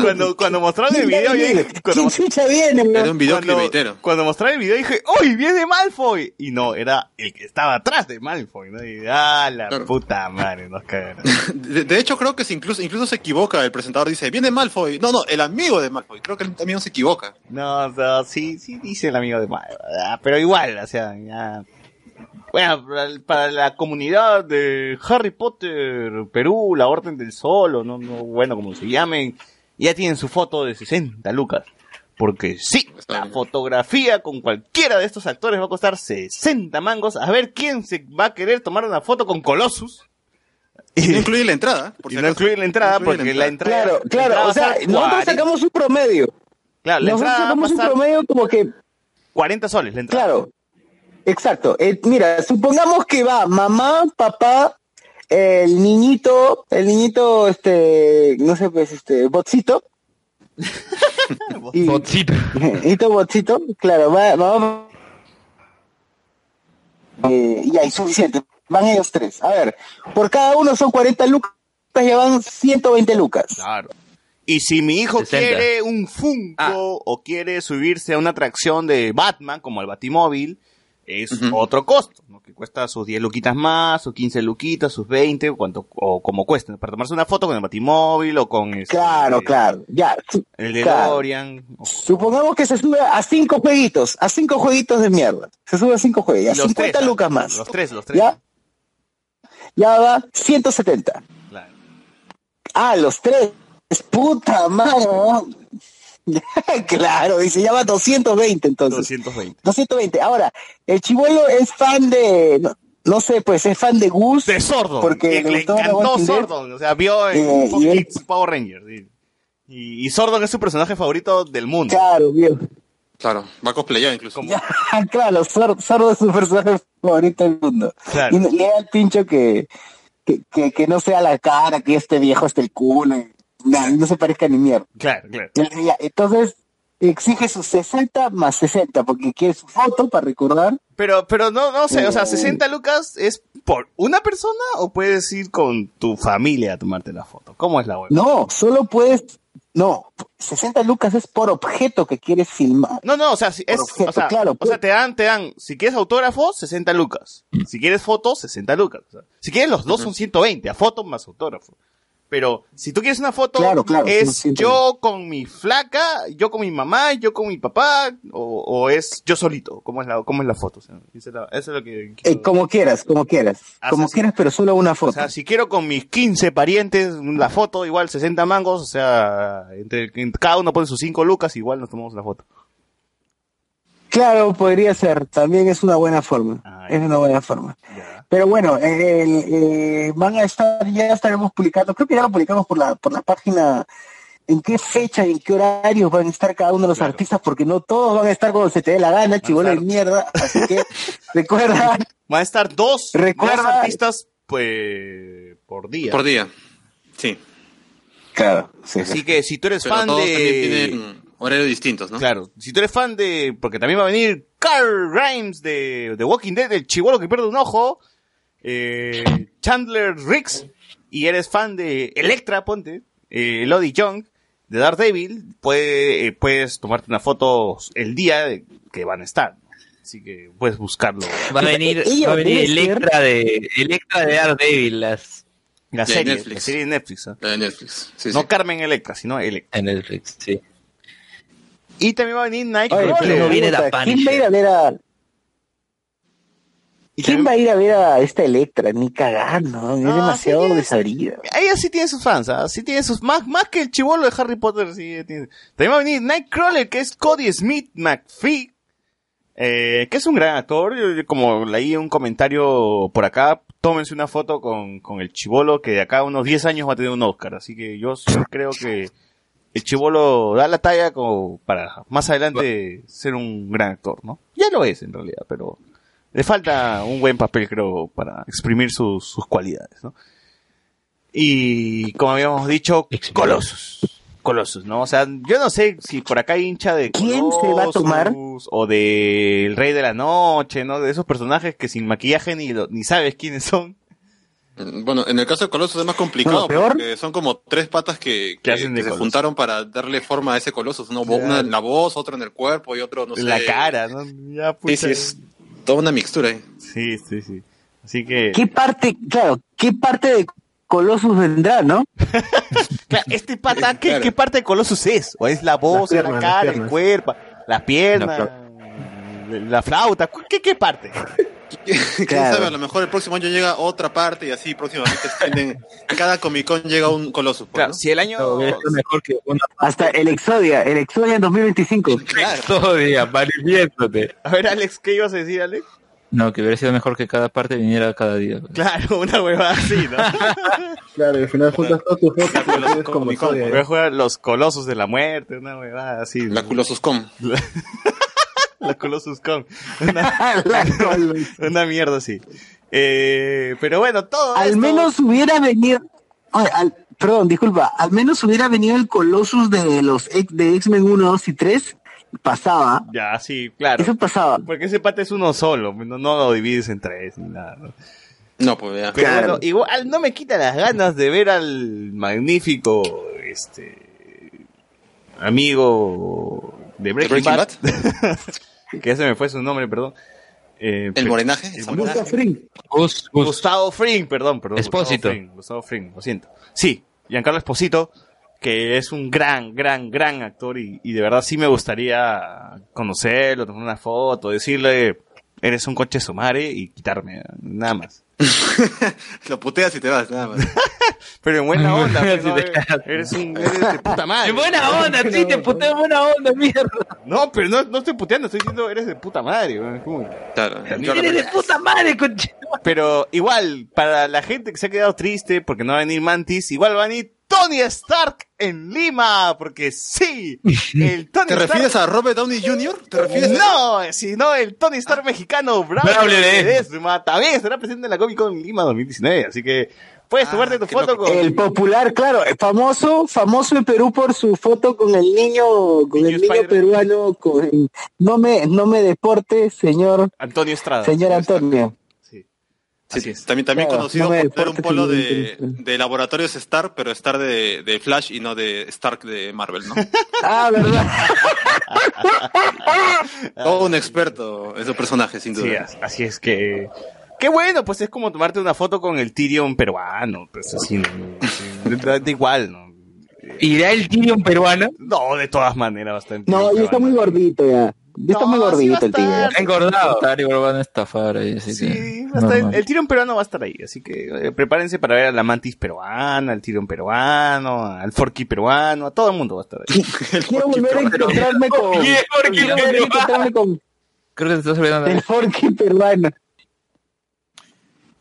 Cuando, cuando mostraron el video, yo dije, cuando, ¿Quién chucha viene, Era weón? un video cuando, cuando mostraron el video dije, ¡Uy, viene Malfoy! Y no, era el que estaba atrás de Malfoy, ¿no? Y, ¡ah, la Claro. puta madre! Nos cagaron. *laughs* De, de hecho, creo que se incluso, incluso se equivoca. El presentador dice, viene Malfoy. No, no, el amigo de Malfoy. Creo que él también se equivoca. No, no, sí, sí dice el amigo de Malfoy. Pero igual, o sea, ya... Bueno, para, para la comunidad de Harry Potter Perú, la Orden del Sol, o no, no, bueno, como se llamen, ya tienen su foto de 60 lucas. Porque sí, la fotografía con cualquiera de estos actores va a costar 60 mangos. A ver quién se va a querer tomar una foto con Colossus. Y no *laughs* incluye la entrada. Por Y no incluye la entrada, No incluye porque la entrada... Claro, la claro, entrada o sea, nosotros 40 sacamos un promedio. Claro, la Nosotros entrada va a sacamos un promedio como que 40 soles la entrada. Claro, exacto. Eh, mira, supongamos que va mamá, papá, el niñito, el niñito, este, no sé, pues, este, botcito. *laughs* y, *laughs* Botcito. niñito botcito, claro, va, mamá. Eh, ya, es suficiente. Van ellos tres. A ver, por cada uno son 40 lucas, ya van 120 lucas. Claro. Y si mi hijo 60. quiere un Funko Ah. o quiere subirse a una atracción de Batman, como el Batimóvil, es Ujú. otro costo, ¿no? Que cuesta sus 10 luquitas más, sus 15 luquitas, sus 20, o, cuanto, o como cuesta, para tomarse una foto con el Batimóvil o con este, Claro, claro. Ya, el de claro. DeLorean. o- Supongamos que se sube a cinco jueguitos, a cinco jueguitos de mierda. Se sube a cinco juegos, a los 50 tres, lucas más. Los tres, los tres. ¿Ya? Ya va 170. Claro. Ah, los tres. Puta madre. *laughs* claro, dice, ya va 220 entonces. 220. 220. Ahora, el chivolo es fan de, no, no sé, pues es fan de Gus. De Sordon. Porque Y le encantó. Sordon. O sea, vio en Eh, y él- Power Rangers. sí. Y, y Sordon es su personaje favorito del mundo. Claro, viejo. Claro, va a cosplayar incluso. *laughs* Claro, Sor- Sordo es su personaje favorito del mundo. Claro. Y le da al pincho que, que, que, que no sea la cara, que este viejo esté el culo. No se parezca ni mierda. Claro, claro. Entonces, exige sus 60 más 60, porque quiere su foto para recordar. Pero, pero no, no sé, o sea, Eh. 60 lucas es por una persona o puedes ir con tu familia a tomarte la foto. ¿Cómo es la web? No, solo puedes. No, 60 lucas es por objeto que quieres filmar. No, no, o sea, si es, objeto, o sea, claro, o sea, pues. te dan, te dan, si quieres autógrafo, 60 lucas. Si quieres fotos, 60 lucas. O sea, si quieres los dos son 120, a foto más autógrafo. Pero si tú quieres una foto, Claro, claro, es yo con mi flaca, yo con mi mamá, yo con mi papá, o, o es yo solito. ¿Cómo es la, cómo es la foto? O sea, eso es lo que quiero- Eh, como quieras, como quieras. Ah, Como quieras, pero solo una O foto. sea, si quiero con mis 15 parientes, la foto igual 60 mangos, o sea, entre, entre cada uno pone sus 5 lucas, igual nos tomamos la foto. Claro, podría ser. También es una buena forma. Ah, es una buena forma. Pero bueno, eh, eh, van a estar, ya estaremos publicando, creo que ya lo publicamos por la, por la página, en qué fecha y en qué horarios van a estar cada uno de los Claro. artistas, porque no todos van a estar cuando se te dé la gana, chivolo de mierda. Así que *laughs* recuerda, Van a estar dos, Recuerda- dos artistas, pues, por día. Por día. Sí. claro, sí, sí. Así que si tú eres Pero fan de... también tienen horarios distintos, ¿no? Claro, si tú eres fan de... Porque también va a venir Carl Grimes de The Walking Dead, el chivolo que pierde un ojo, eh, Chandler Riggs, y eres fan de Electra, ponte, eh, Lodi Young, de Daredevil, puede, eh, puedes tomarte una foto el día de- que van a estar. Así que puedes buscarlo. Va a venir, va a venir Electra de, Electra de Daredevil, las, La serie, Netflix. la serie de Netflix. ¿ah? La de Netflix. Sí, No sí. Carmen Electra, sino Electra. en Netflix, sí. Y también va a venir Oye, Nightcrawler. pero no viene ¿Quién va a ir a ver a, quién también- va a ir a ver a esta Electra? Ni cagando, es No, demasiado sí, desabrida. Ella sí tiene sus fans, ¿ah? sí tiene sus más, más que el chivolo de Harry Potter, sí tiene. También va a venir Nightcrawler, que es Cody Smith McPhee, eh, que es un gran actor, como leí un comentario por acá, tómense una foto con, con el chivolo, que de acá a unos 10 años va a tener un Oscar, así que yo sí creo que el chivolo da la talla como para más adelante ser un gran actor, ¿no? Ya lo es en realidad, pero le falta un buen papel, creo, para exprimir sus, sus cualidades, ¿no? Y como habíamos dicho, Exprimir. Colossus. Colossus, ¿no? O sea, yo no sé si por acá hay hincha de ¿Quién se va a tomar? O de El Rey de la Noche, ¿no? De esos personajes que sin maquillaje ni, lo- ni sabes quiénes son. Bueno, en el caso de Colossus es más complicado Bueno, peor. porque son como tres patas que, que- hacen de que se juntaron para darle forma a ese Colossus. ¿no? Una en la voz, otro en el cuerpo y otro, no sé. En la cara, ¿no? Ya. Sí, sí, es toda una mixtura ahí. sí, sí, sí. Así que... ¿Qué parte, claro, qué parte de Colossus vendrá, no? *laughs* Claro, este pata, ¿qué, Claro. qué parte de Colossus es? ¿O es la voz, la cara, el cuerpo, las piernas, La la, flauta? ¿Qué, qué parte? *laughs* *laughs* Quién Claro. sabe, a lo mejor el próximo año llega otra parte y así próximamente extienden. Cada Comic Con llega un Colossus. pues, Claro, ¿no? si el año... No, es mejor que una Hasta el Exodia, el Exodia en 2025. *laughs* Claro. todavía, manifiestote. A ver, Alex, ¿qué ibas a decir, Alex? No, que hubiera sido mejor que cada parte viniera cada día. Claro, *laughs* una huevada así, ¿no? Claro, y al final juntas todas tus fotos y Claro, lo tienes como Exodia, Voy a ¿eh? jugar los Colosos de la Muerte, una huevada así. La Colossus Com. La Colossus Con. *laughs* Una, La Colossus. una mierda así. Eh, pero bueno, todo al esto- menos hubiera venido, al- perdón, disculpa, al menos hubiera venido el Colossus de los ex- de X-Men 1, 2 y 3, pasaba, Ya, sí, claro. eso pasaba. Porque ese pata es uno solo, no, no lo divides en tres ni nada. ¿no? No, pues ya. Pero Claro. bueno, igual no me quita las ganas de ver al magnífico este amigo de Breaking, Breaking Bad, *laughs* que ya se me fue su nombre, perdón. Eh, El morenaje. el esa morenaje. Gusta Fring. Gus, Gus. Gustavo Fring, perdón, perdón. Espósito. Gustavo Fring, Gustavo Fring, lo siento. Sí, Giancarlo Esposito, que es un gran, gran, gran actor y, y de verdad sí me gustaría conocerlo, tomar una foto, decirle, eres un coche sumare y quitarme, nada más. *laughs* Lo puteas y te vas, nada más. *laughs* Pero en buena onda, te eres, un, eres de puta *laughs* madre. En buena onda, sí, te puteo en buena onda, mierda. No, pero no, no estoy puteando, estoy diciendo eres de puta madre. Como- Claro. Eres de puta madre, conche. Pero igual, para la gente que se ha quedado triste porque no va a venir Mantis, igual va a venir Tony Stark en Lima, porque sí, el Tony ¿Te Stark... refieres a Robert Downey Jr.? ¿Te refieres a No, sino el Tony Stark mexicano, Braulio Ledesma, también estará presente en la Comic Con Lima 2019, así que puedes Ah, tomarte tu foto con... El popular, claro, famoso, famoso en Perú por su foto con el niño, con Niño el niño peruano, con no me, no me deporte, señor, Antonio Estrada. señor Antonio. Sí, Así es. También, también Claro, conocido no por tener un polo y- de, de laboratorios Stark, pero Star de, de Flash y no de Stark de Marvel, ¿no? *laughs* Ah, verdad. *laughs* Todo un experto en su personaje, sin duda. as- así es que... Qué bueno, pues es como tomarte una foto con el Tyrion peruano, pues así, ¿no? Sí, Da, da igual, ¿no? ¿Irá el Tyrion peruano? No, de todas maneras, bastante. No, ya está muy gordito ya. Ya está muy No, sí a gordito el tío. engordado. Estar igual van a estafar ahí, así Sí, que. va a estar- normal. el tirón peruano va a estar ahí, así que eh, prepárense para ver a la mantis peruana, al tirón peruano, al forky peruano, a todo el mundo va a estar ahí. *laughs* Quiero volver a encontrarme con... ¿Quién es Forky Quiero volver a encontrarme con Creo que te estás olvidando. el Forky peruano.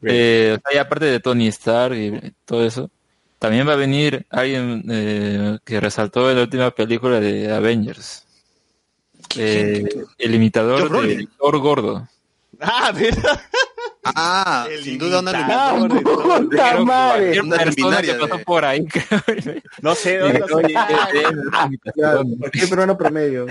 Eh, o sea, y aparte de Tony Stark y todo eso, también va a venir alguien eh, que resaltó en la última película de Avengers. Eh, el imitador de. Thor Gordo. Ah, ¿verdad? Ah, El sin duda una. ¡Ah, puta madre! Que pasó de- por ahí. *laughs* No sé, dónde eh, eh, *laughs* imitación. cualquier peruano promedio.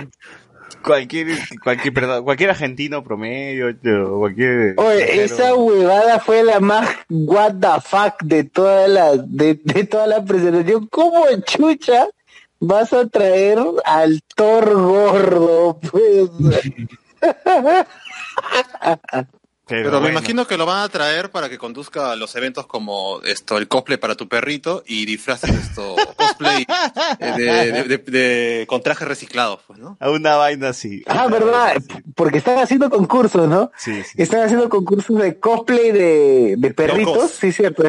cualquier, cualquier, perdón, cualquier argentino promedio, cualquier... Oye, esa huevada fue la más what the fuck de toda la, de, de toda la presentación. ¿Cómo chucha vas a traer al Thor gordo? Pues? Pero me bueno. imagino que lo van a traer para que conduzca a los eventos como esto, el cosplay para tu perrito y disfraces esto, *laughs* cosplay eh, de, de, de- de- con trajes reciclados, pues, ¿no? A una vaina así. Ah, verdad, porque están haciendo concursos, ¿no? Sí, sí. Están haciendo concursos de cosplay de, de perritos, sí, cierto.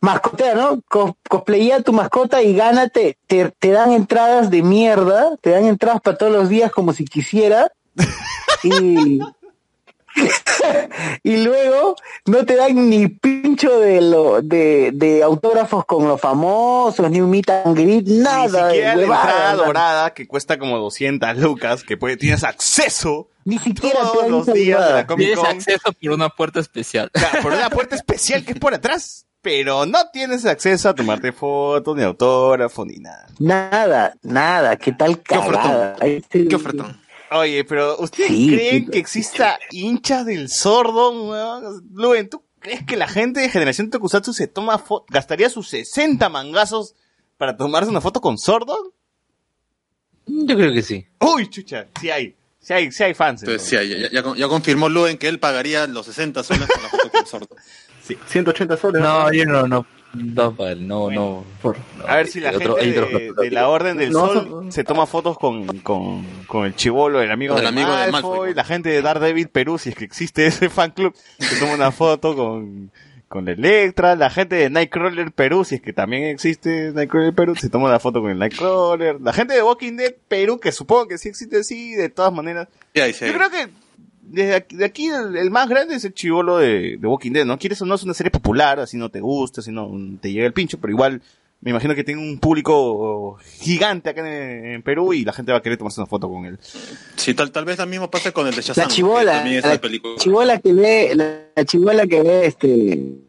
Mascotea, ¿no? Cos- Cosplayea tu mascota y gánate. Te, te dan entradas de mierda, te dan entradas para todos los días como si quisiera. Y. *laughs* y luego no te dan ni pincho de lo de, de autógrafos con los famosos, ni un meet and greet, nada. Ni siquiera la huevada, entrada dorada que cuesta como 200 lucas, que puede, tienes acceso Ni siquiera todos los días de la Comic Tienes acceso por una puerta especial. Claro, por una puerta especial que es por atrás, pero no tienes acceso a tomarte fotos, ni autógrafo, ni nada. Nada, nada, qué tal ¿Qué cagada. Ahí sí. ¿Qué ofertón? Oye, pero ¿ustedes Sí, creen sí, que exista hinchas del sordo, weón? Luen, ¿tú crees que la gente de Generación Tokusatsu se toma gastaría sus 60 mangazos para tomarse una foto con sordo? Yo creo que sí. Uy, chucha, sí hay, sí hay, sí hay fans. Entonces, entonces. sí, ya, ya- ya confirmó Luen que él pagaría los 60 soles por la foto con sordo. *laughs* 180 soles. No, yo no, no. No, vale, no, no. Por- A ver si la Otro- gente de, la Orden del No, Sol se toma fotos con, con, con el chivolo, el amigo, Con de, amigo de Malfoy, Malfoy. la gente de Daredevil Perú, si es que existe ese *laughs* fan club, se toma una foto con, con Electra, la gente de Nightcrawler Perú, si es que también existe Nightcrawler Perú, se toma una foto con el Nightcrawler, la gente de Walking Dead Perú, que supongo que sí existe, sí, de todas maneras. Sí, sí, Yo creo que desde aquí, de aquí el, el más grande es el chivolo de, de Walking Dead, ¿no? Quieres o no, es una serie popular, así no te gusta, así no te llega el pincho, pero igual me imagino que tiene un público gigante acá en, en Perú y la gente va a querer tomarse una foto con él. Sí, tal, tal vez lo mismo pase con el de Shazam. La chivola, la chivola que ve, la, la chivola que ve este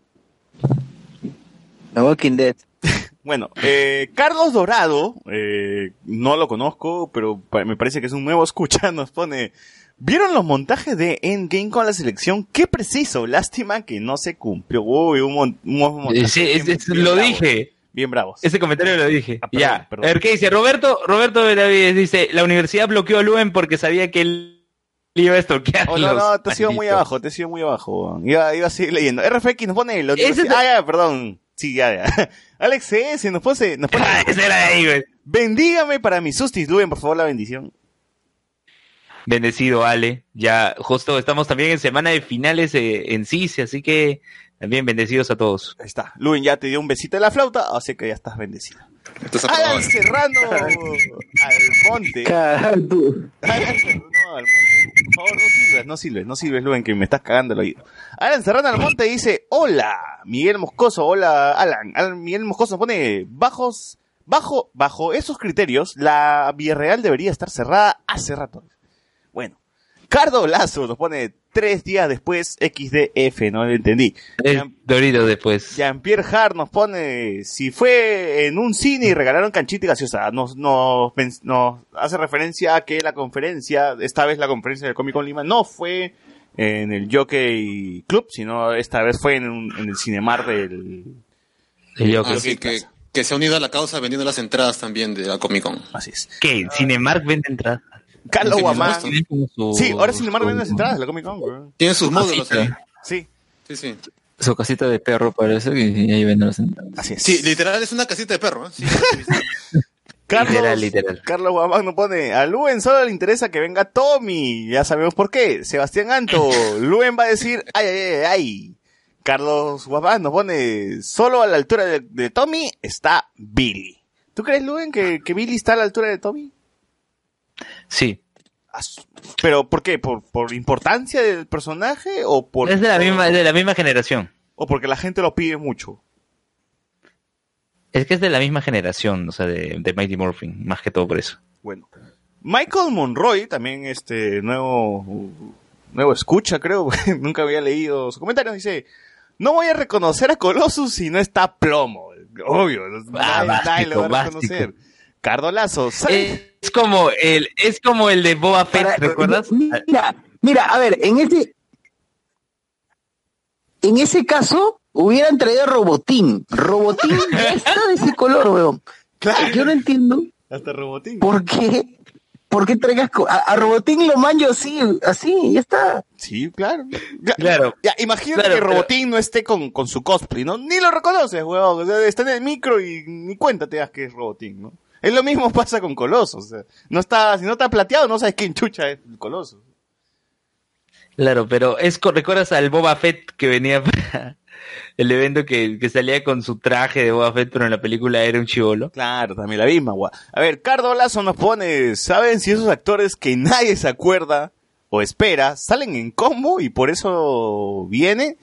The Walking Dead. *laughs* Bueno, eh, Carlos Dorado, eh, no lo conozco, pero me parece que es un nuevo escucha, *laughs* nos pone, ¿vieron los montajes de Endgame con la selección? Qué preciso, lástima que no se cumplió. Uy, un, mon- unos montajes Sí, es- bien- es- bien lo bravos, dije. Bien bravos. Ese comentario lo dije. Ah, perdón, ya. perdón. A ver, ¿qué dice? Roberto, Roberto Benavides dice, la universidad bloqueó a Luen porque sabía que él iba a estoquear Oh, no, no, te has ido muy abajo, te has ido muy abajo. Iba, iba a seguir leyendo. RFX nos pone universidad. es- Ah, ya, perdón. Sí, ya, ya. *laughs* Alex CS nos pone, nos pone Ah, *laughs* ese era ahí, güey. bendígame para mi sustis, Luen, por favor, la bendición. Bendecido, Ale. Ya, justo estamos también en semana de finales eh, en CIS, así que también bendecidos a todos. Ahí está. Luen ya te dio un besito de la flauta, así que ya estás bendecido. Alan. Serrano Almonte. Cagado tú. Alan Serrano Almonte. Por favor, no silbes, no silbes, no silbes, Luen, que me estás cagando el oído. Alan Serrano Almonte dice, hola, Miguel Moscoso, hola, Alan. Alan Miguel Moscoso pone, bajos, bajo, bajo esos criterios, la Villarreal debería estar cerrada hace rato. Bueno. Cardo Lazo nos pone tres días después XDF, no lo entendí. Es Dorito después. Jean-Pierre Hart nos pone, si fue en un cine y regalaron canchita y gaseosa, nos, nos, nos hace referencia a que la conferencia, esta vez la conferencia del Comic Con Lima, no fue en el Jockey Club, sino esta vez fue en, un- en el Cinemar del... El Joker. Así que, que se ha unido a la causa vendiendo las entradas también de la Comic Con. Así es. ¿Qué? ¿Cinemark vende entradas? Carlos Sí, Guamán. por Tiene como su- Sí, ahora Cinemar su- vende las entradas de la Comic Con, weón. Tienen sus módulos ahí. Sí. Sí, sí. su casita de perro parece y ahí venden los entradas. Así es. Sí, literal es una casita de perro. ¿eh? Sí. *laughs* Carlos, Literal, literal. Carlos Guamán nos pone, a Luen solo le interesa que venga Tommy. Ya sabemos por qué. Sebastián Anto, *laughs* Luen va a decir, ay, ay, ay, ay. Carlos Guamán nos pone, solo a la altura de, de Tommy está Billy. ¿Tú crees, Luen, que, que Billy está a la altura de Tommy? Sí. As- ¿Pero por qué? ¿Por, por importancia del personaje o por, Es de la misma, es de la misma generación. o porque la gente lo pide mucho? Es que es de la misma generación, o sea, de, de Mighty Morphin, más que todo por eso. Bueno. Michael Monroy, también este nuevo, nuevo escucha, creo, *laughs* nunca había leído su comentario, dice, no voy a reconocer a Colossus si no está plomo. Obvio, Ah, nadie, nadie lo va a reconocer. Cardolazo. Es como el, es como el de Boba Fett, Para- ¿recuerdas? Mira, mira, a ver, en ese, en ese caso hubieran traído Robotín. Robotín *laughs* ya está de ese color, weón. Claro. Yo no entiendo Hasta Robotín. por qué, por qué traigas a, a Robotín lo manjo así, así, ya está. Sí, claro. Ya, Claro. Ya, imagínate Claro, que pero- Robotín no esté con, con su cosplay, ¿no? Ni lo reconoces, huevón. O sea, está en el micro y ni cuenta te das que es Robotín, ¿no? Es lo mismo *laughs* pasa con Coloso, o sea, no está, si no está plateado, no sabes quién chucha es el Coloso. Claro, pero es recuerdas al Boba Fett que venía *laughs* para el evento que, que salía con su traje de Boba Fett, pero en la película era un chivolo. Claro, también la misma, gua. A ver, Cardo Lazo nos pone, ¿saben si esos actores que nadie se acuerda o espera salen en combo y por eso viene?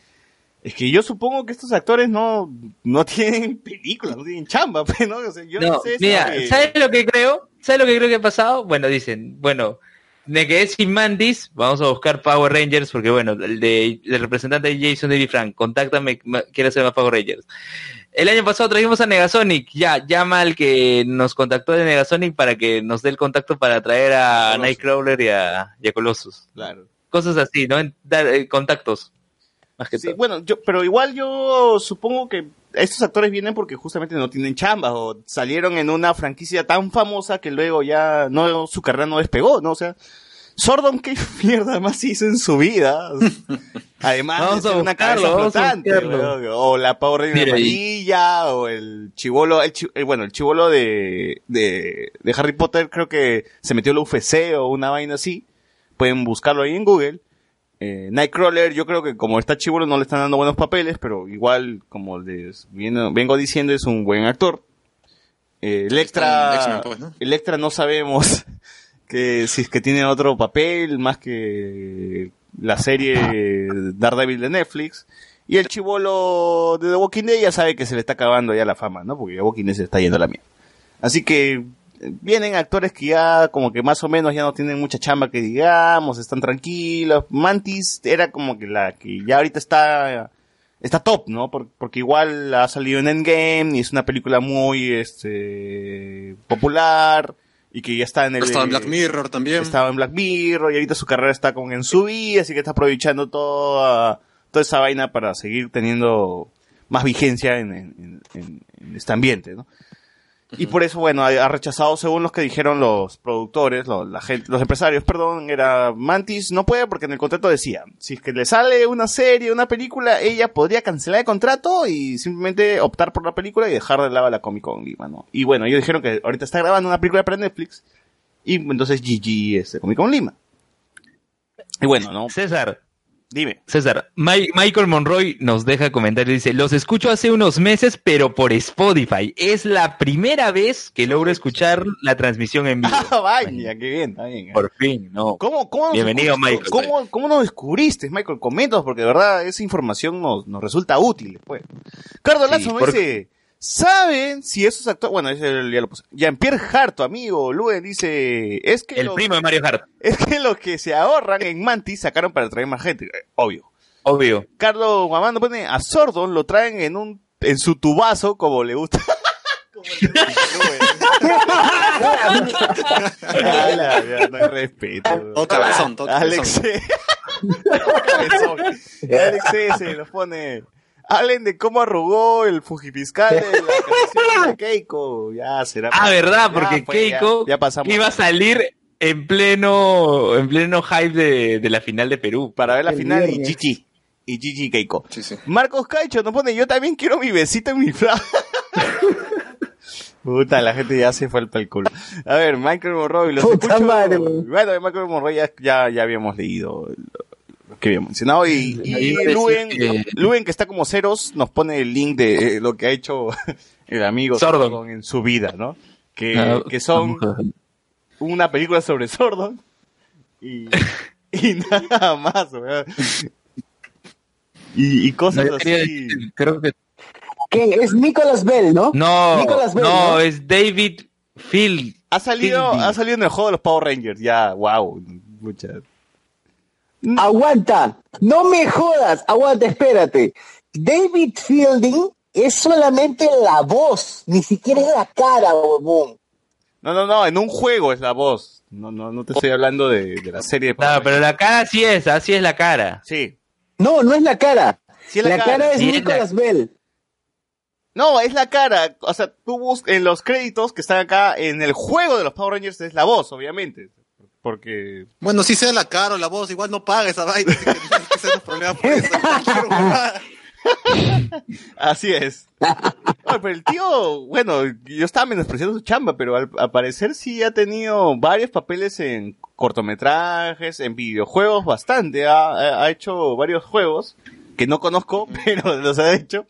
Es que yo supongo que estos actores no, no tienen *laughs* películas, no tienen chamba, pues, ¿no? O sea, yo no, No, sé mira, que- ¿sabes lo que creo? ¿Sabes lo que creo que ha pasado? Bueno, dicen, bueno, me quedé sin Mantis, vamos a buscar Power Rangers, porque bueno, el de el representante de Jason David Frank, contáctame, quiero hacer más Power Rangers. El año pasado trajimos a Negasonic, ya, llama al que nos contactó de Negasonic para que nos dé el contacto para traer a Colossus. Nightcrawler y a, y a Colossus. Claro. Cosas así, ¿no? En- dar, eh, contactos. Más que Sí, todo. bueno, yo, pero igual yo supongo que estos actores vienen porque justamente no tienen chamba o salieron en una franquicia tan famosa que luego ya no su carrera no despegó, ¿no? O sea, Sordon qué *laughs* mierda más hizo en su vida. *laughs* Además Vamos de ser una cabeza flotante, o la Power Ranger amarilla, o el chivolo, el chi- eh, bueno, el chivolo de, de, de Harry Potter creo que se metió la UFC o una vaina así. Pueden buscarlo ahí en Google. Eh, Nightcrawler, yo creo que como está chivolo no le están dando buenos papeles, pero igual, como les viene- vengo diciendo, es un buen actor. Eh, Electra, pues, ¿no? Electra no sabemos *laughs* que si es que tiene otro papel más que la serie Daredevil de Netflix. Y el chivolo de The Walking Dead ya sabe que se le está acabando ya la fama, ¿no? Porque The Walking Dead se está yendo a la mierda. Así que vienen actores que ya como que más o menos ya no tienen mucha chamba que digamos, están tranquilos. Mantis era como que la que ya ahorita está está top, ¿no? Por- porque igual ha salido en Endgame y es una película muy este popular y que ya está en el Estaba en Black Mirror también. estaba en Black Mirror y ahorita su carrera está como en su vida, así que está aprovechando toda, toda esa vaina para seguir teniendo más vigencia en, en- en- en este ambiente, ¿no? Y por eso, bueno, ha, ha rechazado, según los que dijeron los productores, lo- la gente, los empresarios, perdón, era Mantis no puede porque en el contrato decía, si es que le sale una serie, una película, ella podría cancelar el contrato y simplemente optar por la película y dejar de lado la Comic Con Lima, ¿no? Y bueno, ellos dijeron que ahorita está grabando una película para Netflix y entonces GG este Comic Con Lima. Y bueno, ¿no? César, Dime. César, Mi- Michael Monroy nos deja comentario y dice, los escucho hace unos meses, pero por Spotify. Es la primera vez que logro escuchar la transmisión en vivo. Ah, *laughs* vaya, qué bien, está bien. Por fin, ¿no. ¿Cómo, cómo Bienvenido? Michael. ¿Cómo, cómo nos descubriste, Michael? Coméntanos, porque de verdad esa información nos, nos resulta útil. Pues. Cardo Lazo Sí, me dice, ¿saben si esos actores... Bueno, ese ya lo puse. Jean-Pierre Hart, amigo, Luen, dice... Es que, El primo de Mario Hart, *laughs* es que lo que se ahorran en Mantis sacaron para traer más gente. Eh, Obvio. obvio. Carlos Guamán pone a Sordon lo traen en un en su tubazo como le gusta. *laughs* Como le gusta. Ala, *laughs* ya, no hay respeto. Todo cabezón. Alex. Alex se lo pone. Hablen de cómo arrugó el fujifiscal de la *laughs* de Keiko. Ya será. Ah, ¿verdad? Ya, Porque pues, Keiko ya, pasamos. iba a salir en pleno, en pleno hype de, de la final de Perú. para ver la El final y. GG. y Gigi Keiko. Sí, sí. Marcos Caicho nos pone, yo también quiero mi besito en mi fra. *laughs* Puta, la gente ya se fue al culo. A ver, Michael Monroy, los Puta escucho. madre. Bueno, Michael Monroy ya, ya, ya habíamos leído que habíamos mencionado. Y, y Luen, que- Luen, que está como ceros, nos pone el link de eh, lo que ha hecho *laughs* el amigo Sordon. Sordon en su vida, ¿no? Que, Ah, que son una película sobre Sordon y, *laughs* y nada más, weón. Y, cosas así. decir, creo que ¿Quién? Es Nicolas Bell, ¿no? No, Nicolas Bell, no, ¿no? es David Field. Ha salido, ha salido en el juego de los Power Rangers, ya, wow, mucha. Aguanta, no me jodas, aguanta, espérate. David Fielding es solamente la voz, ni siquiera es la cara, huevón. No, no, no, en un juego es la voz. No, no, no te estoy hablando de, de la serie de Power No, pero la cara sí es, así es la cara. Sí. No, no es la cara. Sí es la, la cara, cara, es sí es Nicolas Bell. No, es la cara. O sea, tú buscas en los créditos que están acá en el juego de los Power Rangers es la voz, obviamente. Porque Bueno, si sea la cara o la voz, igual no paga esa vaina. así que que por eso. Así es. Oye, pero el tío, bueno, yo estaba menospreciando su chamba, pero al, al parecer sí ha tenido varios papeles en cortometrajes, en videojuegos, bastante. Ha, ha- ha hecho varios juegos que no conozco, pero *laughs* los ha hecho.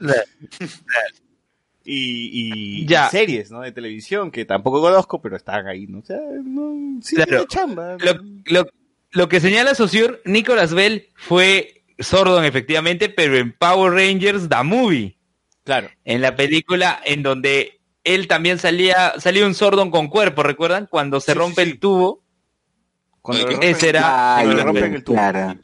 Y, y, Ya. y series, ¿no? De televisión que tampoco conozco, pero están ahí, ¿no? O sea, no, sí Claro. tiene chamba. Lo, lo- lo que señala Saussure, Nicolas Bell fue Sordon efectivamente, pero en Power Rangers The Movie, Claro. en la película en donde él también salía, salía un Sordon con cuerpo, ¿recuerdan? Cuando se Sí, rompe sí, el tubo, Cuando Oye, ese era cuando rompen el tubo. Claro.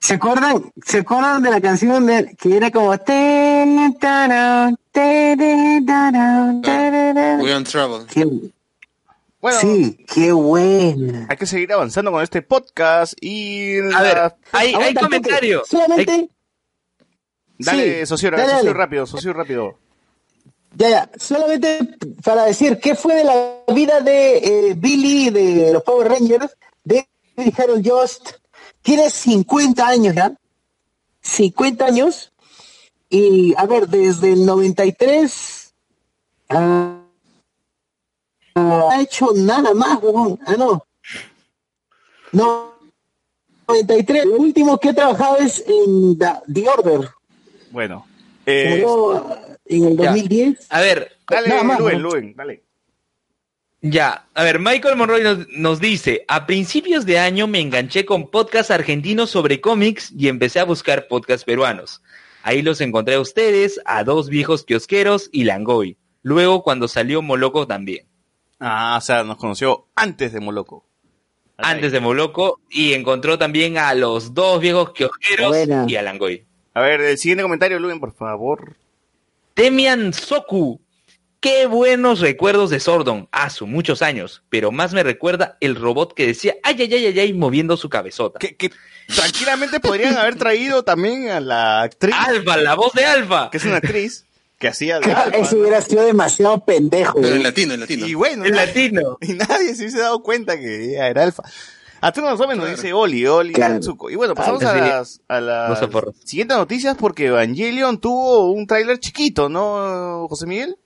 ¿Se acuerdan, ¿Se acuerdan de la canción de, que era como... "Ten, tarán, tere, tarán, tararán"? We on trouble. Qué- Bueno, sí, qué buena. hay que seguir avanzando con este podcast y... A la- ver, hay, hay Aguanta, comentario. Pepe, Solamente... Hay- Dale, sí, socio, dale, socio dale. rápido, socio rápido. Ya, ya, solamente para decir qué fue de la vida de eh, Billy de los Power Rangers, de Harold Jost. Tiene 50 años ya. 50 años. Y a ver, desde el 93 ah, ah, ha hecho nada más, huevón. Ah, no. No. 93. Lo último que he trabajado es en The, The Order. Bueno. Eh, en el ya. 2010. A ver, dale, Luen, ¿no? Luen, dale. Ya, a ver, Michael Monroy nos, nos dice, a principios de año me enganché con podcasts argentinos sobre cómics y empecé a buscar podcasts peruanos. Ahí los encontré a ustedes, a dos viejos kiosqueros y Langoy. Luego cuando salió Moloco también. Ah, o sea, nos conoció antes de Moloco. Antes de Moloco y encontró también a los dos viejos kiosqueros Buena. y a Langoy. A ver, el siguiente comentario, Luen, por favor. Temian Soku. Qué buenos recuerdos de Sordon. Hace muchos años. Pero más me recuerda el robot que decía ay, ay, ay, ay, ay, moviendo su cabezota. Que, que tranquilamente podrían haber traído también a la actriz, Alfa, la voz de Alfa. que es una actriz, que hacía de Alfa, Eso ¿no? hubiera sido demasiado pendejo. Pero en latino, en latino. Y bueno, El nadie- latino. *laughs* y nadie se hubiese dado cuenta que ella era Alfa. A tú nos nos dice Oli, Oli, Claro. Natsuko. Y bueno, pasamos Ah, a sí. las, a las siguientes noticias porque Evangelion tuvo un tráiler chiquito, ¿no, José Miguel?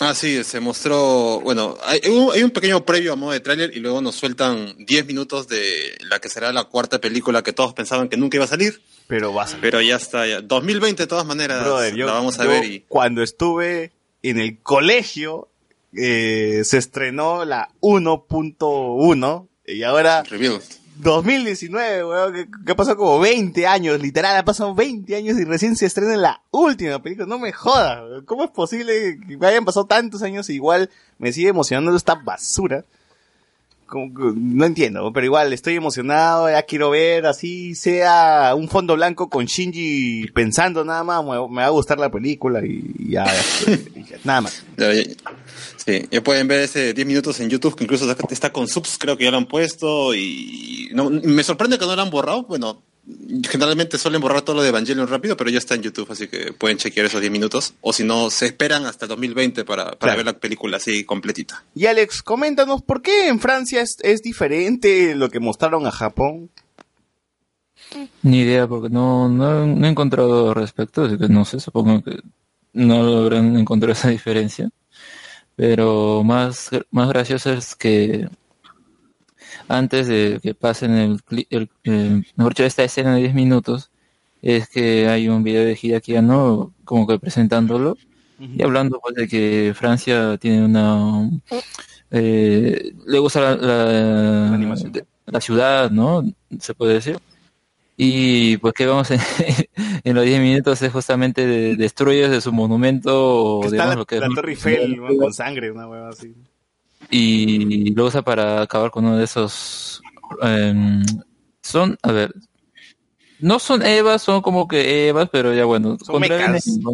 Ah, sí, se mostró, bueno, hay un, hay un pequeño previo a modo de tráiler y luego nos sueltan 10 minutos de la que será la cuarta película que todos pensaban que nunca iba a salir, Pero vas a pero ya está, ya. 2020 de todas maneras Brother, yo, la vamos a yo ver y cuando estuve en el colegio eh, se estrenó la 1.1 y ahora. 2019, weón, que, que ha pasado como 20 años, literal, ha pasado 20 años y recién se estrena la última película, no me jodas, weón. ¿cómo es posible que me hayan pasado tantos años y igual me sigue emocionando esta basura? Como que- no entiendo, pero igual estoy emocionado, ya quiero ver así sea un fondo blanco con Shinji pensando nada más, me, me va a gustar la película y ya, y ya, *laughs* nada más. Sí, ya pueden ver ese 10 minutos en YouTube, que incluso está- con subs, creo que ya lo han puesto y no, me sorprende que no lo han borrado, bueno, generalmente suelen borrar todo lo de Evangelion rápido, pero ya está en YouTube, así que pueden chequear esos 10 minutos, o si no, se esperan hasta el 2020 para, para Claro. ver la película así completita. Y Alex, coméntanos, ¿por qué en Francia es, es diferente lo que mostraron a Japón? Ni idea, porque no, no, no he encontrado respecto, así que no sé, supongo que no logran encontrar esa diferencia. Pero más, más gracioso es que antes de que pasen el, cli- el, eh, mejor dicho, esta escena de 10 minutos, es que hay un video de Hideaki Anno como que presentándolo y hablando pues de que Francia tiene una eh, le gusta la, la, la ciudad, ¿no? Se puede decir. Y pues que vamos en, *laughs* en los 10 minutos es justamente de, destruyes de su monumento o Que está digamos la, lo que es la Torre Eiffel ¿no? con sangre, una hueva así. y lo usa para acabar con uno de esos em, son a ver no son evas son como que evas pero ya bueno Son ¿no?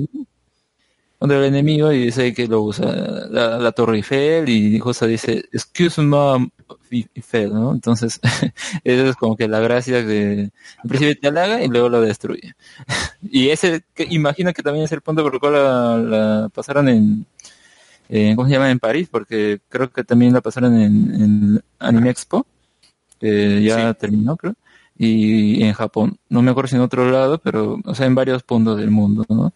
Contra el enemigo y dice que lo usa la, la torre Eiffel y justo dice excuse me Eiffel ¿no? entonces *laughs* eso es como que la gracia de al principio te halaga y luego lo destruye *laughs* y ese que imagino que también es el punto por el cual la, la pasaron en ¿cómo se llama? En París, porque creo que también la pasaron en, en Anime Expo, que ya terminó, creo, y en Japón. No me acuerdo si en otro lado, pero, o sea, en varios puntos del mundo, ¿no?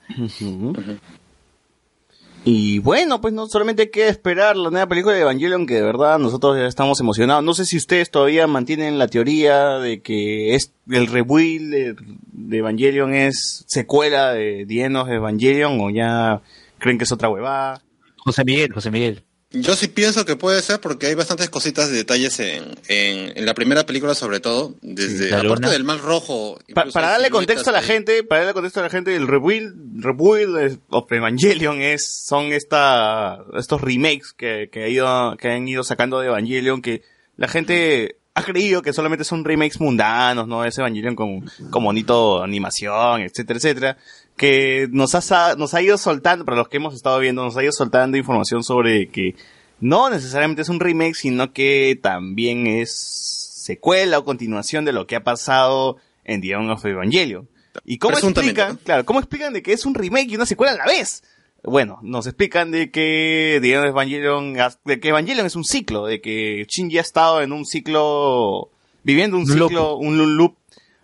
Y bueno, pues no solamente hay que esperar la nueva película de Evangelion, que de verdad nosotros ya estamos emocionados. No sé si ustedes todavía mantienen la teoría de que es el rebuild de, de Evangelion es secuela de End of Evangelion o ya creen que es otra huevada. José Miguel, José Miguel. Yo sí pienso que puede ser porque hay bastantes cositas de detalles en, en, en la primera película sobre todo, desde la aparte del mal rojo. Pa- para darle contexto a la ahí. gente, para darle contexto a la gente, el rebuild, rebuild of Evangelion es, son esta, estos remakes que, que, ha ido, que han ido sacando de Evangelion que la gente ha creído que solamente son remakes mundanos, ¿no? Es Evangelion con, con bonito animación, etcétera, etcétera. Que nos ha, nos ha ido soltando, para los que hemos estado viendo, nos ha ido soltando información sobre que no necesariamente es un remake, sino que también es secuela o continuación de lo que ha pasado en The End of Evangelion. ¿Y cómo explican? Claro, ¿cómo explican de que es un remake y una secuela a la vez? Bueno, nos explican de que The End of Evangelion, de que Evangelion es un ciclo, de que Shinji ha estado en un ciclo, viviendo un loop. ciclo, un loop,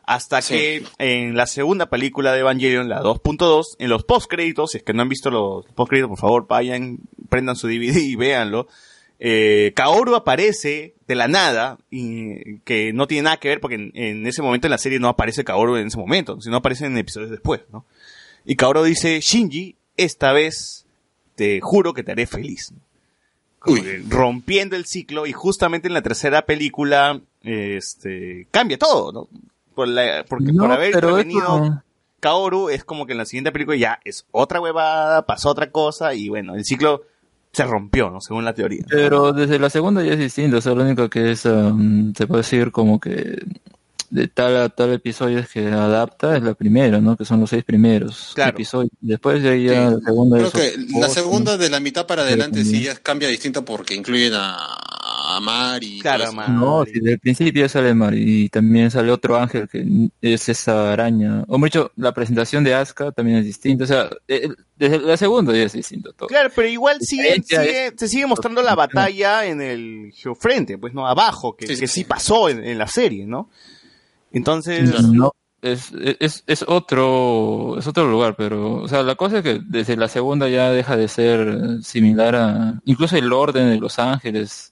hasta Sí. que en la segunda película de Evangelion, la 2.2, en los postcréditos, si es que no han visto los postcréditos, por favor, vayan, prendan su DVD y véanlo. Eh, Kaoru aparece de la nada, y que no tiene nada que ver porque en, en ese momento en la serie no aparece Kaoru en ese momento, sino aparece en episodios después, ¿no? Y Kaoru dice, Shinji, esta vez te juro que te haré feliz. rompiendo el ciclo y justamente en la tercera película, este, cambia todo, ¿no? Por la- porque No, por haber eso- Kaoru es como que en la siguiente película ya es otra huevada, pasó otra cosa y bueno, el ciclo se rompió, ¿no? Según la teoría. Pero desde la segunda ya es distinto, o sea, lo único que es, um, se puede decir como que de tal a tal episodio es que adapta es la primera, ¿no? Que son los seis primeros Claro. episodios. Después de ahí ya Sí. la segunda Creo es que otra la segunda de la mitad para adelante sí ya cambia distinto porque incluyen a, a Mari. y Claro. No, desde el principio sale Mar y también sale otro ángel que es esa araña. O mucho, la presentación de Asuka también es distinta. O sea, eh, desde la segunda ya es distinto todo. Claro, pero igual sigue, sigue- se sigue mostrando la batalla en el geofrente, pues no, abajo, que, Sí, que sí sí. pasó en, en la serie, ¿no? Entonces, No, es, es, es otro, es otro lugar, pero, o sea, la cosa es que desde la segunda ya deja de ser similar a, incluso el orden de Los Ángeles, eh,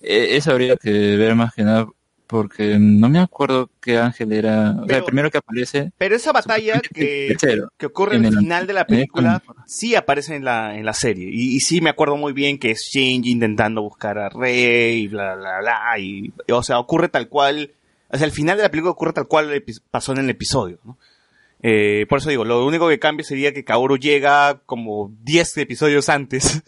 eso habría que ver más que nada, porque no me acuerdo qué ángel era, o sea, Pero- el primero que aparece, pero esa batalla que, que ocurre En el- final de la el- película sí aparece en la, en la serie. Y, y sí me acuerdo muy bien que es Shinji intentando buscar a Rey, y bla, bla, bla, y, o sea, ocurre tal cual, o sea, el final de la película ocurre tal cual pasó en el episodio, ¿no? Eh, por eso digo, lo único que cambia sería que Kaoru llega como 10 episodios antes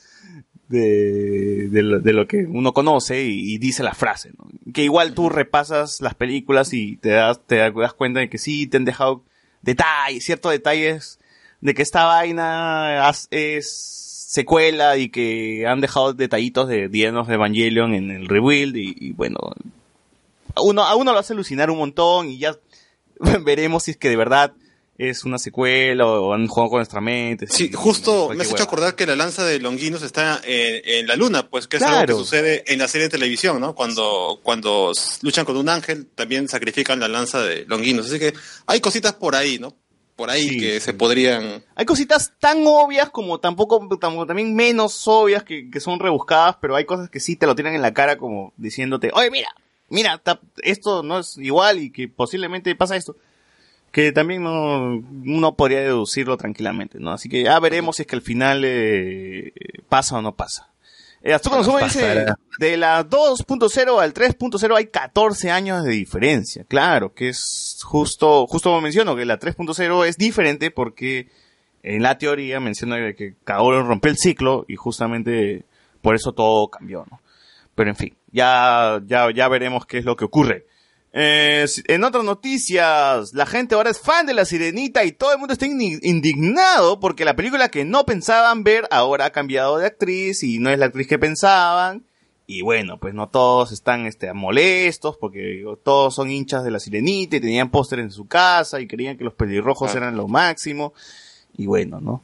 de, de, lo, de lo que uno conoce y, y dice la frase, ¿no? Que igual tú repasas las películas y te das, te das cuenta de que sí te han dejado detalles, ciertos detalles de que esta vaina es secuela y que han dejado detallitos de Dienos de Evangelion en el rebuild y, y bueno, a uno, a uno lo hace alucinar un montón y ya *laughs* veremos si es que de verdad es una secuela o han jugado con nuestra mente. Sí, justo me has hecho hueva. acordar que la lanza de Longinos está en, en la luna, pues que es algo Claro. que sucede en la serie de televisión, ¿no? Cuando, cuando luchan con un ángel, también sacrifican la lanza de Longinos. Así que hay cositas por ahí, ¿no? Por ahí Sí, que se podrían... Hay cositas tan obvias como tampoco, tampoco también menos obvias que, que son rebuscadas, pero hay cosas que sí te lo tiran en la cara como diciéndote, oye, mira, mira, ta- esto no es igual y que posiblemente pasa esto. Que también no, uno podría deducirlo tranquilamente, ¿no? Así que ya veremos si es que al final eh, pasa o no pasa. Eh, Astuto Consumo dice, de la 2.0 al 3.0 hay 14 años de diferencia. Claro, que es justo, justo como menciono, que la 3.0 es diferente porque en la teoría menciona que Kaoru rompió el ciclo y justamente por eso todo cambió, ¿no? Pero en fin, ya, ya, ya veremos qué es lo que ocurre. Eh, en otras noticias, la gente ahora es fan de la sirenita y todo el mundo está indi- indignado porque la película que no pensaban ver ahora ha cambiado de actriz y no es la actriz que pensaban. Y bueno, pues no todos están este, molestos porque digo, todos son hinchas de la sirenita y tenían póster en su casa y creían que los pelirrojos Ah. eran lo máximo. Y bueno, ¿no?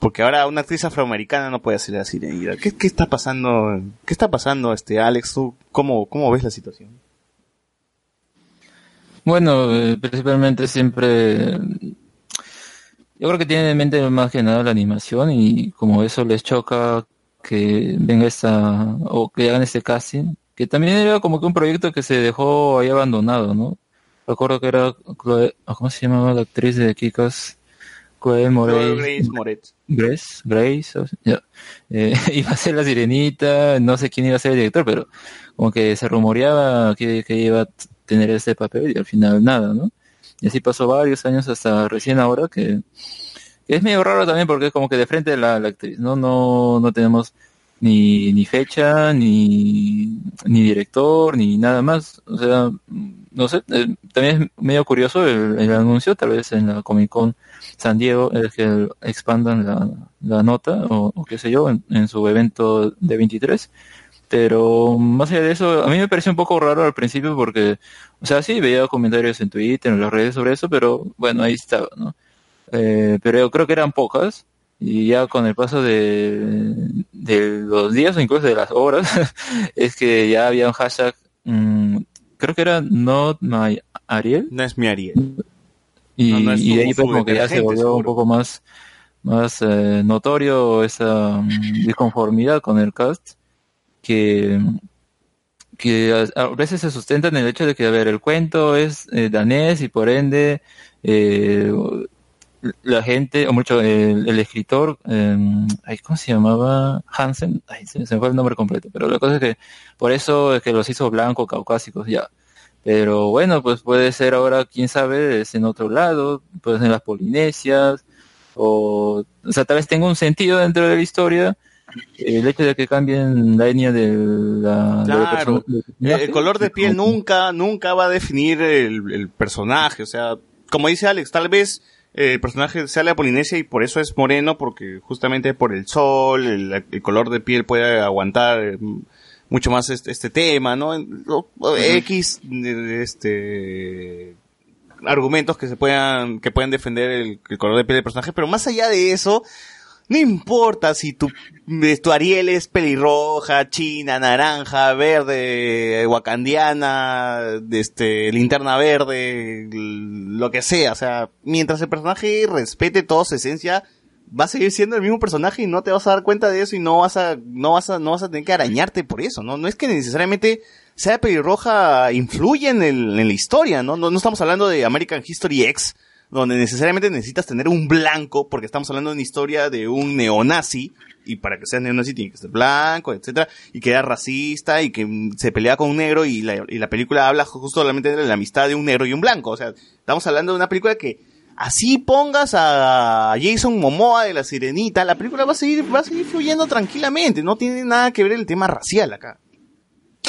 Porque ahora una actriz afroamericana no puede hacer la sirenita. ¿Qué, qué está pasando? ¿Qué está pasando, este Alex? ¿Tú cómo, cómo ves la situación? Bueno, eh, principalmente siempre. Yo creo que tienen en mente más que nada la animación y como eso les choca que venga esta. o que hagan este casting, que también era como que un proyecto que se dejó ahí abandonado, ¿no? Recuerdo que era. ¿Cómo se llamaba la actriz de Kikas? Chloe Moretz. Grace Moretz. Grace, Grace, o sea, ya. Eh, *laughs* iba a ser la sirenita, no sé quién iba a ser el director, pero como que se rumoreaba que, que iba tener este papel y al final nada, ¿no? Y así pasó varios años hasta recién ahora que, es medio raro también porque es como que de frente la, actriz, ¿no? No, no tenemos ni, ni fecha, ni, ni director, ni nada más. O sea, no sé, eh, también es medio curioso el, el anuncio, tal vez en la Comic Con San Diego es que expandan la, la nota o, qué sé yo en su evento de 23 pero más allá de eso a mí me pareció un poco raro al principio porque o sea sí veía comentarios en Twitter en las redes sobre eso pero bueno ahí estaba no Eh, pero yo creo que eran pocas y ya con el paso de, de los días o incluso de las horas *laughs* es que ya había un hashtag mm, creo que era not my Ariel. No es mi Ariel. y, No, no es y de ahí fue como que ya se volvió un poco más, más eh, notorio esa mm, disconformidad con el cast que, que a, veces se sustenta en el hecho de que, a ver, el cuento es eh, danés y por ende eh, la gente, o mucho, el, escritor, eh, ¿cómo se llamaba? Hansen, ay, se, me fue el nombre completo, pero la cosa es que por eso es que los hizo blanco, caucásicos, ya. Pero bueno, pues puede ser ahora, quién sabe, es en otro lado, puede ser en las Polinesias, o, o sea, tal vez tenga un sentido dentro de la historia, el hecho de que cambien la etnia de la, de la Claro. Eh, el color de piel nunca, nunca va a definir el, el personaje. O sea, como dice Alex, tal vez eh, el personaje sea la Polinesia y por eso es moreno, porque justamente por el sol, el, el color de piel puede aguantar eh, mucho más este, este tema, ¿no? X, este argumentos que se puedan que puedan defender el, el color de piel del personaje, pero más allá de eso, no importa si tu, eh, tu Ariel es pelirroja, china, naranja, verde, wakandiana, este, linterna verde, lo que sea. O sea, mientras el personaje respete toda su esencia, va a seguir siendo el mismo personaje y no te vas a dar cuenta de eso y no vas a, no vas a, no vas a tener que arañarte por eso, ¿no? No es que necesariamente sea pelirroja influye en, el, en la historia, ¿no? ¿no? No estamos hablando de American History X, donde necesariamente necesitas tener un blanco, porque estamos hablando de una historia de un neonazi, y para que sea neonazi tiene que ser blanco, etcétera, y que era racista, y que mm, se pelea con un negro, y la, y la película habla justo solamente de la amistad de un negro y un blanco, o sea, estamos hablando de una película que así pongas a Jason Momoa de la Sirenita, la película va a seguir, va a seguir fluyendo tranquilamente, no tiene nada que ver el tema racial acá.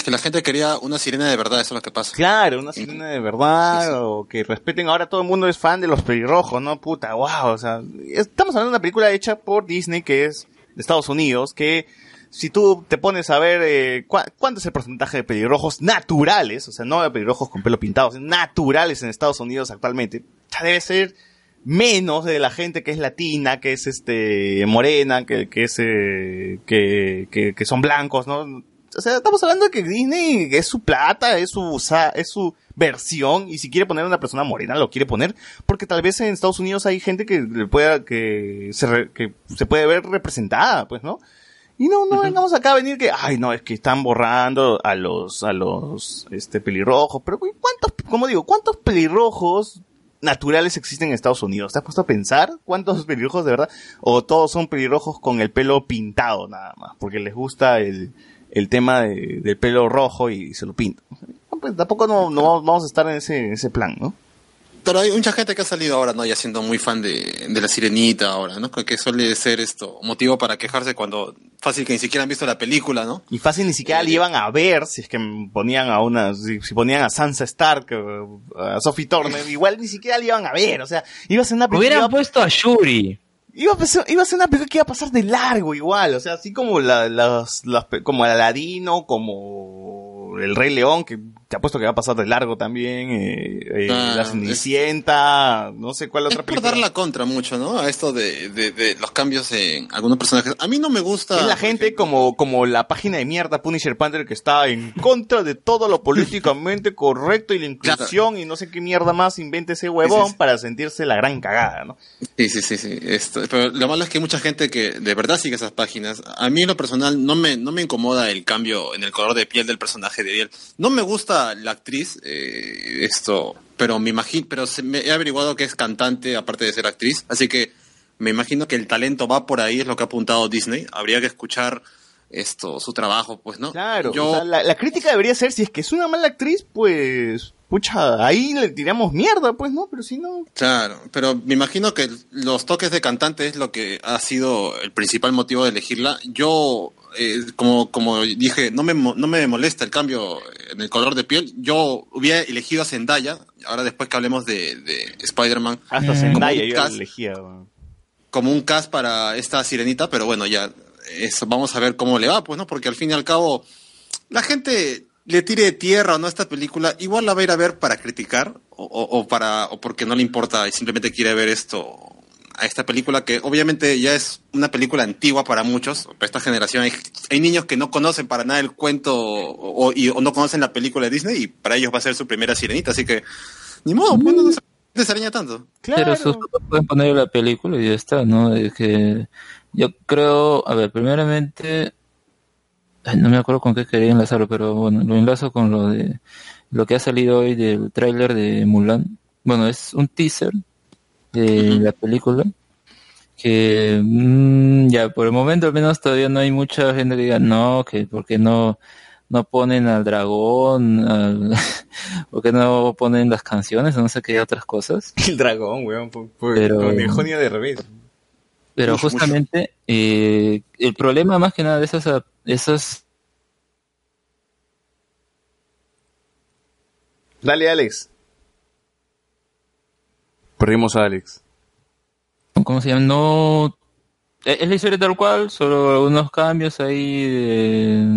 Que la gente quería una sirena de verdad, eso es lo que pasa. Claro, una sirena de verdad, o que respeten, ahora todo el mundo es fan de los pelirrojos, ¿no? Puta, wow, o sea, estamos hablando de una película hecha por Disney, que es de Estados Unidos, que si tú te pones a ver eh, cuánto es el porcentaje de pelirrojos naturales, o sea, no de pelirrojos con pelo pintado, sino naturales en Estados Unidos actualmente, ya debe ser menos de la gente que es latina, que es este morena, que, que es eh, que, que, que son blancos, ¿no? O sea, estamos hablando de que Disney es su plata, es su es su versión y si quiere poner a una persona morena lo quiere poner porque tal vez en Estados Unidos hay gente que le pueda que se re- que se puede ver representada, pues, ¿no? Y no, no vengamos acá a venir que, ay, no, es que están borrando a los, a los, este, pelirrojos. Pero, ¿cuántos, como digo, cuántos pelirrojos naturales existen en Estados Unidos? ¿Te has puesto a pensar cuántos *laughs* pelirrojos de verdad? O todos son pelirrojos con el pelo pintado nada más, porque les gusta el, el tema de- del pelo rojo y se lo pintan. No, pues, tampoco no, no vamos- a estar en ese, en ese plan, ¿no? Pero hay mucha gente que ha salido ahora, ¿no? Ya siendo muy fan de, de la sirenita ahora, ¿no? Que suele ser esto motivo para quejarse cuando fácil que ni siquiera han visto la película, ¿no? Y fácil ni siquiera le iban a ver si es que ponían a una, si, si ponían a Sansa Stark, eh, a Sophie Turner, igual ni siquiera le iban a ver, o sea, iba a ser una película, Hubieran puesto a Shuri. Iba a ser, iba a ser una película que iba a pasar de largo igual, o sea, así como la, las, las como Aladino, como El Rey León, que te apuesto que va a pasar de largo también, eh, eh, Ah, La es- Cenicienta, no sé cuál Es otra por película. dar la contra mucho, ¿no? A esto de, de, de los cambios en algunos personajes. A mí no me gusta. Es la gente como, como la página de mierda Punisher Panther que está en contra de todo lo políticamente *laughs* correcto y la inclusión y no sé qué mierda más invente ese huevón Sí, sí, sí. para sentirse la gran cagada, ¿no? Sí, sí, sí, sí. Esto, pero lo malo es que hay mucha gente que de verdad sigue esas páginas. A mí en lo personal no me, no me incomoda el cambio en el color de piel del personaje de Ariel. No me gusta la actriz, eh, esto, pero me imagino, pero se- me he averiguado que es cantante aparte de ser actriz, así que me imagino que el talento va por ahí, es lo que ha apuntado Disney. Habría que escuchar esto, su trabajo, pues, ¿no? Claro, Yo, o sea, la, la crítica debería ser, si es que es una mala actriz, pues, pucha, ahí le tiramos mierda, pues, ¿no? Pero si no... Claro, pero me imagino que los toques de cantante es lo que ha sido el principal motivo de elegirla. Yo, eh, como, como dije, no me, no me molesta el cambio en el color de piel. Yo hubiera elegido a Zendaya, ahora después que hablemos de, de Spider-Man, Hasta Mm. Zendaya Como un yo cast. elegía, como un cast para esta sirenita, pero bueno, ya eso, vamos a ver cómo le va, pues, ¿no? Porque al fin y al cabo, la gente le tire tierra o no a esta película, igual la va a ir a ver para criticar o, o- o para o porque no le importa y simplemente quiere ver esto a esta película que obviamente ya es una película antigua para muchos, para esta generación hay, hay niños que no conocen para nada el cuento o, o- y, o no conocen la película de Disney y para ellos va a ser su primera sirenita, así que ni modo, pues no, no se tanto. Pero sus papás pueden poner la película y ya está, ¿no? De que yo creo, a ver, primeramente, ay, no me acuerdo con qué quería enlazarlo, pero bueno, lo enlazo con lo de lo que ha salido hoy del tráiler de Mulan. Bueno, es un teaser de la película que mm, ya por el momento al menos todavía no hay mucha gente que diga no, que porque no no ponen al dragón, al, *laughs* porque no ponen las canciones, no sé qué otras cosas. *laughs* El dragón, weón, Pero- con el de revés. Pero Mucho, justamente eh, el problema más que nada de esas, esas Dale, Alex. Perdimos a Alex. ¿cómo se llama? No es es la historia tal cual, solo algunos cambios ahí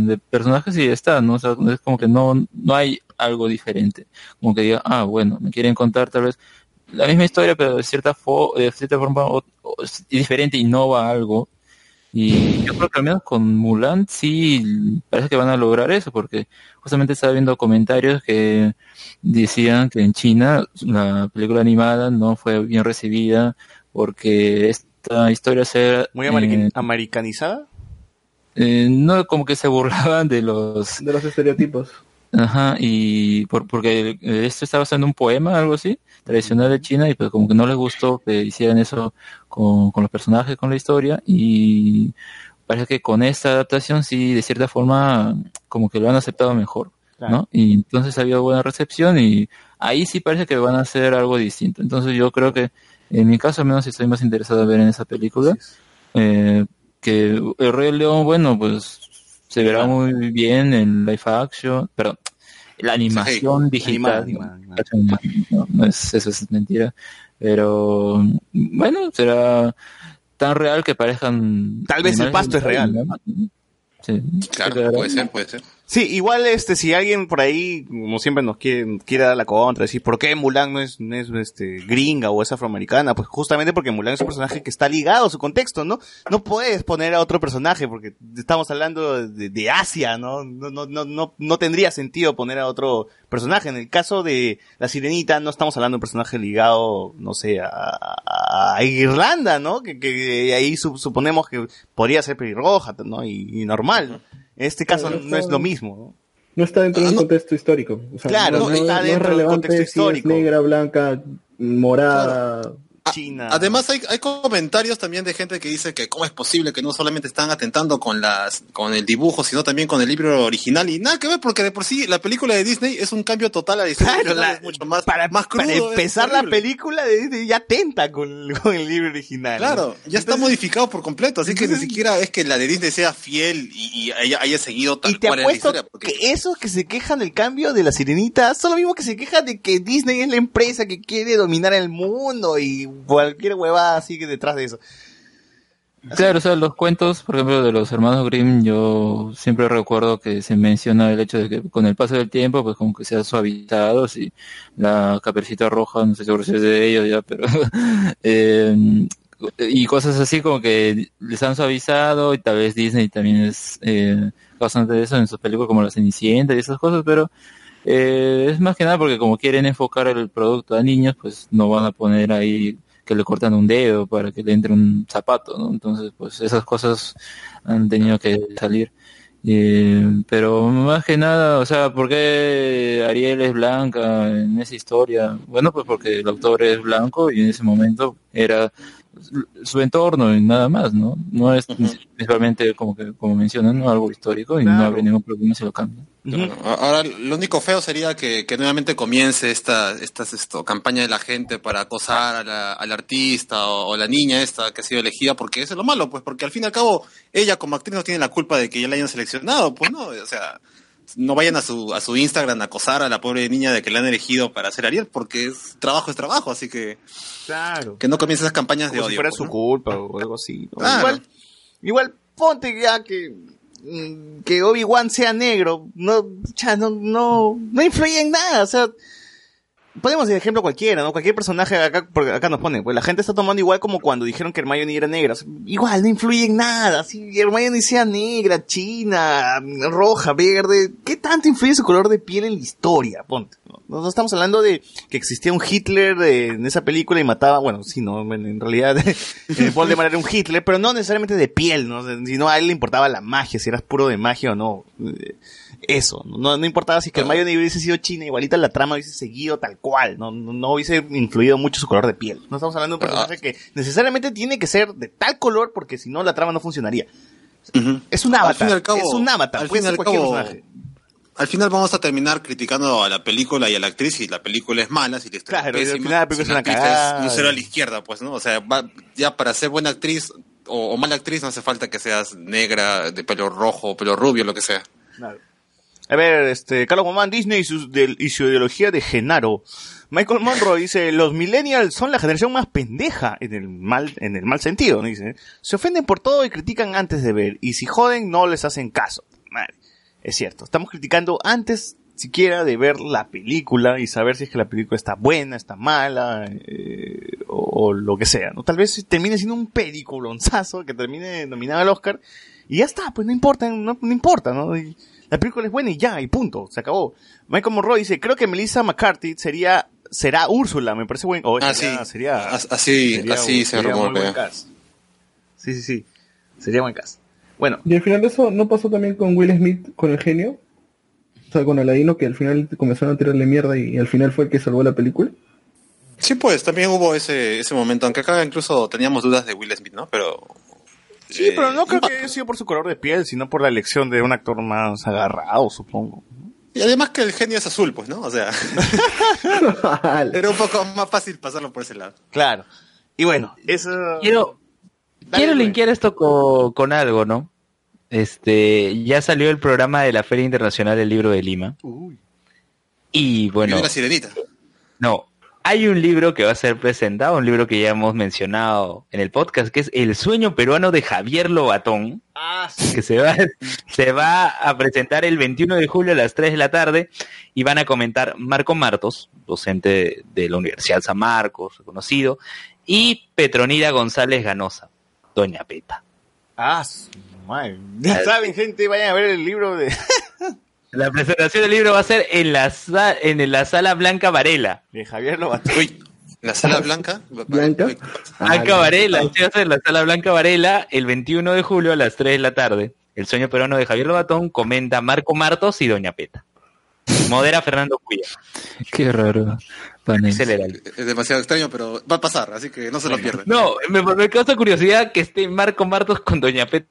de, personajes y ya está, ¿no? Es como que no, no hay algo diferente. Como que diga, ah, bueno, me quieren contar tal vez la misma historia, pero de cierta, fo- de cierta forma o- o- diferente, innova algo. Y yo creo que al menos con Mulan sí parece que van a lograr eso, porque justamente estaba viendo comentarios que decían que en China la película animada no fue bien recibida porque esta historia se Muy eh, americanizada. eh, no como que se *laughs* burlaban de los De los estereotipos. Ajá, y por, porque esto está basado en un poema, algo así, tradicional de China, y pues como que no les gustó que hicieran eso con, con los personajes, con la historia, y parece que con esta adaptación sí, de cierta forma, como que lo han aceptado mejor, Claro. ¿no? Y entonces ha habido buena recepción, y ahí sí parece que van a hacer algo distinto. Entonces yo creo que, en mi caso al menos, estoy más interesado en ver en esa película, eh, que el Rey León, bueno, pues se verá muy bien en live action, pero la animación digital, Animada, no, animada. no, no es, eso es mentira, pero bueno, será tan real que parezcan... Tal vez el pasto es real. Sí, Claro, puede ser, puede ser. Sí, igual este, si alguien por ahí, como siempre nos quiere, quiere dar la contra, decir por qué Mulan no es, no es este, gringa o es afroamericana, pues justamente porque Mulan es un personaje que está ligado a su contexto, ¿no? No puedes poner a otro personaje porque estamos hablando de, Asia, ¿no? No, no, no, no, no tendría sentido poner a otro personaje. En el caso de la sirenita, no estamos hablando de un personaje ligado, no sé, a, a- Irlanda, ¿no? Que, que ahí su- suponemos que podría ser pelirroja, ¿no? Y, y normal. En este caso Claro, no es lo mismo, ¿no? No está dentro de un contexto histórico. O sea, Claro, no, no está no es dentro de un contexto si es histórico. negra, blanca, morada. China. Además hay, hay comentarios también de gente que dice que cómo es posible que no solamente están atentando con las con el dibujo, sino también con el libro original y nada que ver porque de por sí la película de Disney es un cambio total a la historia Claro, original, la- es mucho más para, más crudo, para es empezar la película de Disney ya atenta con, con el libro original. ¿no? Claro, ya está modificado por completo, así que ni siquiera es que la de Disney sea fiel y, y haya, haya seguido tal Y te cual es la apuesto historia. Porque, que esos que se quejan del cambio de la sirenita son los mismos que se quejan de que Disney es la empresa que quiere dominar el mundo y cualquier huevada así que detrás de eso. Claro, o sea, los cuentos, por ejemplo, de los hermanos Grimm, yo siempre recuerdo que se menciona el hecho de que con el paso del tiempo, pues como que se ha suavizado, y la caperucita roja, no sé si es de ellos ya, pero, *laughs* eh, y cosas así como que les han suavizado y tal vez Disney también es eh, causante de eso en sus películas como La Cenicienta y esas cosas, pero eh, es más que nada porque como quieren enfocar el producto a niños, pues no van a poner ahí que le cortan un dedo para que le entre un zapato, ¿no? Entonces, pues esas cosas han tenido que salir. Eh, pero más que nada, o sea, ¿por qué Ariel es blanca en esa historia? Bueno, pues porque el autor es blanco y en ese momento era su entorno y nada más, ¿no? No es principalmente como que, como mencionan, ¿no? algo histórico y no habría ningún problema si lo cambian. Claro. Ahora, lo único feo sería que, que nuevamente comience esta estas esto, campaña de la gente para acosar a la- al artista o, o la niña esta que ha sido elegida, porque eso es lo malo, pues, porque al fin y al cabo, ella como actriz no tiene la culpa de que ya la hayan seleccionado, pues no, o sea, no vayan a su, a su Instagram a acosar a la pobre niña de que la han elegido para ser Ariel, porque es trabajo es trabajo, así que Claro. que no comiencen esas campañas de odio. si fuera pues, su ¿no? culpa o algo así. ¿no? Claro. Igual, igual ponte ya que que Obi-Wan sea negro, no, no, no, no influye en nada, o sea, podemos decir ejemplo cualquiera, ¿no? Cualquier personaje acá, porque acá nos pone, pues la gente está tomando igual como cuando dijeron que Hermione era negra, igual no influye en nada, si Hermione sea negra, china, roja, verde, ¿qué tanto influye su color de piel en la historia? Ponte, ¿no? No estamos hablando de que existía un Hitler eh, en esa película y mataba, bueno, sí, no, en, en realidad *laughs* eh, Voldemort era un Hitler, pero no necesariamente de piel, ¿no? sino a él le importaba la magia, si eras puro de magia o no. Eso, no, no importaba si que Hermione hubiese sido china, igualita la trama hubiese seguido tal cual, no, no, hubiese influido mucho su color de piel. No estamos hablando de un personaje que necesariamente tiene que ser de tal color porque si no la trama no funcionaría. Es un avatar, al cabo- es un avatar, al puede fin y ser al cualquier cabo, personaje. Al final vamos a terminar criticando a la película y a la actriz si la película es mala, si la historia Claro, es pésima, la película si es una cagada. un cero a la izquierda, pues, ¿no? O sea, va- ya para ser buena actriz o, o mala actriz no hace falta que seas negra, de pelo rojo, pelo rubio, lo que sea. A ver, este, Carlos Guzmán, Disney y su, del- y su ideología de Genaro. Michael Monroe dice, los millennials son la generación más pendeja en el mal, en el mal sentido, ¿no? dice. Se ofenden por todo y critican antes de ver, y si joden no les hacen caso. Madre, es cierto, estamos criticando antes siquiera de ver la película y saber si es que la película está buena, está mala, eh, o, lo que sea, ¿no? Tal vez termine siendo un peliculonzazo que termine nominado al Oscar, y ya está, pues no importa, no, importa, ¿no? La película es buena y ya, y punto, se acabó. Michael Monroe dice, creo que Melissa McCarthy sería, será Úrsula, me parece buen, o Ah, sería, sí. sería, As- así- sería- así se sería muy rumorea. Sí, sí, sí, sería buen cast. Bueno, Y al final de eso no pasó también con Will Smith, con el genio. O sea, con Aladino, que al final comenzaron a tirarle mierda y, y al final fue el que salvó la película. Sí, pues, también hubo ese, ese momento, aunque acá incluso teníamos dudas de Will Smith, ¿no? Pero... sí, eh, pero no creo que haya sido por su color de piel, sino por la elección de un actor más agarrado, supongo. Y además que el genio es azul, pues, ¿no? O sea, *laughs* era un poco más fácil pasarlo por ese lado. Claro. Y bueno, eso... Quiero, Dale, quiero linkear esto co- con, algo, ¿no? Este, ya salió el programa de la Feria Internacional del Libro de Lima. Uy. Y bueno, la sirenita. no, hay un libro que va a ser presentado, un libro que ya hemos mencionado en el podcast, que es El sueño peruano de Javier Lobatón, Ah, que se va, se va a presentar el 21 de julio a las 3 de la tarde y van a comentar Marco Martos, docente de la Universidad San Marcos, reconocido, y Petronida González Ganosa, Doña Peta. Ah, su madre. Ya saben, gente, vayan a ver el libro de, *laughs* La presentación del libro va a ser en la, sa- en la sala Blanca Varela. de Javier Lobatón. Uy, la sala blanca. ¿Blanca? Uy, Ah, Blanca Varela, sí, va a ser en la sala Blanca Varela el 21 de julio a las 3 de la tarde. El sueño peruano de Javier Lobatón comenta Marco Martos y Doña Peta. Modera Fernando Cuya. Qué raro. el- Es demasiado extraño, pero va a pasar, así que no se lo pierdan. No, me, me causa curiosidad que esté Marco Martos con Doña Peta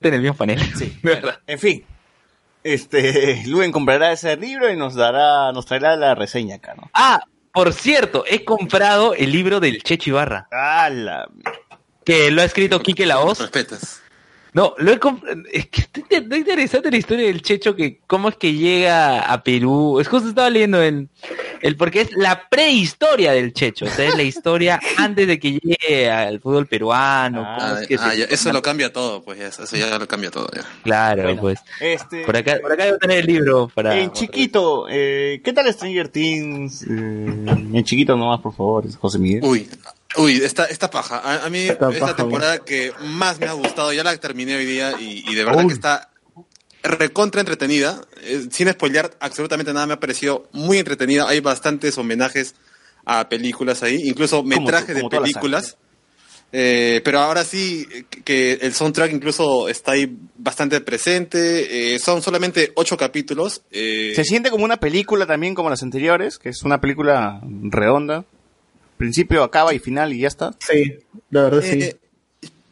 en el mismo panel. Sí. *laughs* De verdad. En fin. Este, *laughs* Luen comprará ese libro y nos dará, nos traerá la reseña acá, ¿no? Ah, por cierto, he comprado el libro del Checho Ibarra, Ah, la... que lo ha escrito Quique Laoz. Respetas. No, lo he es que está inter- está interesante la historia del Checho, que cómo es que llega a Perú. Es justo estaba leyendo el, el porque es la prehistoria del Checho, o sea, es la historia *laughs* antes de que llegue al fútbol peruano. Ah, Ah, es que ah, se- ya, eso lo cambia todo, pues ya, eso ya lo cambia todo. Ya. Claro, Bueno, pues. Este, Por acá, por acá debo tener el libro para. en chiquito, eh, ¿qué tal Stranger Things? Eh, en chiquito nomás, por favor, José Miguel. Uy, uy, esta, esta paja. A, a mí, Esta esta, paja, temporada que más me ha gustado, ya la terminé hoy día y, y de verdad Uy. que está recontra entretenida. Eh, sin spoilear absolutamente nada, me ha parecido muy entretenida. Hay bastantes homenajes a películas ahí, incluso metrajes de películas. Eh, pero ahora sí que el soundtrack incluso está ahí bastante presente. Eh, son solamente ocho capítulos. eh, Se siente como una película también como las anteriores, que es una película redonda. Principio, acaba y final y ya está. Sí, la verdad sí. Eh,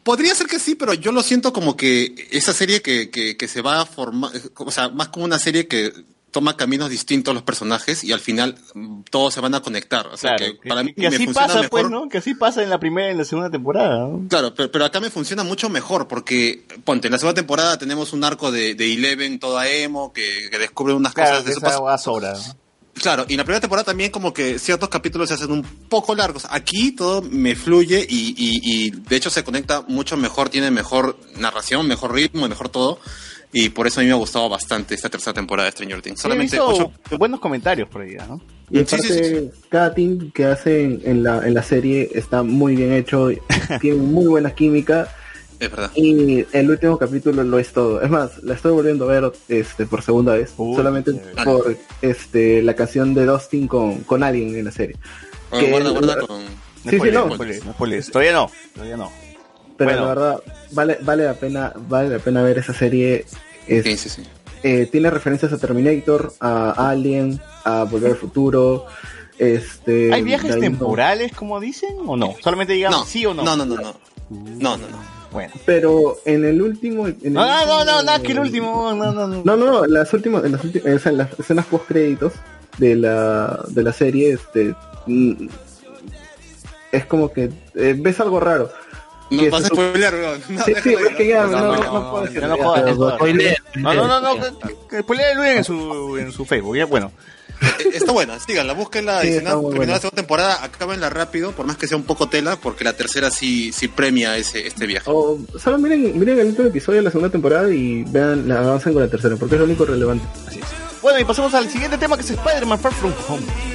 podría ser que sí, pero yo lo siento como que esa serie que, que, que se va a formar, o sea, más como una serie que toma caminos distintos los personajes y al final mm, todos se van a conectar. O sea, Claro, que para mí que me así funciona pasa, mejor. pues, ¿no? Que así pasa en la primera y en la segunda temporada. ¿no? Claro, pero, pero acá me funciona mucho mejor porque, ponte, en la segunda temporada tenemos un arco de, de Eleven, toda emo, que, que descubre unas Claro, cosas de su esa pasado. Claro, y en la primera temporada también como que ciertos capítulos se hacen un poco largos. Aquí todo me fluye y, y, y de hecho se conecta mucho mejor, tiene mejor narración, mejor ritmo, mejor todo. Y por eso a mí me ha gustado bastante esta tercera temporada de Stranger Things. Sí, Solamente ocho... buenos comentarios por ahí, ¿no? Y Sí, sí, aparte, sí, cada team que hacen en la, en la serie está muy bien hecho, *laughs* tiene muy buena química Es verdad. y el último capítulo lo es todo. Es más, la estoy volviendo a ver este por segunda vez, Uy, solamente por este la canción de Dustin con, con alguien en la serie. Bueno, que- guarda, guarda con... No Sí, sí, no. Todavía no, todavía no. Pero Bueno. la verdad, vale, vale la pena, vale la pena ver esa serie. Es- Sí, sí, sí. eh, tiene referencias a Terminator, a Alien, a Volver al Futuro. Este, ¿Hay viajes temporales, como dicen, o no? Solamente digan No, sí o no. No, no, no, no. No, no, no. Bueno. Pero en el último. en el No, no, no, no, último- no, que el último. No, no, no. No, no, no, las últimas, en las, últimas, o sea, en las escenas post créditos de la, de la serie, este, mm, es como que eh, ves algo raro. No Que vas a spoilear, weón. No, Sí, sí, es que ya, No, no, no, no, no, no no, puedo decir no no jodas. Spoiler. No, no, no, no, spoilee Luis en su, en su Facebook, ya, bueno. Eh, Está buena, síganla, búsquenla. Sí, y si no, la segunda temporada, acábenla rápido, por más que sea un poco tela, porque la tercera sí, sí premia ese, este viaje. O solo miren, miren el último episodio de la segunda temporada y vean, la avancen con la tercera, porque es lo único relevante. Así es. Bueno, y pasamos al siguiente tema que es Spider-Man Far From Home.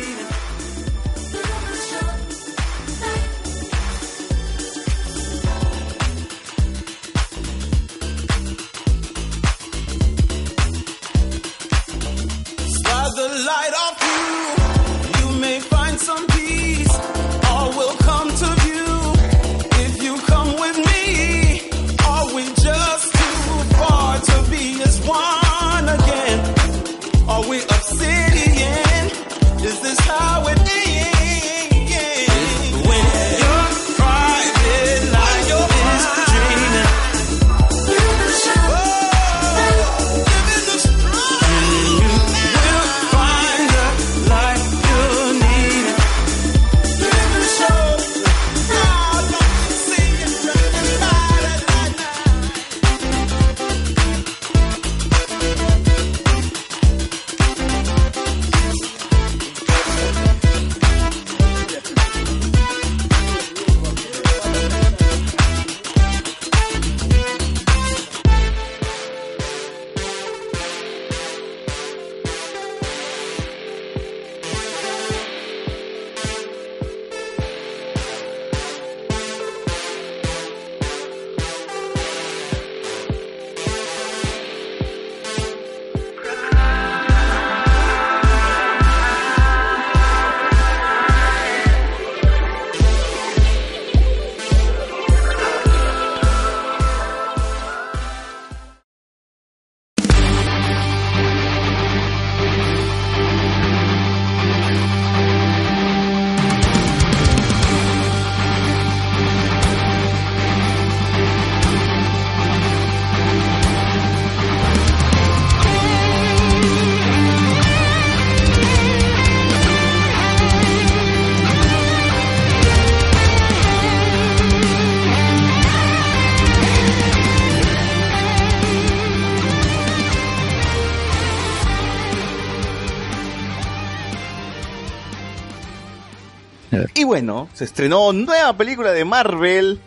Se estrenó nueva película de Marvel,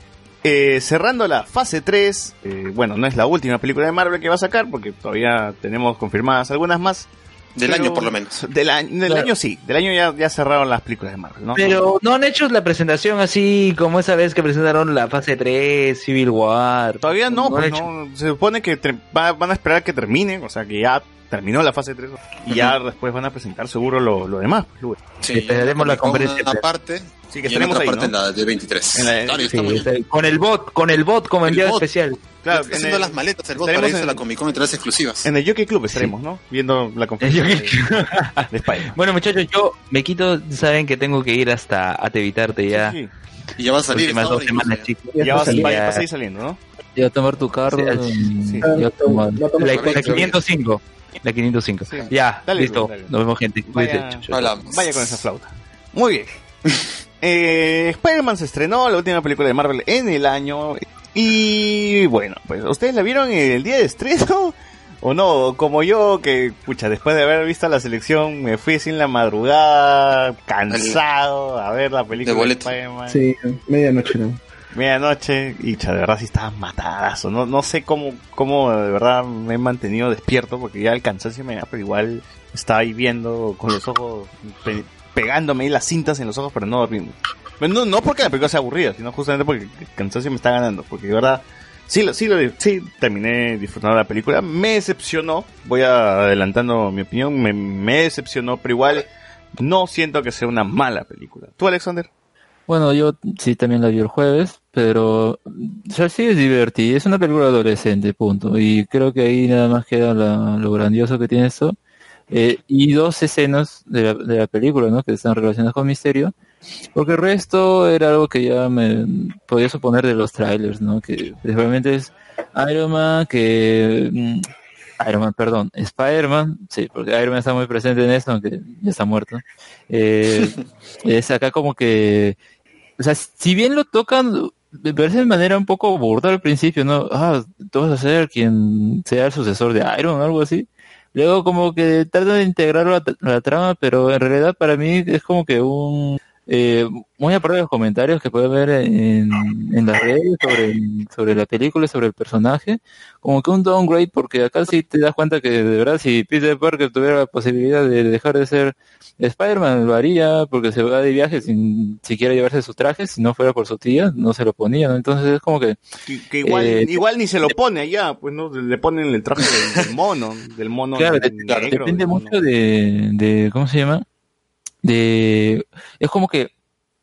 eh, cerrando la fase 3. Eh, bueno, no es la última película de Marvel que va a sacar, porque todavía tenemos confirmadas algunas más. Del Pero- año, por lo menos. Del año, del Claro. año sí, del año ya, ya cerraron las películas de Marvel, ¿no? Pero no han hecho la presentación así como esa vez que presentaron la fase 3, Civil War. Todavía no, han pues no, se supone que van a esperar que termine, o sea que ya terminó la fase 3 y ya después van a presentar seguro lo, lo demás. pues. Sí, Esperaremos la Comic Con conferencia. Una parte Sí, que otra ahí, parte ¿no? en la de 23. En la- Claro, Sí, está- con el bot, con el bot como El enviado bot. especial. Claro, en haciendo el, las maletas, el bot para irse a en- la Comic Con y traerse exclusivas. en el Jockey Club estaremos, ¿no? Viendo la conferencia de, de Spider-Man. *laughs* Bueno, muchachos, yo me quito, saben que tengo que ir hasta a Tevitarte ya. Sí, Y ya va a salir Últimas dos semanas, chicos. Ya Sí, ya. vas a ir saliendo, ¿no? Y a tomar tu carro. Sí, y- sí. y a tomar- La, la 505. La 505. Sí. Ya, Dale, listo. dale. Nos vemos, gente. Vaya. Hablamos. con esa flauta. Muy bien. *laughs* Eh, Spider-Man se estrenó, la última película de Marvel en el año. Y bueno, pues ¿ustedes la vieron el día de estreno? *laughs* ¿O no? Como yo, que, pucha, después de haber visto la selección, me fui sin la madrugada, cansado, a ver la película De de. Spider-Man. Sí, medianoche, ¿no? Medianoche, y cha, de verdad sí estaba matadazo. No, no sé cómo, cómo de verdad me he mantenido despierto, porque ya el cansancio me da, pero igual estaba ahí viendo con los ojos, pe- pegándome las cintas en los ojos, pero no dormimos. No, no porque la película sea aburrida, sino justamente porque el cansancio me está ganando, porque de verdad, sí, lo, sí, lo, sí terminé disfrutando la película. Me decepcionó, voy adelantando mi opinión, me, me decepcionó, pero igual no siento que sea una mala película. ¿Tú, Alexander? Bueno, yo sí también la vi el jueves, pero o sea, sí es divertida. Es una película adolescente, punto. Y creo que ahí nada más queda la- lo grandioso que tiene esto. Eh, y dos escenas de la, de la película, ¿no? Que están relacionadas con Misterio. Porque el resto era algo que ya me podía suponer de los trailers, ¿no? Que realmente es Iron Man, que... mm, Iron Man, perdón, Spider-Man, sí, porque Iron Man está muy presente en esto, aunque ya está muerto. Eh, *laughs* es acá como que, o sea, si bien lo tocan, me parece de manera un poco burda al principio, ¿no? Ah, tú vas a ser quien sea el sucesor de Iron o algo así. Luego como que tratan de integrarlo a la, trama, pero en realidad para mí es como que un... Eh, muy aparte de los comentarios que puede ver en, en las redes sobre, sobre la película, sobre el personaje, como que un downgrade, porque acá sí te das cuenta que de verdad si Peter Parker tuviera la posibilidad de dejar de ser Spider-Man, lo haría porque se va de viaje sin siquiera llevarse su traje, si no fuera por su tía, no se lo ponía, ¿no? Entonces es como que Que, que igual, Eh, igual ni se lo pone allá, pues no, le ponen el traje del, mono, del mono Claro, negro, de- del depende mono. mucho de, de, ¿cómo se llama? De, es como que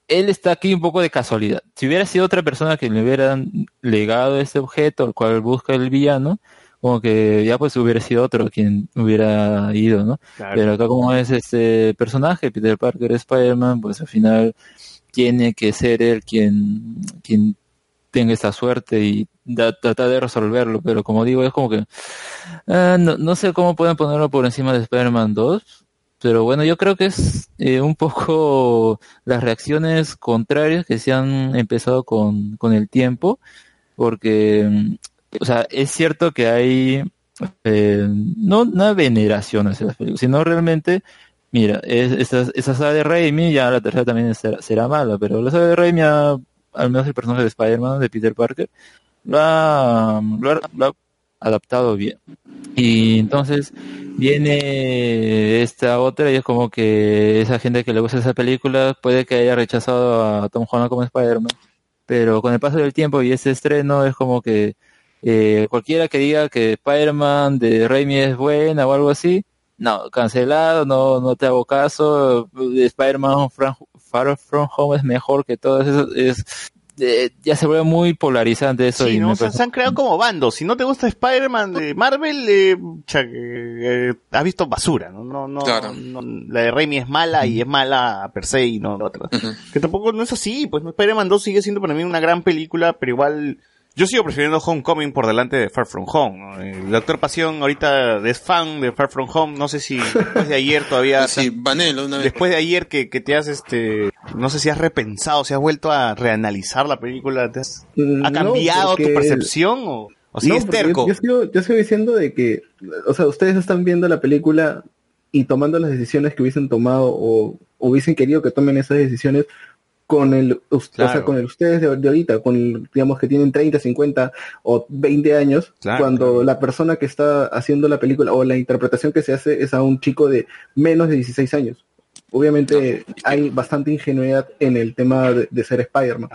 él está aquí un poco de casualidad. Si hubiera sido otra persona que le hubieran legado este objeto, al cual busca el villano, como que ya pues hubiera sido otro quien hubiera ido, ¿no? Claro. Pero acá como es este personaje, Peter Parker, Spider-Man, pues al final tiene que ser él quien, quien tenga esta suerte y tratar de resolverlo, pero como digo, es como que ah, no, no sé cómo pueden ponerlo por encima de Spider-Man 2, pero bueno, yo creo que es eh, un poco *laughs* las reacciones contrarias que se han empezado con, con el tiempo, porque, o sea, es cierto que hay eh, no una veneración hacia las películas, sino realmente, mira, es, esa, esa saga de Raimi, ya la tercera también será, será mala, pero la saga de Raimi, al menos el personaje de Spider-Man, de Peter Parker, ha- lo ha adaptado bien. Y entonces viene esta otra y es como que esa gente que le gusta esa película puede que haya rechazado a Tom Holland como Spider-Man, pero con el paso del tiempo y este estreno es como que eh, cualquiera que diga que Spider-Man de Raimi es buena o algo así, no, cancelado, no, no te hago caso, Spider-Man Far From Home es mejor que todas esas, es, eh, ya se vuelve muy polarizante eso Sí, y ¿no? O sea, se han creado como bandos. Si no te gusta Spider-Man de Marvel, eh, cha, eh, eh, has visto basura, ¿no? No, no, Claro. no, La de Raimi es mala y es mala per se y no la otra. Que tampoco no es así, pues ¿no? Spider-Man 2 sigue siendo para mí una gran película, pero igual yo sigo prefiriendo Homecoming por delante de Far From Home. ¿no? El Doctor Pasión ahorita es fan de Far From Home, no sé si *laughs* después de ayer todavía... Sí, Vanelo una vez. Después de ayer que, que te has, este, no sé si has repensado, si has vuelto a reanalizar la película, ¿te has- Mm, ¿ha no, cambiado tu percepción o, o sigues No, terco? Yo, yo sigo, yo sigo diciendo de que, o sea, ustedes están viendo la película y tomando las decisiones que hubiesen tomado o hubiesen querido que tomen esas decisiones con el, o sea, Claro. con el ustedes de, de ahorita, con el, digamos que tienen 30, 50 o 20 años, Claro, cuando claro. la persona que está haciendo la película o la interpretación que se hace es a un chico de menos de 16 años. Obviamente hay bastante ingenuidad en el tema de, de ser Spider-Man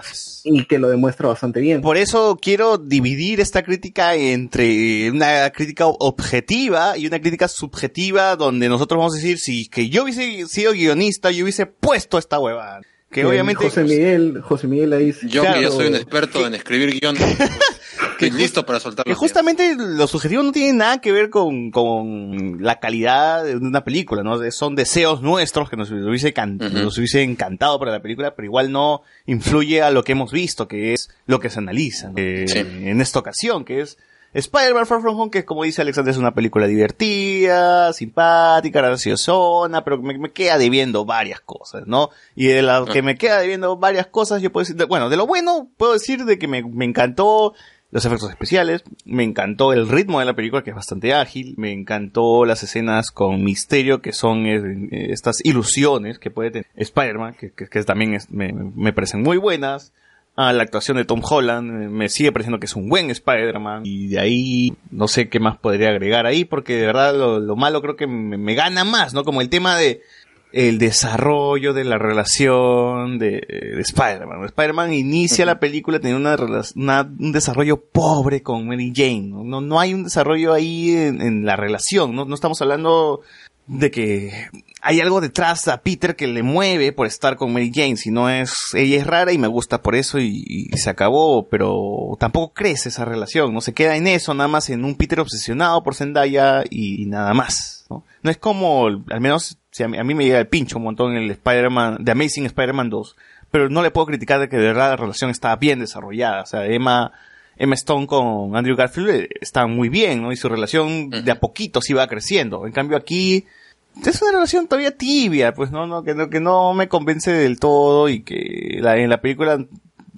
y que lo demuestra bastante bien. Por eso quiero dividir esta crítica entre una crítica objetiva y una crítica subjetiva donde nosotros vamos a decir si que yo hubiese sido guionista, yo hubiese puesto esta huevada. Que obviamente José Miguel, José Miguel ahí Yo Claro. que ya soy un experto en escribir guiones, *laughs* estoy listo para soltar que los justamente lo subjetivo no tiene nada que ver con, con la calidad de una película, ¿no? Son deseos nuestros que nos hubiese, can- nos hubiese encantado para la película, pero igual no influye a lo que hemos visto, que es lo que se analiza ¿no? Eh, en esta ocasión, que es Spider-Man Far From Home, que como dice Alexander es una película divertida, simpática, graciosona, pero me, me queda debiendo varias cosas, ¿no? Y de lo que me queda debiendo varias cosas, yo puedo decir, de- bueno, de lo bueno, puedo decir de que me, me encantó los efectos especiales, me encantó el ritmo de la película, que es bastante ágil, me encantó las escenas con misterio, que son eh, eh, estas ilusiones que puede tener Spider-Man, que, que- también me, me parecen muy buenas. Ah, la actuación de Tom Holland eh, me sigue pareciendo que es un buen Spider-Man y de ahí no sé qué más podría agregar ahí porque de verdad lo, lo malo creo que me, me gana más, ¿no? Como el tema de el desarrollo de la relación de, de Spider-Man. Spider-Man inicia la película teniendo una, una- un desarrollo pobre con Mary Jane. No, no, no hay un desarrollo ahí en, en la relación. ¿no? no estamos hablando de que hay algo detrás a Peter que le mueve por estar con Mary Jane, si no es, ella es rara y me gusta por eso y, se acabó, pero tampoco crece esa relación, no se queda en eso, nada más en un Peter obsesionado por Zendaya y, nada más, ¿no? No es como, al menos, si a, mí, a mí me llega el pincho un montón el Spider-Man, The Amazing Spider-Man 2, pero no le puedo criticar de que de verdad la relación está bien desarrollada, o sea, Emma, Emma Stone con Andrew Garfield eh, está muy bien, ¿no? Y su relación de a poquito sí va creciendo. En cambio aquí es una relación todavía tibia, pues no, no, que no, que no me convence del todo y que la, en la película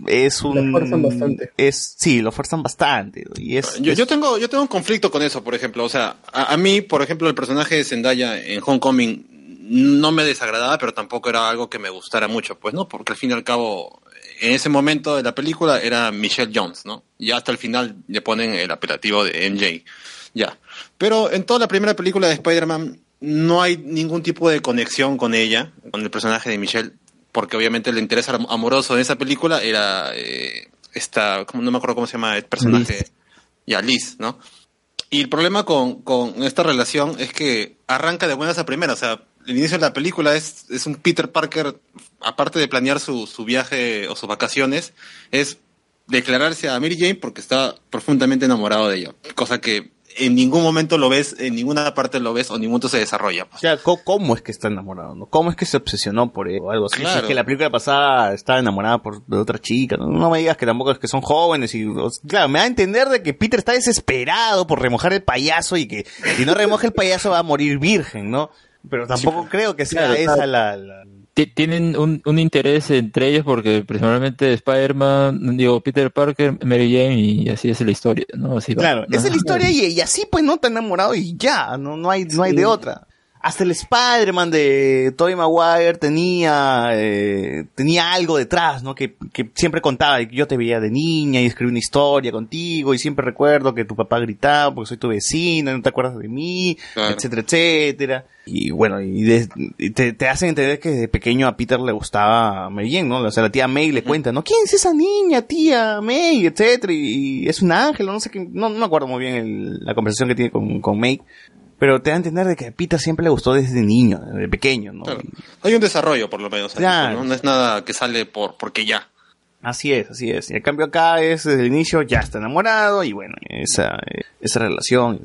es un... Lo fuerzan bastante. Es, sí, lo fuerzan bastante. Y es, Yo, es- yo tengo yo tengo un conflicto con eso, por ejemplo. O sea, a, a mí, por ejemplo, el personaje de Zendaya en Homecoming no me desagradaba, pero tampoco era algo que me gustara mucho, pues, ¿no? Porque al fin y al cabo, en ese momento de la película era Michelle Jones, ¿no? Y hasta el final le ponen el apelativo de MJ. Ya. Pero en toda la primera película de Spider-Man no hay ningún tipo de conexión con ella, con el personaje de Michelle, porque obviamente el interés am- amoroso de esa película era eh, esta, ¿cómo- no me acuerdo cómo se llama el personaje, ya Liz, ¿no? Y el problema con, con esta relación es que arranca de buenas a primeras. O sea, el inicio de la película es, es un Peter Parker, aparte de planear su, su viaje o sus vacaciones, es declararse a Mary Jane porque está profundamente enamorado de ella. Cosa que en ningún momento lo ves, en ninguna parte lo ves o en ningún momento se desarrolla. O sea, ¿cómo es que está enamorado? ¿no? ¿Cómo es que se obsesionó por él o algo así? Si Claro. es que la película pasada estaba enamorada por de otra chica. No, No me digas que tampoco es que son jóvenes y... o- claro, me da a entender de que Peter está desesperado por remojar el payaso y que si no remoja el payaso va a morir virgen, ¿no? Pero tampoco creo que sea Claro, esa claro. la... Tienen un, un interés entre ellos porque principalmente Spider-Man, digo, Peter Parker, Mary Jane y así es la historia, ¿no? Así va. Claro, esa es la historia y, y así pues no está enamorado y ya, no, no hay, no hay de otra. Hasta el Spider-Man de Tobey Maguire tenía, eh, tenía algo detrás, ¿no? Que, que siempre contaba, y yo te veía de niña y escribí una historia contigo y siempre recuerdo que tu papá gritaba porque soy tu vecina, no te acuerdas de mí, Claro. etcétera, etcétera. Y bueno, y, de- y te, te hacen entender que de pequeño a Peter le gustaba Mary Jane, ¿no? O sea, la tía May le cuenta, ¿no? ¿Quién es esa niña, tía May, etcétera? Y, y es un ángel, no sé qué, no, no me acuerdo muy bien el- la conversación que tiene con, con May. Pero te da a entender de que a Peter siempre le gustó desde niño, desde pequeño, ¿no? Claro. Hay un desarrollo, por lo menos. Claro. ¿no? no es nada que sale por porque ya. Así es, así es. Y el cambio acá es desde el inicio ya está enamorado y bueno, esa, esa relación.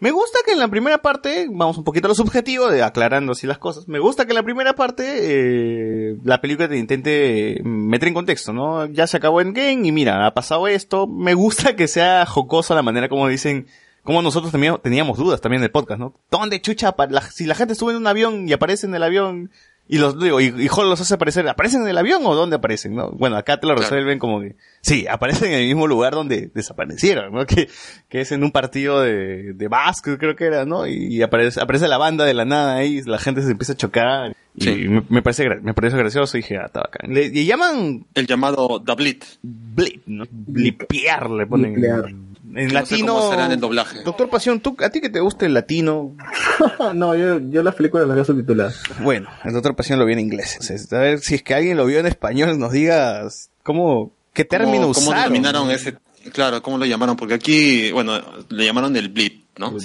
Me gusta que en la primera parte, vamos un poquito a lo subjetivo, de aclarando así las cosas, me gusta que en la primera parte eh, la película te intente meter en contexto, ¿no? Ya se acabó Endgame y mira, ha pasado esto. Me gusta que sea jocosa la manera como dicen, como nosotros también teníamos dudas también del podcast, ¿no? ¿Dónde chucha? la- si la gente estuvo en un avión y aparece en el avión Y los digo, y, y Hulk los hace aparecer, ¿aparecen en el avión o dónde aparecen? ¿no? Bueno, acá te lo Claro. resuelven como que, sí, aparecen en el mismo lugar donde desaparecieron, ¿no? Que, que es en un partido de, de básquet, creo que era, ¿no? Y aparece, aparece la banda de la nada ahí, la gente se empieza a chocar. Y Sí. me, me parece, me parece gracioso y dije, ah, está bacán. Le, le llaman El llamado Dablit. blip, ¿no? Blipear, le ponen. Blipear. En No sé latino. cómo será en el doblaje. Doctor Pasión, ¿tú, a ti que te gusta el latino, *laughs* no, yo, yo las películas las veo subtituladas. Bueno, el Doctor Pasión lo vi en inglés. Entonces, a ver si es que alguien lo vio en español, nos diga cómo, qué término ¿Cómo, cómo usaron. denominaron ese? Claro, ¿cómo lo llamaron? Porque aquí, bueno, le llamaron el Blip, ¿no?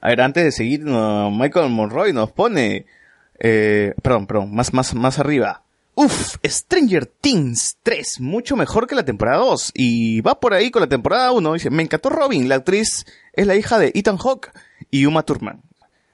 A ver, antes de seguir, no, Michael Monroy nos pone, eh, perdón, perdón, más, más, más arriba. Uf, Stranger Things 3, mucho mejor que la temporada 2. Y va por ahí con la temporada 1. Dice, me encantó Robin, la actriz es la hija de Ethan Hawke y Uma Thurman.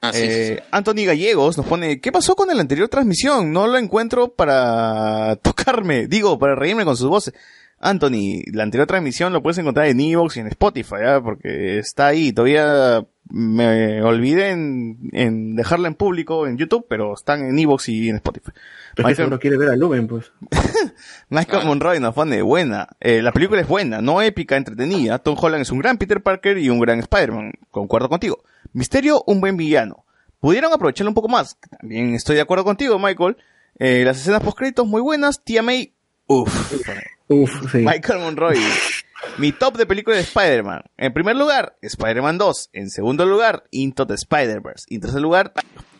Ah, sí, sí, Eh, sí. Anthony Gallegos nos pone, ¿qué pasó con la anterior transmisión? No lo encuentro para *laughs* tocarme, digo, para reírme con sus voces. Anthony, la anterior transmisión lo puedes encontrar en Evox y en Spotify, ¿ah? porque está ahí. Todavía me olvidé en, en dejarla en público en YouTube, pero están en Evox y en Spotify. Pero Michael- uno quiere ver a Lumen, pues. *laughs* Michael Monroy nos pone buena. Eh, la película es buena, no épica, entretenida. Tom Holland es un gran Peter Parker y un gran Spider-Man. Concuerdo contigo. Misterio, un buen villano. Pudieron aprovecharlo un poco más. También estoy de acuerdo contigo, Michael. Eh, las escenas post créditos muy buenas. Tía May, uff. Uf, sí. Michael Monroy. Mi top de películas de Spider-Man. En primer lugar, Spider-Man 2. En segundo lugar, Into the Spider-Verse. Y en tercer lugar,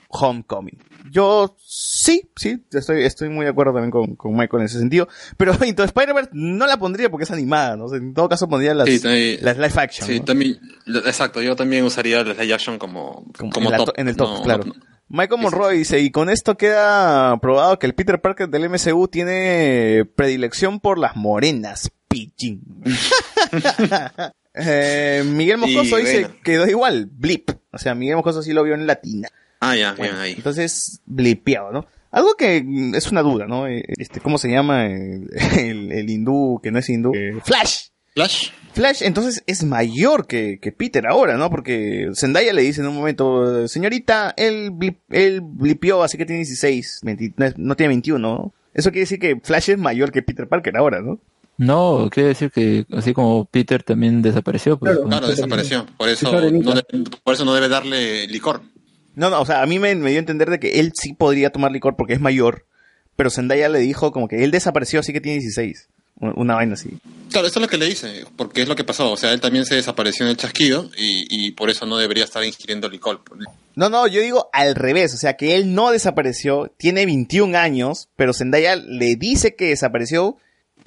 Homecoming. Yo sí, sí, estoy, estoy muy de acuerdo también con, con Michael en ese sentido. Pero *laughs* Into the Spider-Verse no la pondría porque es animada, ¿no? O sea, en todo caso pondría las, Sí, también- las live action. Sí, ¿no? también, exacto, yo también usaría el live action como, Como como en, la top. to- en el top, No, claro. no- Michael Monroy dice, y con esto queda probado que el Peter Parker del MCU tiene predilección por las morenas. Pichín. *laughs* Eh, Miguel Moscoso Y dice bueno. quedó igual, blip. O sea, Miguel Moscoso sí lo vio en latina. Ah, ya, Bueno, bien ahí. Entonces, blipeado, ¿no? Algo que mm, es una duda, ¿no? Eh, Este, ¿cómo se llama el, *laughs* el, el hindú que no es hindú? Eh, Flash. Flash. Flash entonces es mayor que, que Peter ahora, ¿no? Porque Zendaya le dice en un momento, señorita, él, blip, él blipió, así que tiene 16, 20 no tiene 21, ¿no? Eso quiere decir que Flash es mayor que Peter Parker ahora, ¿no? No, quiere decir que así como Peter también desapareció. Pues, Claro, desapareció. Por eso, no debe- por eso no debe darle licor. No, no, o sea, a mí me, me dio a entender de que él sí podría tomar licor porque es mayor, pero Zendaya le dijo como que él desapareció, así que tiene 16. Un- Una vaina así. Claro, eso es lo que le dice, porque es lo que pasó. O sea, él también se desapareció en el chasquido y, y por eso no debería estar ingiriendo licor. No, no, yo digo al revés, o sea, que él no desapareció, tiene 21 años, pero Zendaya le dice que desapareció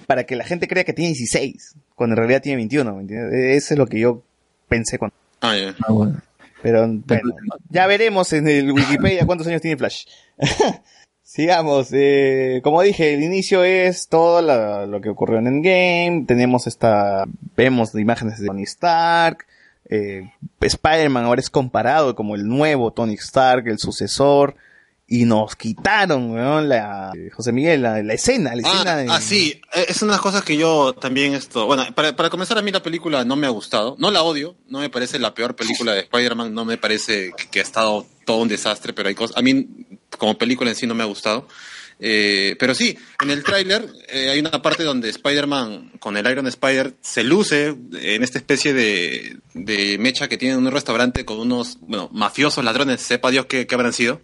para que la gente crea que tiene 16, cuando en realidad tiene 21, ¿me entiendes? Eso es lo que yo pensé cuando... Ah, ya. Ah, bueno. Pero bueno, ya veremos en el Wikipedia cuántos años tiene Flash. *laughs* Sigamos, eh, como dije, el inicio es todo la- lo que ocurrió en Endgame, tenemos esta, vemos imágenes de Tony Stark, eh, Spider-Man ahora es comparado como el nuevo Tony Stark, el sucesor, y nos quitaron, weón, la, José Miguel, la, la escena, la escena Ah, de... ah, sí, eh, es una de las cosas que yo también esto, bueno, para, para comenzar a mí la película no me ha gustado, no la odio, no me parece la peor película de Spider-Man, no me parece que, que ha estado todo un desastre, pero hay cosas, a mí como película en sí no me ha gustado. Eh, pero sí, en el tráiler eh, hay una parte donde Spider-Man con el Iron Spider se luce en esta especie de, mecha que tiene en un restaurante con unos, bueno, mafiosos ladrones, sepa Dios qué, habrán sido.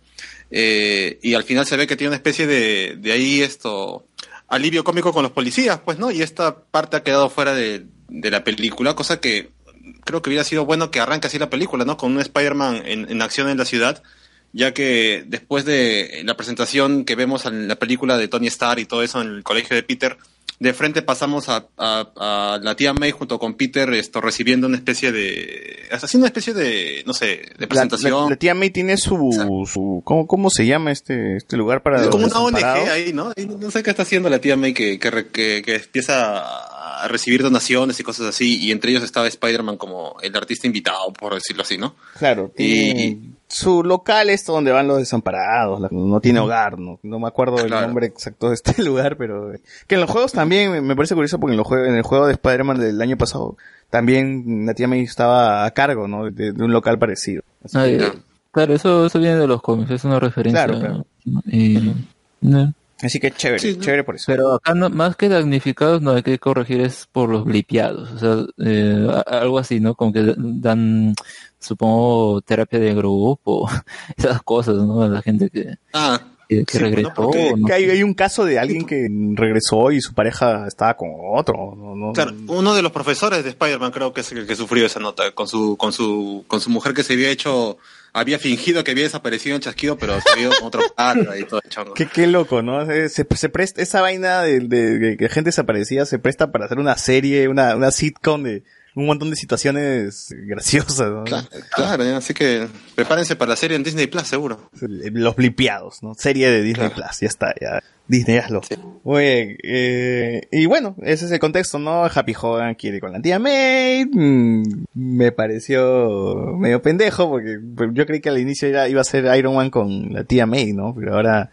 Eh, y al final se ve que tiene una especie de, de ahí esto, alivio cómico con los policías, pues, ¿no? Y esta parte ha quedado fuera de, de la película, cosa que creo que hubiera sido bueno que arranque así la película, ¿no? Con un Spider-Man en acción en la ciudad, ya que después de la presentación que vemos en la película de Tony Stark y todo eso en el colegio de Peter, de frente pasamos a, a- a la tía May junto con Peter esto recibiendo una especie de haciendo una especie de no sé de presentación la- la tía May tiene su, su ¿cómo, ¿cómo se llama este, este lugar para Es como una ONG ahí, ¿no? Y no sé qué está haciendo la tía May que, que, que- que empieza a recibir donaciones y cosas así, y entre ellos estaba Spider-Man como el artista invitado, por decirlo así, ¿no? Claro, Y- su local es donde van los desamparados, no tiene hogar, no, no me acuerdo el Claro. nombre exacto de este *laughs* lugar, pero que en los juegos también me- parece curioso porque en, los jue- en el juego de Spider-Man del año pasado también la tía May estaba a cargo, ¿no? De, de un local parecido. Así Ah, que- eh, claro, eso, eso viene de los cómics, es una referencia. Claro, claro. Y, ¿no? Así que chévere, Sí, ¿no? chévere por eso. Pero acá no- más que damnificados no hay que corregir es por los blipeados, o sea, eh, algo así, ¿no? Como que dan, supongo, terapia de grupo, *laughs* esas cosas, ¿no? A la gente que, Ah, que, que Sí, ¿no? regresó. Porque- ¿no? Que hay, hay un caso de alguien que regresó y su pareja estaba con otro. ¿no? No- claro, uno de los profesores de Spider-Man creo que es el que sufrió esa nota con su con su con su mujer que se había hecho había fingido que había desaparecido en chasquido, pero se había ido con otro pata y todo el chongo. Qué, qué loco, ¿no? Se, se- se presta, esa vaina de, de- de que gente desaparecida se presta para hacer una serie, una, una sitcom de un montón de situaciones graciosas, ¿no? Claro, claro, así que prepárense para la serie en Disney Plus, seguro. Los blipeados, ¿no? Serie de Disney Claro. Plus, ya está, ya. Disney, hazlo. Sí. Muy bien, eh, y bueno, ese es el contexto, ¿no? Happy Hogan quiere con la tía May, mm, me pareció medio pendejo, porque pues, yo creí que al inicio era, iba a ser Iron Man con la tía May, ¿no? Pero ahora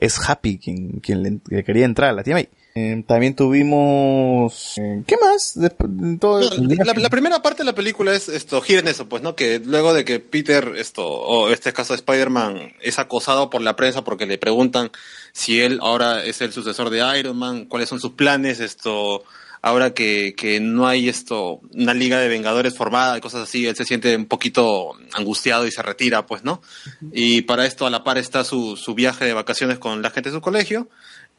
es Happy quien, quien le, le quería entrar, la tía May. Eh, también tuvimos, eh, ¿qué más? De todo No, la, la primera parte de la película es esto, gira en eso, pues, ¿no? Que luego de que Peter, esto, o este caso de Spider-Man, es acosado por la prensa porque le preguntan si él ahora es el sucesor de Iron Man, cuáles son sus planes, esto, ahora que, que no hay esto, una liga de vengadores formada y cosas así, él se siente un poquito angustiado y se retira, pues, ¿no? Y para esto a la par está su, su viaje de vacaciones con la gente de su colegio.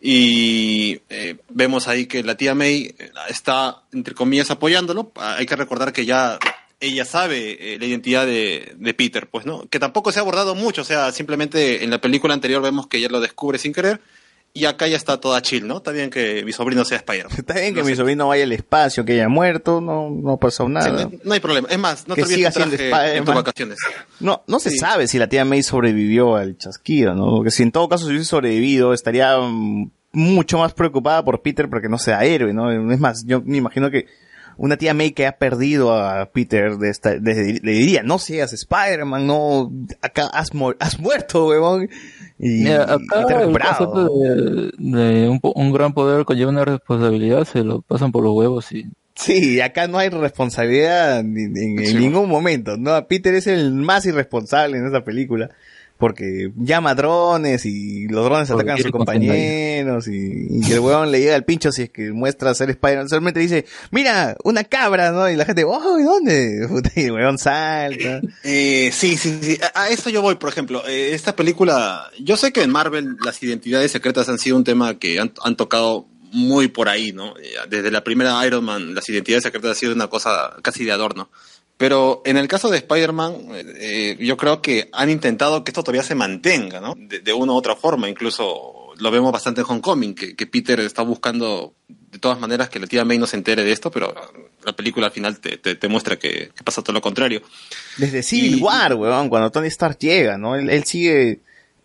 Y eh, vemos ahí que la tía May eh, está, entre comillas, apoyándolo. Ah, Hay que recordar que ya ella sabe eh, la identidad de, de Peter, pues, ¿no? Que tampoco se ha abordado mucho, o sea, simplemente en la película anterior vemos que ella lo descubre sin querer. Y acá ya está toda chill, ¿no? Está bien que mi sobrino sea Spider-Man. Está bien que mi sobrino vaya al espacio, que haya muerto, no, no ha pasado Sí, nada. no, hay- no hay problema. Es más, no Que te siga siendo en tus vacaciones. No, no se Sí. sabe si la tía May sobrevivió al chasquido, ¿no? Porque si en todo caso si hubiese sobrevivido, estaría mm, mucho más preocupada por Peter porque no sea héroe, ¿no? Es más, yo me imagino que una tía May que ha perdido a Peter de esta, de- le diría, no seas Spider-Man, no, acá has, has muerto, huevón. Y, Mira, y acá el recuperado. concepto de, de un, un gran poder conlleva una responsabilidad, se lo pasan por los huevos y Sí, acá no hay responsabilidad en, Sí. ningún momento. No, Peter es el más irresponsable en esa película. Porque llama drones y los drones Porque atacan a sus compañeros y, y que el huevón le llega al pincho si es que muestra ser Spider-Man. Solamente dice, mira, una cabra, ¿no? Y la gente, oh, ¿dónde? Puta, *laughs* Y el huevón salta. Eh, sí, sí, sí. A, a eso yo voy, por ejemplo. Eh, esta película, yo sé que en Marvel las identidades secretas han sido un tema que han, han tocado muy por ahí, ¿no? Eh, Desde la primera Iron Man, las identidades secretas han sido una cosa casi de adorno. Pero en el caso de Spider-Man, eh, yo creo que han intentado que esto todavía se mantenga, ¿no? De, de una u otra forma. Incluso lo vemos bastante en Homecoming, que, que Peter está buscando de todas maneras que la tía May no se entere de esto, pero la película al final te, te, te muestra que, que pasa todo lo contrario. Desde Civil Y- War, huevón, cuando Tony Stark llega, ¿no? Él, él sigue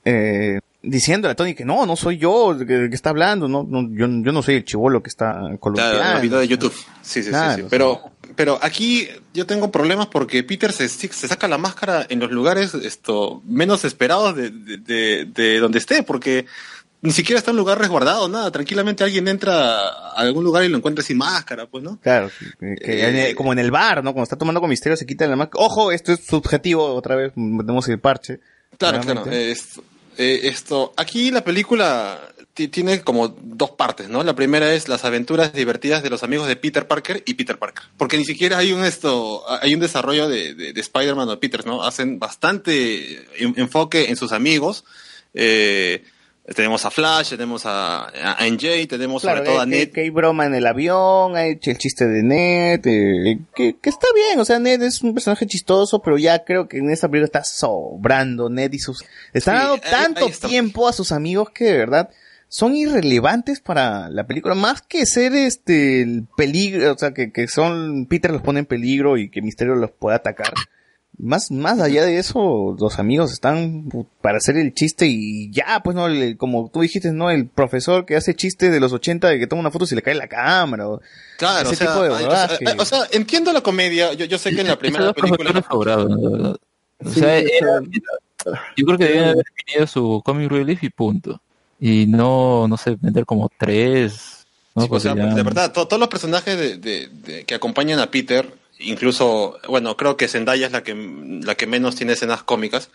eh, diciéndole a Tony que no, no soy yo que, que está hablando, no, no, yo, yo no soy el chivolo que está columpiando. Claro, el video de YouTube. Sí, sí, Claro, sí, sí. sí. Pero, pero aquí yo tengo problemas porque Peter se, se saca la máscara en los lugares esto menos esperados de, de, de- de donde esté, porque ni siquiera está en un lugar resguardado, nada. Tranquilamente alguien entra a algún lugar y lo encuentra sin máscara, pues, ¿no? Claro, que- Eh, en el- como en el bar, ¿no? Cuando está tomando con misterio se quita la máscara. Ojo, esto es subjetivo, otra vez metemos el parche. Claro, claro. eh, esto, eh, esto, aquí la película tiene como dos partes, ¿no? La primera es las aventuras divertidas de los amigos de Peter Parker y Peter Parker. Porque ni siquiera hay un esto, hay un desarrollo de, de- de Spider-Man o Peter, ¿no? Hacen bastante en- enfoque en sus amigos. Eh, tenemos a Flash, tenemos a, a MJ, tenemos Claro, sobre todo a que, Ned. que hay broma en el avión, hay el chiste de Ned, eh, que, que está bien, o sea, Ned es un personaje chistoso, pero ya creo que en esta película está sobrando Ned y sus... Están Sí, dando ahí- tanto ahí está. tiempo a sus amigos que de verdad son irrelevantes para la película, más que ser este el peligro, o sea, que, que son, Peter los pone en peligro y que Misterio los puede atacar. Más, más allá de eso, los amigos están para hacer el chiste y ya, pues no, el- como tú dijiste, ¿no? El profesor que hace chistes de los 80 de que toma una foto y se le cae la cámara. o- Claro, ese o sea, tipo de o sea, que- o sea, entiendo la comedia. Yo, yo sé que en la primera película. verdad. O sea, era- sea, yo creo que debían haber definido su comic relief y punto. Y no, no sé, meter como tres. ¿no? Sí, o Porque sea, ya- de verdad, to- todos los personajes de, de- de- que acompañan a Peter, incluso, bueno, creo que Zendaya es la que, la que menos tiene escenas cómicas,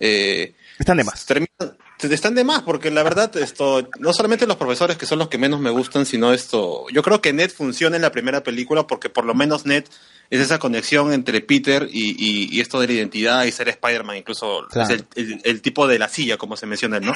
eh, Están de más. terminan, te- están de más, porque la verdad, esto, no solamente los profesores que son los que menos me gustan, sino esto, yo creo que Ned funciona en la primera película porque por lo menos Ned es esa conexión entre Peter y, y- y esto de la identidad y ser Spider-Man, incluso Claro. es el, el- el tipo de la silla, como se menciona, ¿no?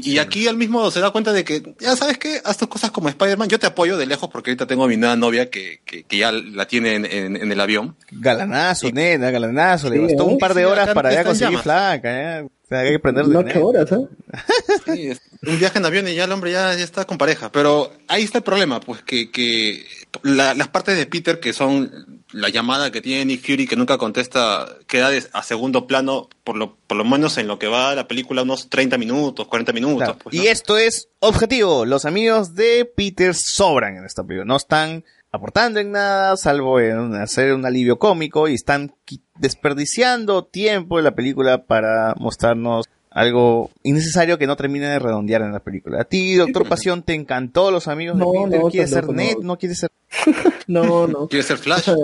Y, y aquí al mismo se da cuenta de que, ya sabes qué, haz tus cosas como Spider-Man, yo te apoyo de lejos porque ahorita tengo a mi nueva novia que, que, que ya la tiene en, en- en el avión. Galanazo, nena, galanazo. le Sí, bastó ¿eh? un par de Sí, horas acá para ya conseguir flaca, ¿eh? O sea, hay que aprender de ocho horas, ¿eh? *laughs* Sí, es un viaje en avión y ya el hombre ya, ya está con pareja. Pero ahí está el problema, pues que, que la- las partes de Peter que son la llamada que tiene Nick Fury que nunca contesta queda a segundo plano, por lo, por lo menos en lo que va la película, unos 30 minutos, 40 minutos. Claro. pues, Y esto es objetivo. Los amigos de Peter sobran en esta película. No están aportando en nada, salvo en hacer un alivio cómico y están desperdiciando tiempo en la película para mostrarnos algo innecesario que no termina de redondear en la película. A ti, Doctor Pasión, te encantó los amigos No, de Peter. no, ¿Quieres ser Ned? no. ¿No quieres ser? *laughs* No, no. Quiere ser O Flash. sea,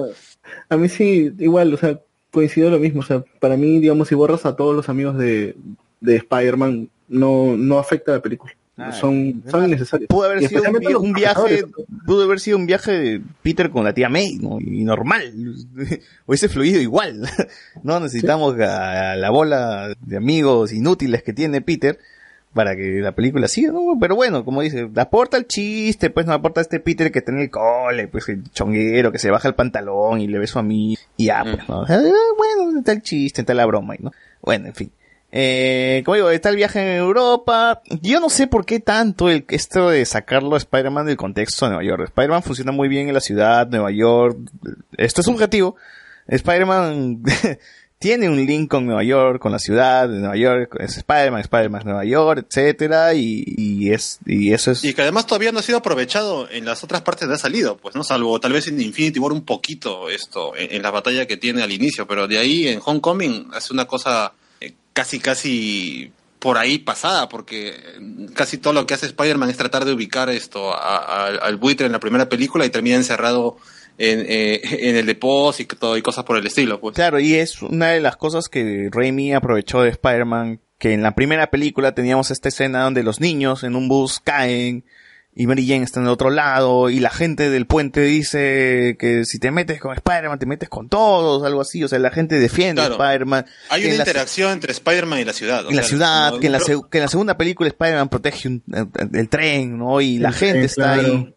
a mí sí, igual, o sea, coincido lo mismo. O sea, para mí, digamos, si borras a todos los amigos de, de Spider-Man, no, no afecta a la película. Ah, son, son innecesarios. Pudo haber sido un, viaje, pudo haber sido un viaje de Peter con la tía May, ¿no? Y normal. *laughs* Hubiese fluido igual. *laughs* No necesitamos a, a la bola de amigos inútiles que tiene Peter para que la película siga, ¿no? Pero bueno, como dice, aporta el chiste, pues no aporta este Peter que está en el cole, pues el chonguero que se baja el pantalón y le beso a mí y ya, pues, ¿no? O sea, eh, bueno, está el chiste, está la broma, ¿no? Bueno, en fin. Eh, como digo, está el viaje en Europa. Yo no sé por qué tanto esto de sacarlo a Spider-Man del contexto de Nueva York. Spider-Man funciona muy bien en la ciudad, Nueva York. Esto es subjetivo. Spider-Man *laughs* tiene un link con Nueva York, con la ciudad de Nueva York. Es Spider-Man, Spider-Man Nueva York, etcétera, y, es, y eso es. Y que además todavía no ha sido aprovechado en las otras partes de ha salido, pues, ¿no? Salvo tal vez en Infinity War un poquito esto, en, en la batalla que tiene al inicio, pero de ahí en Homecoming hace una cosa casi, casi por ahí pasada, porque eh, casi todo lo que hace Spider-Man es tratar de ubicar esto a- al buitre en la primera película y termina encerrado en, eh, *laughs* el depósito y cosas por el estilo, pues. Claro, y es una de las cosas que Raimi aprovechó de Spider-Man, que en la primera película teníamos esta escena donde los niños en un bus caen y Mary Jane está en el otro lado y la gente del puente dice que si te metes con Spider-Man te metes con todos, algo así, o sea, la gente defiende Claro. a Spider-Man. Hay una en la- interacción entre Spider-Man y la ciudad. en la ciudad, que en la, que en la segunda película Spider-Man protege un- el, el tren, ¿no? Y la El gente tren, está ahí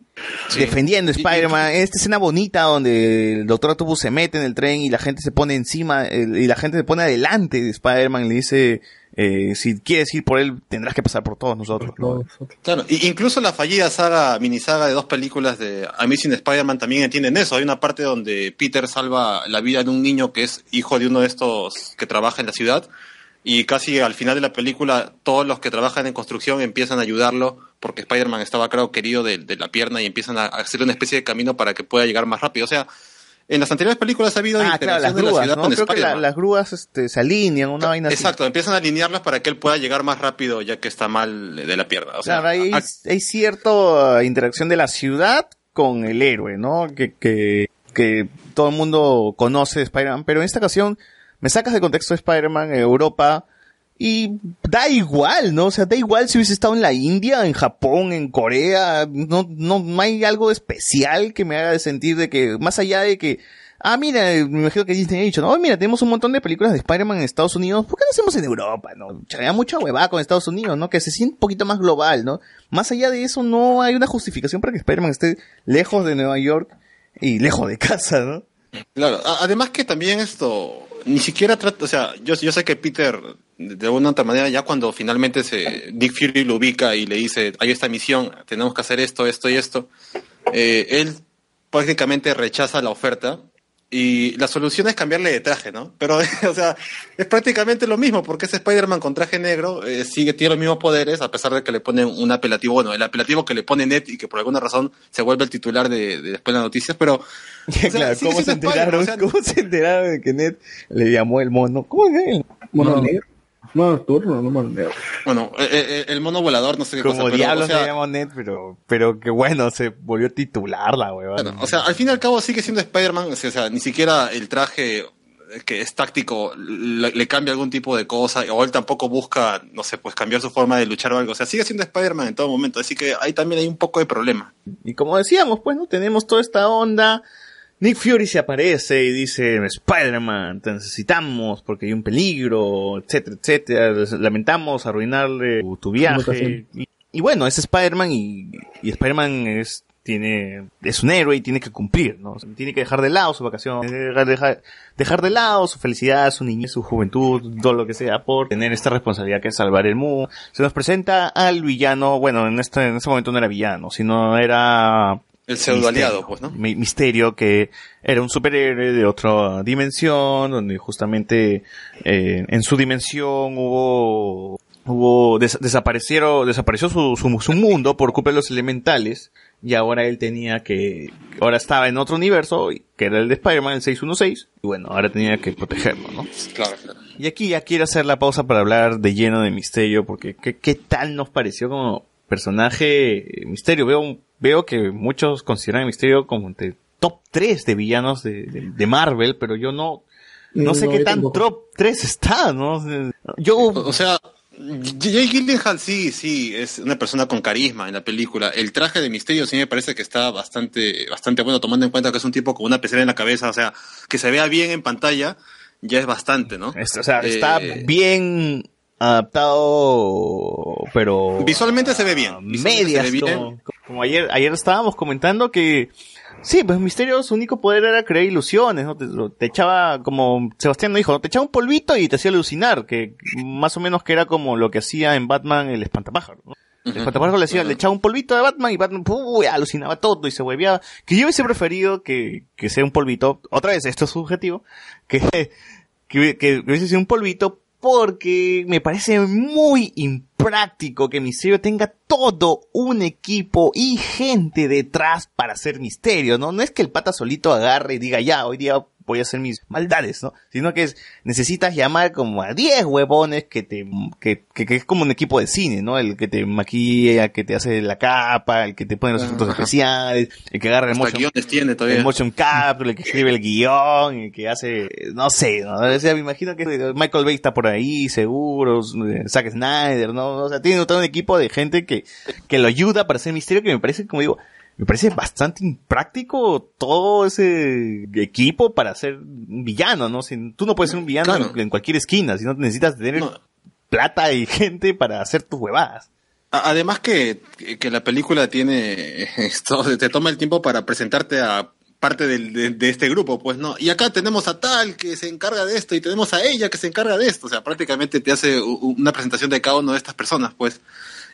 defendiendo Spider-Man. Esta escena bonita donde el Doctor Octopus se mete en el tren y la gente se pone encima, y la gente se pone adelante de Spider-Man y le dice, eh, si quieres ir por él, tendrás que pasar por todos nosotros. ¿no? No, Claro, y incluso la fallida saga, minisaga de dos películas de Amazing Spider-Man también entienden eso. Hay una parte donde Peter salva la vida de un niño que es hijo de uno de estos que trabaja en la ciudad y casi al final de la película todos los que trabajan en construcción empiezan a ayudarlo porque Spider-Man estaba, creo, querido de, de la pierna y empiezan a hacer una especie de camino para que pueda llegar más rápido. O sea, en las anteriores películas ha habido Ah, claro, las interacción de la grúas, ciudad ¿no? con Creo que la- las grúas este, se alinean, una vaina así. Exacto, empiezan a alinearlas para que él pueda llegar más rápido ya que está mal de la pierna. O sea, Claro, hay, hay cierta interacción de la ciudad con el héroe, ¿no? Que, que, que todo el mundo conoce de Spider-Man, pero en esta ocasión me sacas de contexto de Spider-Man en Europa y da igual, ¿no? O sea, da igual si hubiese estado en la India, en Japón, en Corea, no, no, hay algo especial que me haga sentir de que, más allá de que, ah, mira, me imagino que Disney ha dicho, no, mira, tenemos un montón de películas de Spider-Man en Estados Unidos, ¿por qué no hacemos en Europa, no? Había mucha huevada con Estados Unidos, ¿no? Que se siente un poquito más global, ¿no? Más allá de eso, no hay una justificación para que Spider-Man esté lejos de Nueva York y lejos de casa, ¿no? Claro, además que también esto ni siquiera trata, o sea, yo, yo sé que Peter de alguna otra manera ya cuando finalmente se Dick Fury lo ubica y le dice, hay esta misión, tenemos que hacer esto, esto y esto, eh, él prácticamente rechaza la oferta y la solución es cambiarle de traje, ¿no? Pero, *laughs* o sea, es prácticamente lo mismo porque ese Spider-Man con traje negro eh, sigue, tiene los mismos poderes a pesar de que le ponen un apelativo, bueno, el apelativo que le pone Ned y que por alguna razón se vuelve el titular de, de después de las noticias, pero *laughs* sea, claro, ¿cómo se enteraron? Spider-Man, o sea, ¿Cómo se enteraron de que Ned le llamó el mono? ¿Cómo es él? Mono No. negro. Nocturno, no. Bueno, eh, eh, el mono volador, no sé qué Como cosa, diablos o sea, se llamó Ned, pero, pero que bueno, se volvió titular la huevada. bueno, o sea, al fin y al cabo sigue siendo Spider-Man, o sea, o sea, ni siquiera el traje que es táctico, le, le cambia algún tipo de cosa, o él tampoco busca, no sé, pues cambiar su forma de luchar o algo. O sea, sigue siendo Spider-Man en todo momento, así que ahí también hay un poco de problema. Y como decíamos, pues, ¿no? Tenemos toda esta onda. Nick Fury se aparece y dice, Spider-Man, te necesitamos porque hay un peligro, etcétera, etcétera. Lamentamos arruinarle tu, tu viaje. Y, y bueno, es Spider-Man y, y Spider-Man es, tiene, es un héroe y tiene que cumplir, ¿no? O sea, tiene que dejar de lado su vacación, dejar, dejar, dejar de lado su felicidad, su niñez, su juventud, todo lo que sea, por tener esta responsabilidad que es salvar el mundo. Se nos presenta al villano, bueno, en este, en este momento no era villano, sino era El pseudo aliado, Misterio. pues, ¿no? Mi- Misterio, que era un superhéroe de otra dimensión, donde justamente eh, en su dimensión hubo, hubo des- desaparecieron, desapareció su, su, su mundo por culpa de los elementales, y ahora él tenía que, ahora estaba en otro universo, que era el de Spider-Man, el 616, y bueno, ahora tenía que protegerlo, ¿no? Claro, claro. Y aquí ya quiero hacer la pausa para hablar de lleno de Misterio, porque ¿qué, qué tal nos pareció como personaje Misterio? Veo, veo que muchos consideran a Misterio como entre top 3 de villanos de, de- de Marvel, pero yo no, no sé No, qué tan tampoco. top 3 está, ¿no? Yo, O o sea, Jay Gyllenhaal sí, sí, es una persona con carisma en la película. El traje de Misterio sí me parece que está bastante, bastante bueno, tomando en cuenta que es un tipo con una pecera en la cabeza, o sea, que se vea bien en pantalla, ya es bastante, ¿no? es- o sea, está Eh, bien adaptado, pero... Visualmente se ve bien, Medias, se ve bien. Como, ayer, ayer estábamos comentando que Sí, pues Misterio su único poder era crear ilusiones, ¿no? Te, te echaba, como Sebastián nos dijo, te echaba un polvito y te hacía alucinar, que más o menos que era como lo que hacía en Batman el espantapájaro, ¿no? El espantapájaro le, decía, le echaba un polvito de Batman y Batman ¡puh! alucinaba todo y se volvía... Que yo hubiese preferido que, que sea un polvito, otra vez, esto es subjetivo, que, *laughs* que, que hubiese sido un polvito porque me parece muy impráctico que Misterio tenga todo un equipo y gente detrás para hacer Misterio, ¿no? No es que el pata solito agarre y diga, ya, hoy día voy a hacer mis maldades, ¿no? Sino que es, necesitas llamar como a 10 huevones que te, que, que, que es como un equipo de cine, ¿no? El que te maquilla, el que te hace la capa, el que te pone los efectos Ajá. especiales, el que agarra el Hasta motion, guiones tiene todavía. el motion capture, el que escribe el guion, el que hace, no sé, ¿no? O sea, me imagino que Michael Bay está por ahí, seguro, Zack Snyder, ¿no? O sea, tiene todo un equipo de gente que, que lo ayuda para hacer misterio que me parece, como digo, me parece bastante impráctico todo ese equipo para ser un villano, ¿no? Si, tú no puedes ser un villano Claro. en, en cualquier esquina, sino necesitas tener No. plata y gente para hacer tus huevadas. Además que, que la película tiene *laughs* esto, te toma el tiempo para presentarte a parte del- de, de este grupo, pues no. Y acá tenemos a tal que se encarga de esto y tenemos a ella que se encarga de esto. O sea, prácticamente te hace una presentación de cada una de estas personas, pues.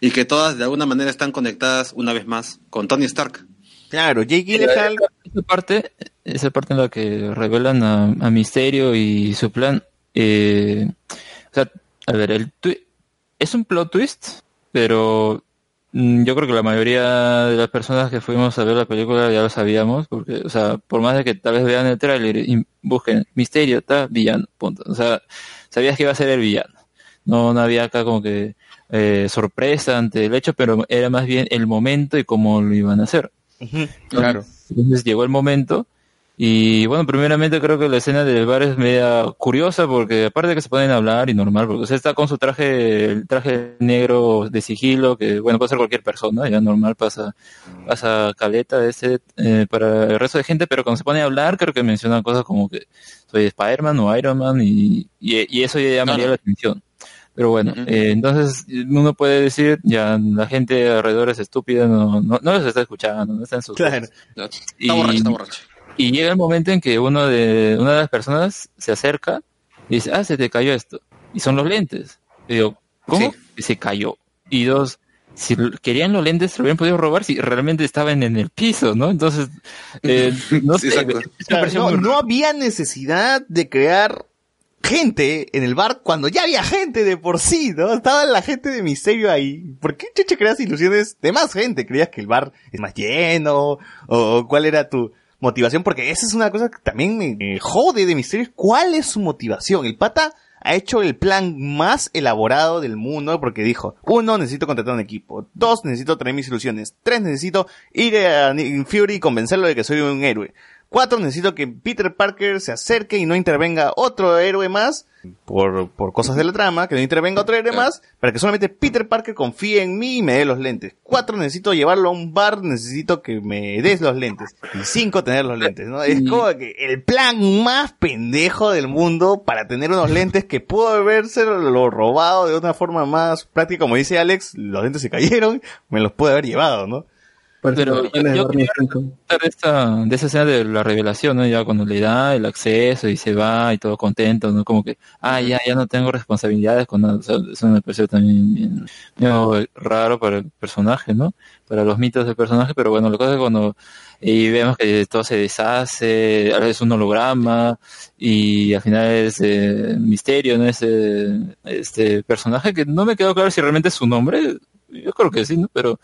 Y que todas de alguna manera están conectadas una vez más con Tony Stark. Claro, Jake Gyllenhaal, Esa parte, esa parte en la que revelan a, a Misterio y su plan, eh, o sea, a ver, el twi- es un plot twist, pero mm, yo creo que la mayoría de las personas que fuimos a ver la película ya lo sabíamos, porque, o sea, por más de que tal vez vean el tráiler y busquen Misterio, está villano, punto. O sea, sabías que iba a ser el villano. No, no había acá como que eh, sorpresa ante el hecho, pero era más bien el momento y cómo lo iban a hacer. Claro. Entonces llegó el momento y bueno, primeramente creo que la escena del bar es media curiosa porque aparte de que se pueden hablar y normal, porque usted está con su traje, el traje negro de sigilo, que bueno, puede ser cualquier persona, ya normal pasa, pasa caleta ese eh, para el resto de gente, pero cuando se pone a hablar creo que mencionan cosas como que soy Spider-Man o Iron Man y, y, y eso ya llamaría la atención. Pero bueno, eh, entonces uno puede decir, ya la gente alrededor es estúpida, no, no, no los está escuchando, no está en sus Claro. Está Y- borracho, está borracho. y llega el momento en que uno de, una de las personas se acerca y dice, ah, se te cayó esto. Y son los lentes. Y digo, ¿cómo? Sí. Y se cayó. Y dos, si querían los lentes, se lo habían podido robar si realmente estaban en el piso, ¿no? Entonces, eh, *laughs* no Sí, sé, no, no había necesidad de crear gente en el bar cuando ya había gente de por sí, ¿no? Estaba la gente de misterio ahí. ¿Por qué cheche creas ilusiones de más gente? ¿Creías que el bar es más lleno? ¿O cuál era tu motivación? Porque esa es una cosa que también me, jode de misterio. ¿Cuál es su motivación? El pata ha hecho el plan más elaborado del mundo porque dijo, uno, necesito contratar un equipo, dos, necesito traer mis ilusiones, tres, necesito ir a Fury y convencerlo de que soy un héroe. Cuatro, necesito que Peter Parker se acerque y no intervenga otro héroe más por, por cosas de la trama, que no intervenga otro héroe más, para que solamente Peter Parker confíe en mí y me dé los lentes. Cuatro, necesito llevarlo a un bar, necesito que me des los lentes. Y cinco, tener los lentes, ¿no? Es como que el plan más pendejo del mundo para tener unos lentes que pudo haberse lo robado de una forma más práctica, como dice Alex, los lentes se cayeron, me los pude haber llevado, ¿no? Pero yo, yo quería de esta, de esa escena de la revelación, ¿no? Ya cuando le da el acceso y se va y todo contento, ¿no? Como que, ah, ya, ya no tengo responsabilidades con nada. O sea, eso me pareció también bien, raro para el personaje, ¿no? Para los mitos del personaje, pero bueno, la cosa es cuando y vemos que todo se deshace, a veces un holograma y al final es eh, misterio, ¿no? Ese, este personaje que no me quedó claro si realmente es su nombre, yo creo que sí, ¿no? Pero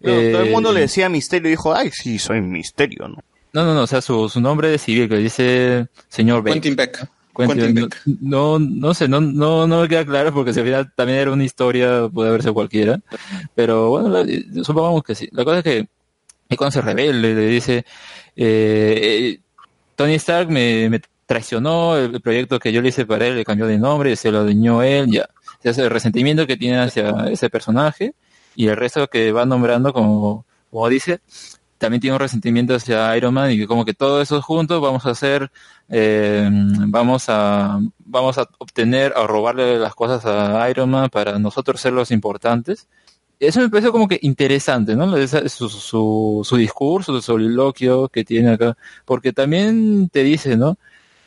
No, todo el mundo eh, le decía misterio y dijo, ay, sí, soy misterio, ¿no? No, no, no, o sea, su, su nombre de civil que dice señor Beck. Quentin Beck. Quentin- Beck. no, no sé, no, no, no me queda claro porque si al final también era una historia, puede haberse cualquiera. Pero bueno, la- supongamos que sí. La cosa es que y cuando se revela, le, le dice, eh, eh, Tony Stark me, me traicionó, el, el proyecto que yo le hice para él le cambió de nombre, se lo dañó él, ya. O sea, el resentimiento que tiene hacia ese personaje y el resto que va nombrando como, como dice, también tiene un resentimiento hacia Iron Man y que como que todo eso juntos vamos a hacer, eh, vamos a, vamos a obtener, a robarle las cosas a Iron Man para nosotros ser los importantes. Eso me pareció como que interesante, ¿no? Su, su, su discurso, su soliloquio que tiene acá, porque también te dice, ¿no?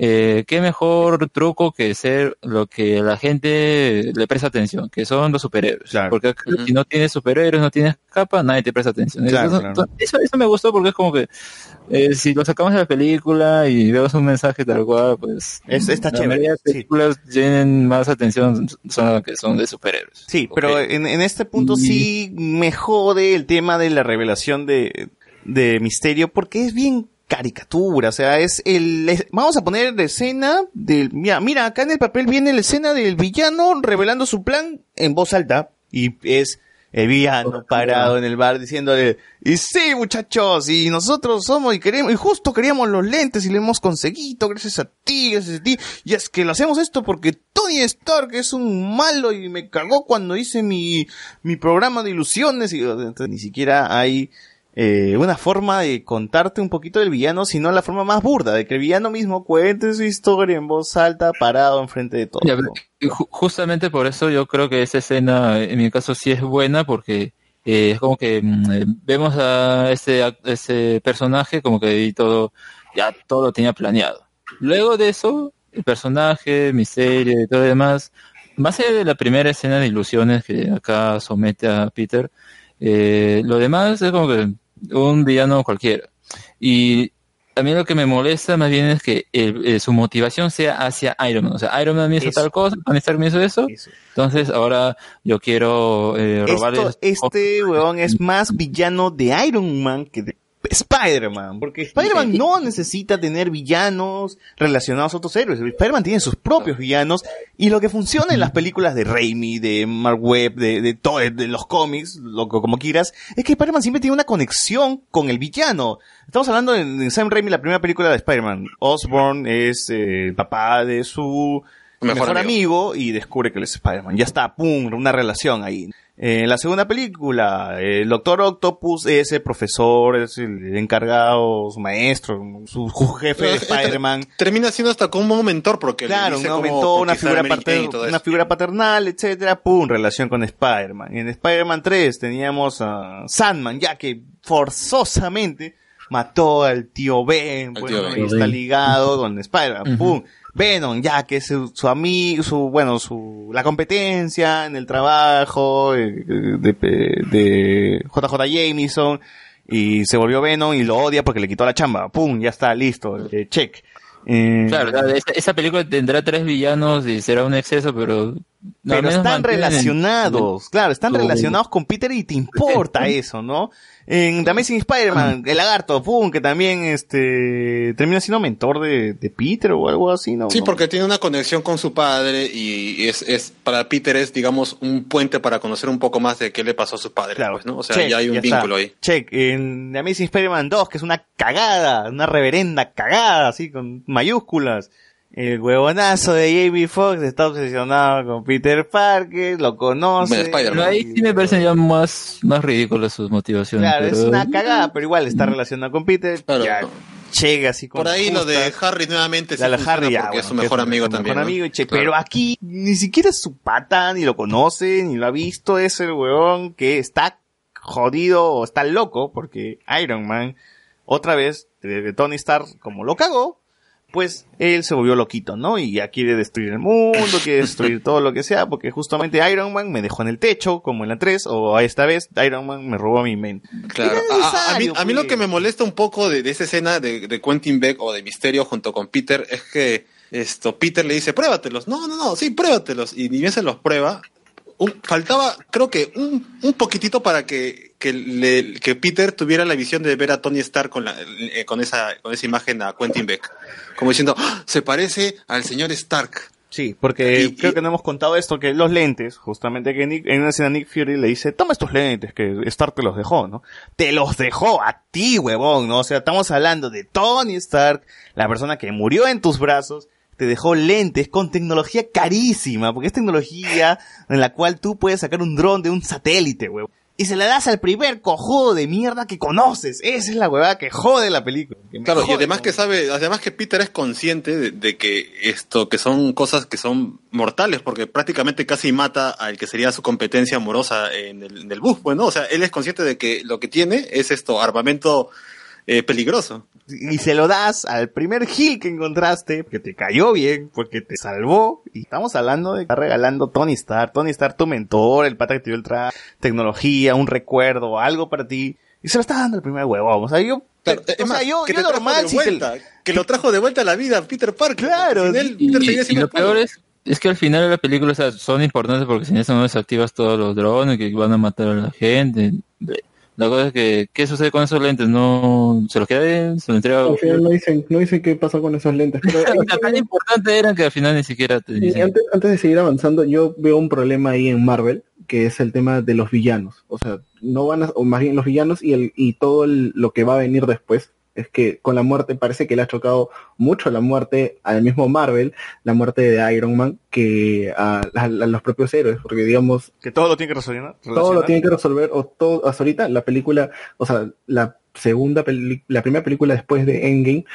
Eh, qué mejor truco que ser lo que la gente le presta atención, que son los superhéroes. Claro. Porque acá, Ujú. si no tienes superhéroes, no tienes capa, nadie te presta atención. Claro, eso, claro. eso, eso me gustó porque es como que eh, si lo sacamos de la película y vemos un mensaje tal cual, pues Es- está la chévere, mayoría de sí. películas tienen más atención, son las que son de superhéroes. Sí, Ok. pero en, en este punto Y- sí me jode el tema de la revelación de, de Misterio porque es bien caricatura, o sea, es el... vamos a poner la escena del... Mira, mira, acá en el papel viene la escena del villano revelando su plan en voz alta y es el villano parado en el bar diciéndole, y sí muchachos, y nosotros somos y queremos, y justo queríamos los lentes y lo hemos conseguido gracias a ti, gracias a ti, y es que lo hacemos esto porque Tony Stark es un malo y me cagó cuando hice mi, mi programa de ilusiones y entonces, ni siquiera hay eh, una forma de contarte un poquito del villano, sino la forma más burda, de que el villano mismo cuente su historia en voz alta, parado enfrente de todo. Justamente por eso yo creo que esa escena, en mi caso, sí es buena, porque eh, es como que mm, eh, vemos a ese, ac- ese personaje como que y todo, ya todo tenía planeado. Luego de eso, el personaje, misterio y todo lo demás, más allá de la primera escena de ilusiones que acá somete a Peter, eh, lo demás es como que un villano cualquiera. Y a mí lo que me molesta más bien es que el- eh, su motivación sea hacia Iron Man. O sea, Iron Man me hizo Eso. tal cosa, Tony Stark me hizo eso, Eso. entonces ahora yo quiero eh, robarle... Esto, este weón es más villano de Iron Man que de Spider-Man, porque Spider-Man no necesita tener villanos relacionados a otros héroes. Spider-Man tiene sus propios villanos y lo que funciona en las películas de Raimi, de Mark Webb, de, de, todo, de los cómics, lo que- como quieras, es que Spider-Man siempre tiene una conexión con el villano. Estamos hablando de, de Sam Raimi, la primera película de Spider-Man. Osborn es eh, el papá de su Mejor mejor, amigo. amigo. y descubre que él es Spider-Man. Ya está, pum, una relación ahí. Eh, En la segunda película, el Doctor Octopus es el profesor, es el encargado, su maestro, su, su jefe de eh, Spider-Man. Termina siendo hasta como un mentor porque le Claro, dice un una figura, pater- todo una figura paternal, etcétera, pum, relación con Spider-Man. En Spider-Man 3 teníamos a Sandman, ya que forzosamente mató al tío Ben, Al bueno, tío Ben. está ligado con Spider-Man, pum. Venom, ya que es su, su amigo, su, bueno, su, la competencia en el trabajo eh, de, de JJ Jameson, y se volvió Venom y lo odia porque le quitó la chamba, pum, ya está, listo, eh, check. Eh, Claro, esa, esa película tendrá tres villanos y será un exceso, pero No, pero están relacionados, claro, están relacionados con Peter y te importa *laughs* eso, ¿no? En The Amazing Spider-Man, el lagarto, pum, que también este termina siendo mentor de, de Peter o algo así, ¿no? Sí, porque tiene una conexión con su padre y es, es para Peter es, digamos, un puente para conocer un poco más de qué le pasó a su padre, Claro. pues, ¿no? O sea, Check, ya hay un ya vínculo está. ahí. Check, en The Amazing Spider-Man 2, que es una cagada, una reverenda cagada, así, con mayúsculas. El huevonazo de Jamie Foxx está obsesionado con Peter Parker, lo conoce. Pero ahí sí me parecen ya más, más ridículas sus motivaciones. Claro, es una cagada, pero igual está relacionado con Peter. Claro. ya llega así con Por ahí lo de justas. Harry nuevamente sí La de funciona Harry ya, porque es su mejor amigo su también. mejor ¿no? amigo, che, Claro. Pero aquí ni siquiera es su pata, ni lo conoce, ni lo ha visto. Es el huevón que está jodido o está loco porque Iron Man, otra vez, Tony Stark, como lo cagó, pues él se volvió loquito, ¿no? Y ya quiere destruir el mundo, quiere destruir *laughs* todo lo que sea, porque justamente Iron Man me dejó en el techo, como en la 3, o esta vez Iron Man me robó mi men. Claro. A- A, a mí, a lo que me molesta un poco de, de esa escena de, de Quentin Beck o de Misterio junto con Peter es que esto Peter le dice, pruébatelos. No, no, no, sí, pruébatelos. Y ni bien se los prueba. Un- faltaba, creo que un, un poquitito para que, que, le- que Peter tuviera la visión de ver a Tony Stark con, la, eh, con, esa, con esa imagen a Quentin Beck. Como diciendo, "Ah, se parece al señor Stark. Sí, porque Y- creo y- que no hemos contado esto, que los lentes, justamente que Nick- en una escena Nick Fury le dice, toma estos lentes, que Stark te los dejó, ¿no? Te los dejó a ti, huevón, ¿no? O sea, estamos hablando de Tony Stark, la persona que murió en tus brazos, te dejó lentes con tecnología carísima, porque es tecnología en la cual tú puedes sacar un dron de un satélite, huevón. Y se la das al primer cojudo de mierda que conoces. Esa es la huevada que jode la película. Claro, y además ¿no? que sabe, además que Peter es consciente de, de que esto, que son cosas que son mortales, porque prácticamente casi mata al que sería su competencia amorosa en el, en el bus, pues, ¿no? O sea, él es consciente de que lo que tiene es esto, armamento eh, peligroso. y se lo das al primer Gil que encontraste, que te cayó bien, porque te salvó. Y estamos hablando de estar regalando Tony Stark, Tony Stark tu mentor, el pata que te dio el traje, tecnología, un recuerdo, algo para ti. Y se lo estás dando al primer huevón. O sea, yo, Claro, o es sea, más, yo, que yo normal, de si te- vuelta, que lo trajo de vuelta a la vida Peter Parker. Claro, él, Y, Peter lo peor es, es que al final de la película o sea, son importantes porque sin eso no desactivas todos los drones que van a matar a la gente. La cosa es que, ¿qué sucede con esos lentes? No, se los queda él, se los entrega. Al final no dicen, no dicen qué pasó con esos lentes. Pero *laughs* tan importante eran que al final ni siquiera te Y dicen. antes, antes de seguir avanzando, yo veo un problema ahí en Marvel, que es el tema de los villanos. O sea, no van a, o más bien los villanos y el, y todo el- lo que va a venir después. Es que con la muerte parece que le ha chocado mucho la muerte al mismo Marvel, la muerte de Iron Man, que a, a- a los propios héroes, porque digamos, que todo lo tiene que resolver. todo lo tiene que resolver, o todo, hasta ahorita la película, o sea, la segunda peli- la primera película después de Endgame,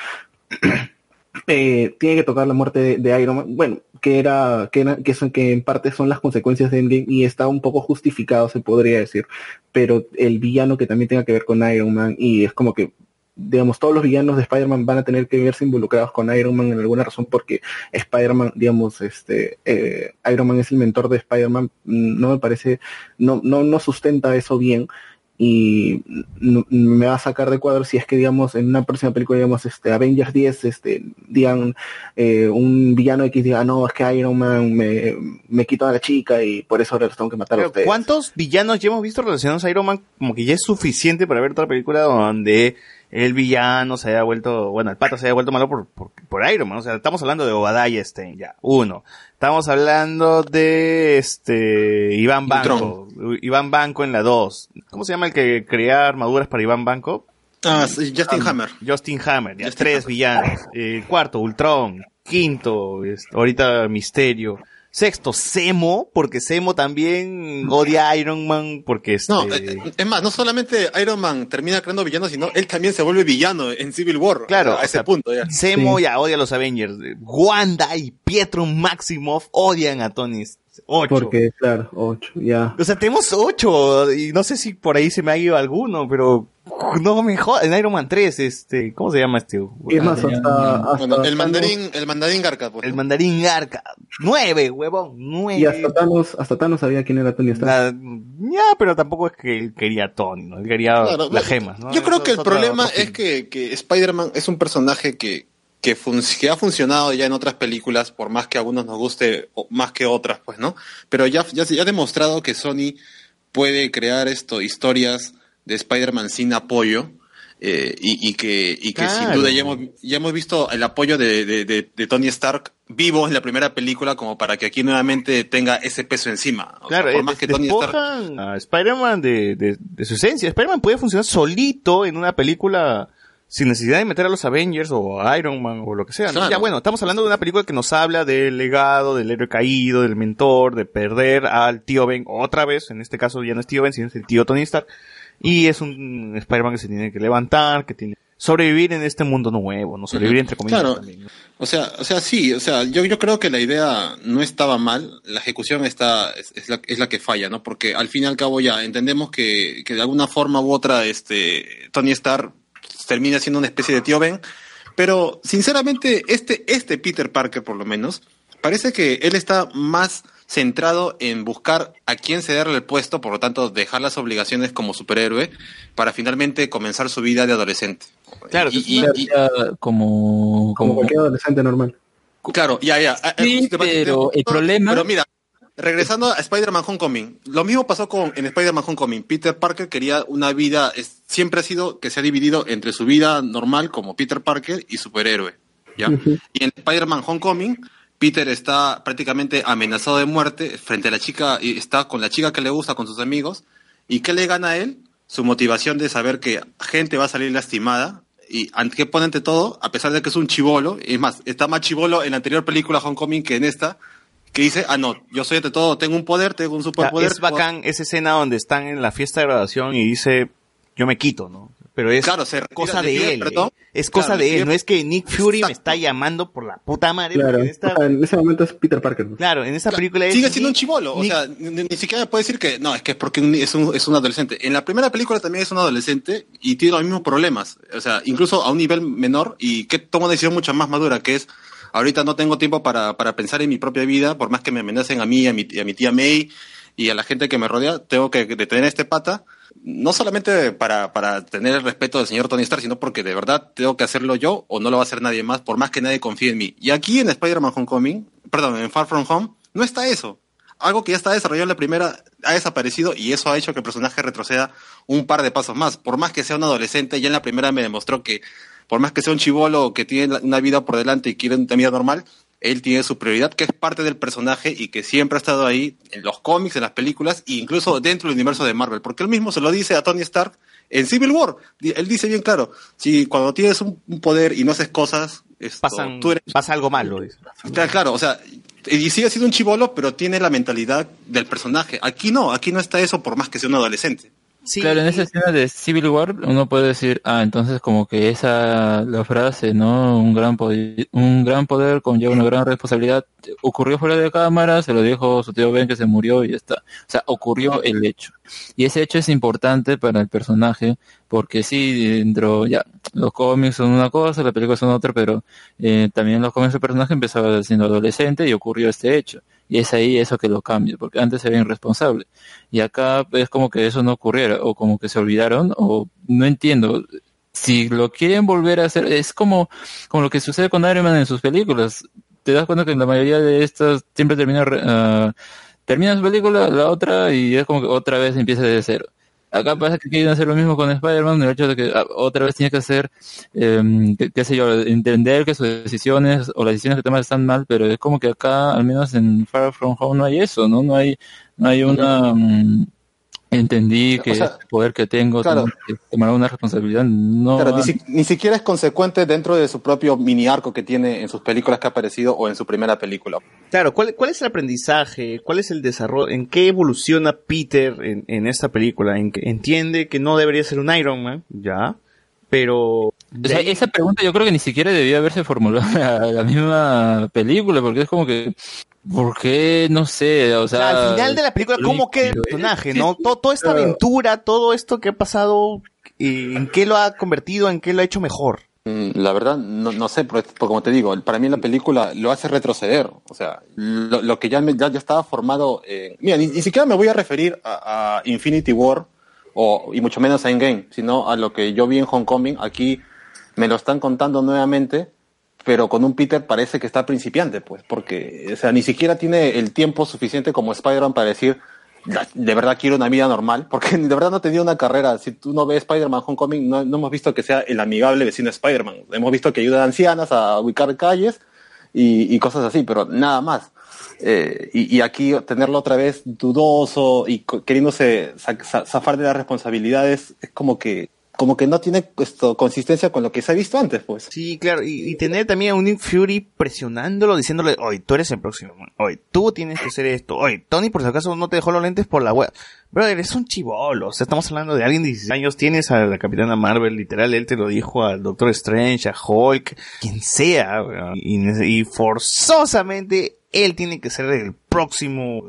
*clears throat* eh, tiene que tocar la muerte de, de Iron Man, bueno, que era, que era, que son, que en parte son las consecuencias de Endgame y está un poco justificado, se podría decir, pero el villano que también tenga que ver con Iron Man y es como que digamos, todos los villanos de Spider-Man van a tener que verse involucrados con Iron Man en alguna razón porque Spider-Man, digamos, este, eh, Iron Man es el mentor de Spider-Man, mm, no me parece, no, no, no sustenta eso bien y me va a sacar de cuadro si es que, digamos, en una próxima película, digamos, este, Avengers 10, este, digan, eh, un villano X diga, "Ah, no, es que Iron Man me, me quitó a la chica y por eso ahora los tengo que matar a ustedes. ¿Cuántos villanos ya hemos visto relacionados a Iron Man? Como que ya es suficiente para ver otra película donde el villano se haya vuelto, bueno, el pata se haya vuelto malo por, por, por Iron Man. O sea, estamos hablando de Obadiah Stein, ya, uno. Estamos hablando de este Iván Banco. Iván Banco en la dos. ¿Cómo se llama el que crea armaduras para Iván Banco? Ah, Justin Hammer. Justin Hammer, ya Justin tres Hammer. villanos. Eh, cuarto, Ultron. Quinto, ahorita Misterio. Sexto, Semo, porque Semo también odia a Iron Man, porque este... No, eh, es más, no solamente Iron Man termina creando villanos, sino él también se vuelve villano en Civil War. Claro, a ese sea, punto ya. Semo Sí. ya odia a los Avengers. Wanda y Pietro Maximoff odian a Tony. Ocho. Porque, claro, ocho, ya. O sea, tenemos ocho, y no sé si por ahí se me ha ido alguno, pero no me jodas. En Iron Man 3, este, ¿cómo se llama este? Es más, hasta, hasta Bueno, el mandarín, el mandarín Garca, pues. El mandarín Garca. Nueve, huevón, nueve. Y hasta Thanos, hasta Thanos sabía quién era Tony Stark. La- ya, pero tampoco es que él quería a Tony, ¿no? Él quería Claro, las gemas, ¿no? Yo creo que el problema es que, que Spider-Man es un personaje que que, fun- que ha funcionado ya en otras películas, por más que a algunos nos guste o más que otras, pues, ¿no? Pero ya, ya, se- ya ha demostrado que Sony puede crear esto, historias de Spider-Man sin apoyo. eh, y, y que, y que sin duda ya hemos, ya hemos visto el apoyo de, de- de- de Tony Stark vivo en la primera película como para que aquí nuevamente tenga ese peso encima. O sea, Claro, por eh, más que Tony Stark a Spider-Man de, de, de su esencia. Spider-Man puede funcionar solito en una película sin necesidad de meter a los Avengers o a Iron Man o lo que sea. ¿no? Claro. Ya bueno, estamos hablando de una película que nos habla del legado, del héroe caído, del mentor, de perder al tío Ben otra vez. En este caso ya no es tío Ben, sino es el tío Tony Stark. Y es un Spider-Man que se tiene que levantar, que tiene que sobrevivir en este mundo nuevo, no sobrevivir entre comillas Claro. también. ¿no? O sea, o sea, sí, o sea, yo, yo creo que la idea no estaba mal, la ejecución está, es, es la, es la que falla, ¿no? Porque al fin y al cabo ya entendemos que, que de alguna forma u otra, este, Tony Stark termina siendo una especie de tío Ben, pero sinceramente, este, este Peter Parker por lo menos, parece que él está más centrado en buscar a quién cederle el puesto, por lo tanto, dejar las obligaciones como superhéroe para finalmente comenzar su vida de adolescente. Claro, Y- y- y- como, Como como, cualquier adolescente normal. Claro, ya, ya. Sí, pero el problema- Pero mira, regresando a Spider-Man Homecoming, lo mismo pasó con en Spider-Man Homecoming. Peter Parker quería una vida, es- siempre ha sido que se ha dividido entre su vida normal como Peter Parker y superhéroe, ¿ya? Y en Spider-Man Homecoming, Peter está prácticamente amenazado de muerte frente a la chica, y está con la chica que le gusta, con sus amigos. ¿Y qué le gana a él? Su motivación de saber que gente va a salir lastimada y ante que pone ante todo, a pesar de que es un chivolo, es más, está más chivolo en la anterior película Homecoming que en esta, que dice, ah, no, yo soy ante todo, tengo un poder, tengo un superpoder. es bacán esa escena donde están en la fiesta de graduación y dice, yo me quito, ¿no? Pero es Claro, se retira, cosa de él. perdón. ¿eh? Es Claro, cosa de él, no es que Nick Fury me está llamando por la puta madre. Claro, en esta, ese momento es Peter Parker. pues. claro, en esta Claro, película es sigue siendo un Nick- chivolo, o sea, ni, ni siquiera puede decir que no, es que es porque es un, es un adolescente. En la primera película también es un adolescente y tiene los mismos problemas, o sea, incluso a un nivel menor y que toma una decisión mucho más madura, que es ahorita no tengo tiempo para, para pensar en mi propia vida, por más que me amenacen a mí, a mi, a mi tía May y a la gente que me rodea, tengo que detener este pata, no solamente para, para tener el respeto del señor Tony Stark, sino porque de verdad tengo que hacerlo yo o no lo va a hacer nadie más, por más que nadie confíe en mí. Y aquí en Spider-Man Homecoming, perdón, en Far From Home, no está eso. Algo que ya está desarrollado en la primera ha desaparecido y eso ha hecho que el personaje retroceda un par de pasos más. Por más que sea un adolescente, ya en la primera me demostró que, por más que sea un chivolo que tiene una vida por delante y quiere una vida normal, él tiene su prioridad, que es parte del personaje y que siempre ha estado ahí en los cómics, en las películas e incluso dentro del universo de Marvel. Porque él mismo se lo dice a Tony Stark en Civil War. Él dice bien claro, si cuando tienes un poder y no haces cosas, esto, pasan, tú eres pasa algo malo. Claro, claro, o sea, y sigue siendo un chivolo, pero tiene la mentalidad del personaje. Aquí no, aquí no está eso por más que sea un adolescente. Sí, Claro, en esa escena de Civil War uno puede decir, ah, entonces como que esa, la frase, ¿no? Un gran poder, un gran poder conlleva una gran responsabilidad, ocurrió fuera de cámara, se lo dijo su tío Ben que se murió y ya está. O sea, ocurrió el hecho. Y ese hecho es importante para el personaje, porque sí, dentro, ya, los cómics son una cosa, la película son otra, pero eh, también los cómics el personaje empezaba siendo adolescente y ocurrió este hecho. Y es ahí eso que lo cambia, porque antes era irresponsable. Y acá es como que eso no ocurriera, o como que se olvidaron, o no entiendo. Si lo quieren volver a hacer, es como, como lo que sucede con Iron Man en sus películas. Te das cuenta que en la mayoría de estas siempre termina, ah, termina su película, la otra, y es como que otra vez empieza desde cero. Acá pasa que quieren hacer lo mismo con Spider-Man, el hecho de que ah, otra vez tiene que hacer, qué, qué sé yo, entender que sus decisiones o las decisiones que tomas están mal, pero es como que acá, al menos en Far From Home, no hay eso, ¿no? No hay, no hay una... mm, entendí que O sea, este poder que tengo, claro. tengo que tomar una responsabilidad, no... Claro, ni, si- ni siquiera es consecuente dentro de su propio mini arco que tiene en sus películas que ha aparecido o en su primera película. Claro, ¿cuál, ¿cuál es el aprendizaje? ¿Cuál es el desarrollo? ¿En qué evoluciona Peter en, en esta película? ¿En que entiende que no debería ser un Iron Man? Ya. Pero... O sea, esa pregunta yo creo que ni siquiera debía haberse formulado *laughs* en la, la misma película, porque es como que, ¿por qué? No sé, o sea... al final de la película, ¿cómo queda el personaje? ¿No? Todo, toda esta aventura, todo esto que ha pasado, eh, ¿en qué lo ha convertido? ¿En qué lo ha hecho mejor? Mm, La verdad, no, no sé, porque, porque como te digo, para mí la película lo hace retroceder. O sea, lo, lo que ya, me- ya, ya estaba formado. eh, mira, ni, ni siquiera me voy a referir a, a Infinity War o, y mucho menos a Endgame, sino a lo que yo vi en Homecoming. Aquí me lo están contando nuevamente pero con un Peter parece que está principiante, pues, porque, o sea, ni siquiera tiene el tiempo suficiente como Spider-Man para decir, "La- de verdad quiero una vida normal, *laughs* porque de verdad no ha tenido una carrera. Si tú no ves Spider-Man Homecoming, no, hemos visto que sea el amigable vecino de Spider-Man. Hemos visto que ayuda a ancianas a ubicar calles y, cosas así, pero nada más. Eh, y, y aquí tenerlo otra vez dudoso y queriéndose zafar de las responsabilidades es como que como que no tiene esto consistencia con lo que se ha visto antes, pues. Sí, claro, y, y tener también a un Nick Fury presionándolo, diciéndole, oye, tú eres el próximo, oye, tú tienes que hacer esto, oye, Tony por si acaso no te dejó los lentes por la web. Brother, es un chivolo, o sea, estamos hablando de alguien de 16 años, tienes a la Capitana Marvel, literal, él te lo dijo al Doctor Strange, a Hulk, quien sea, y, y forzosamente él tiene que ser el próximo,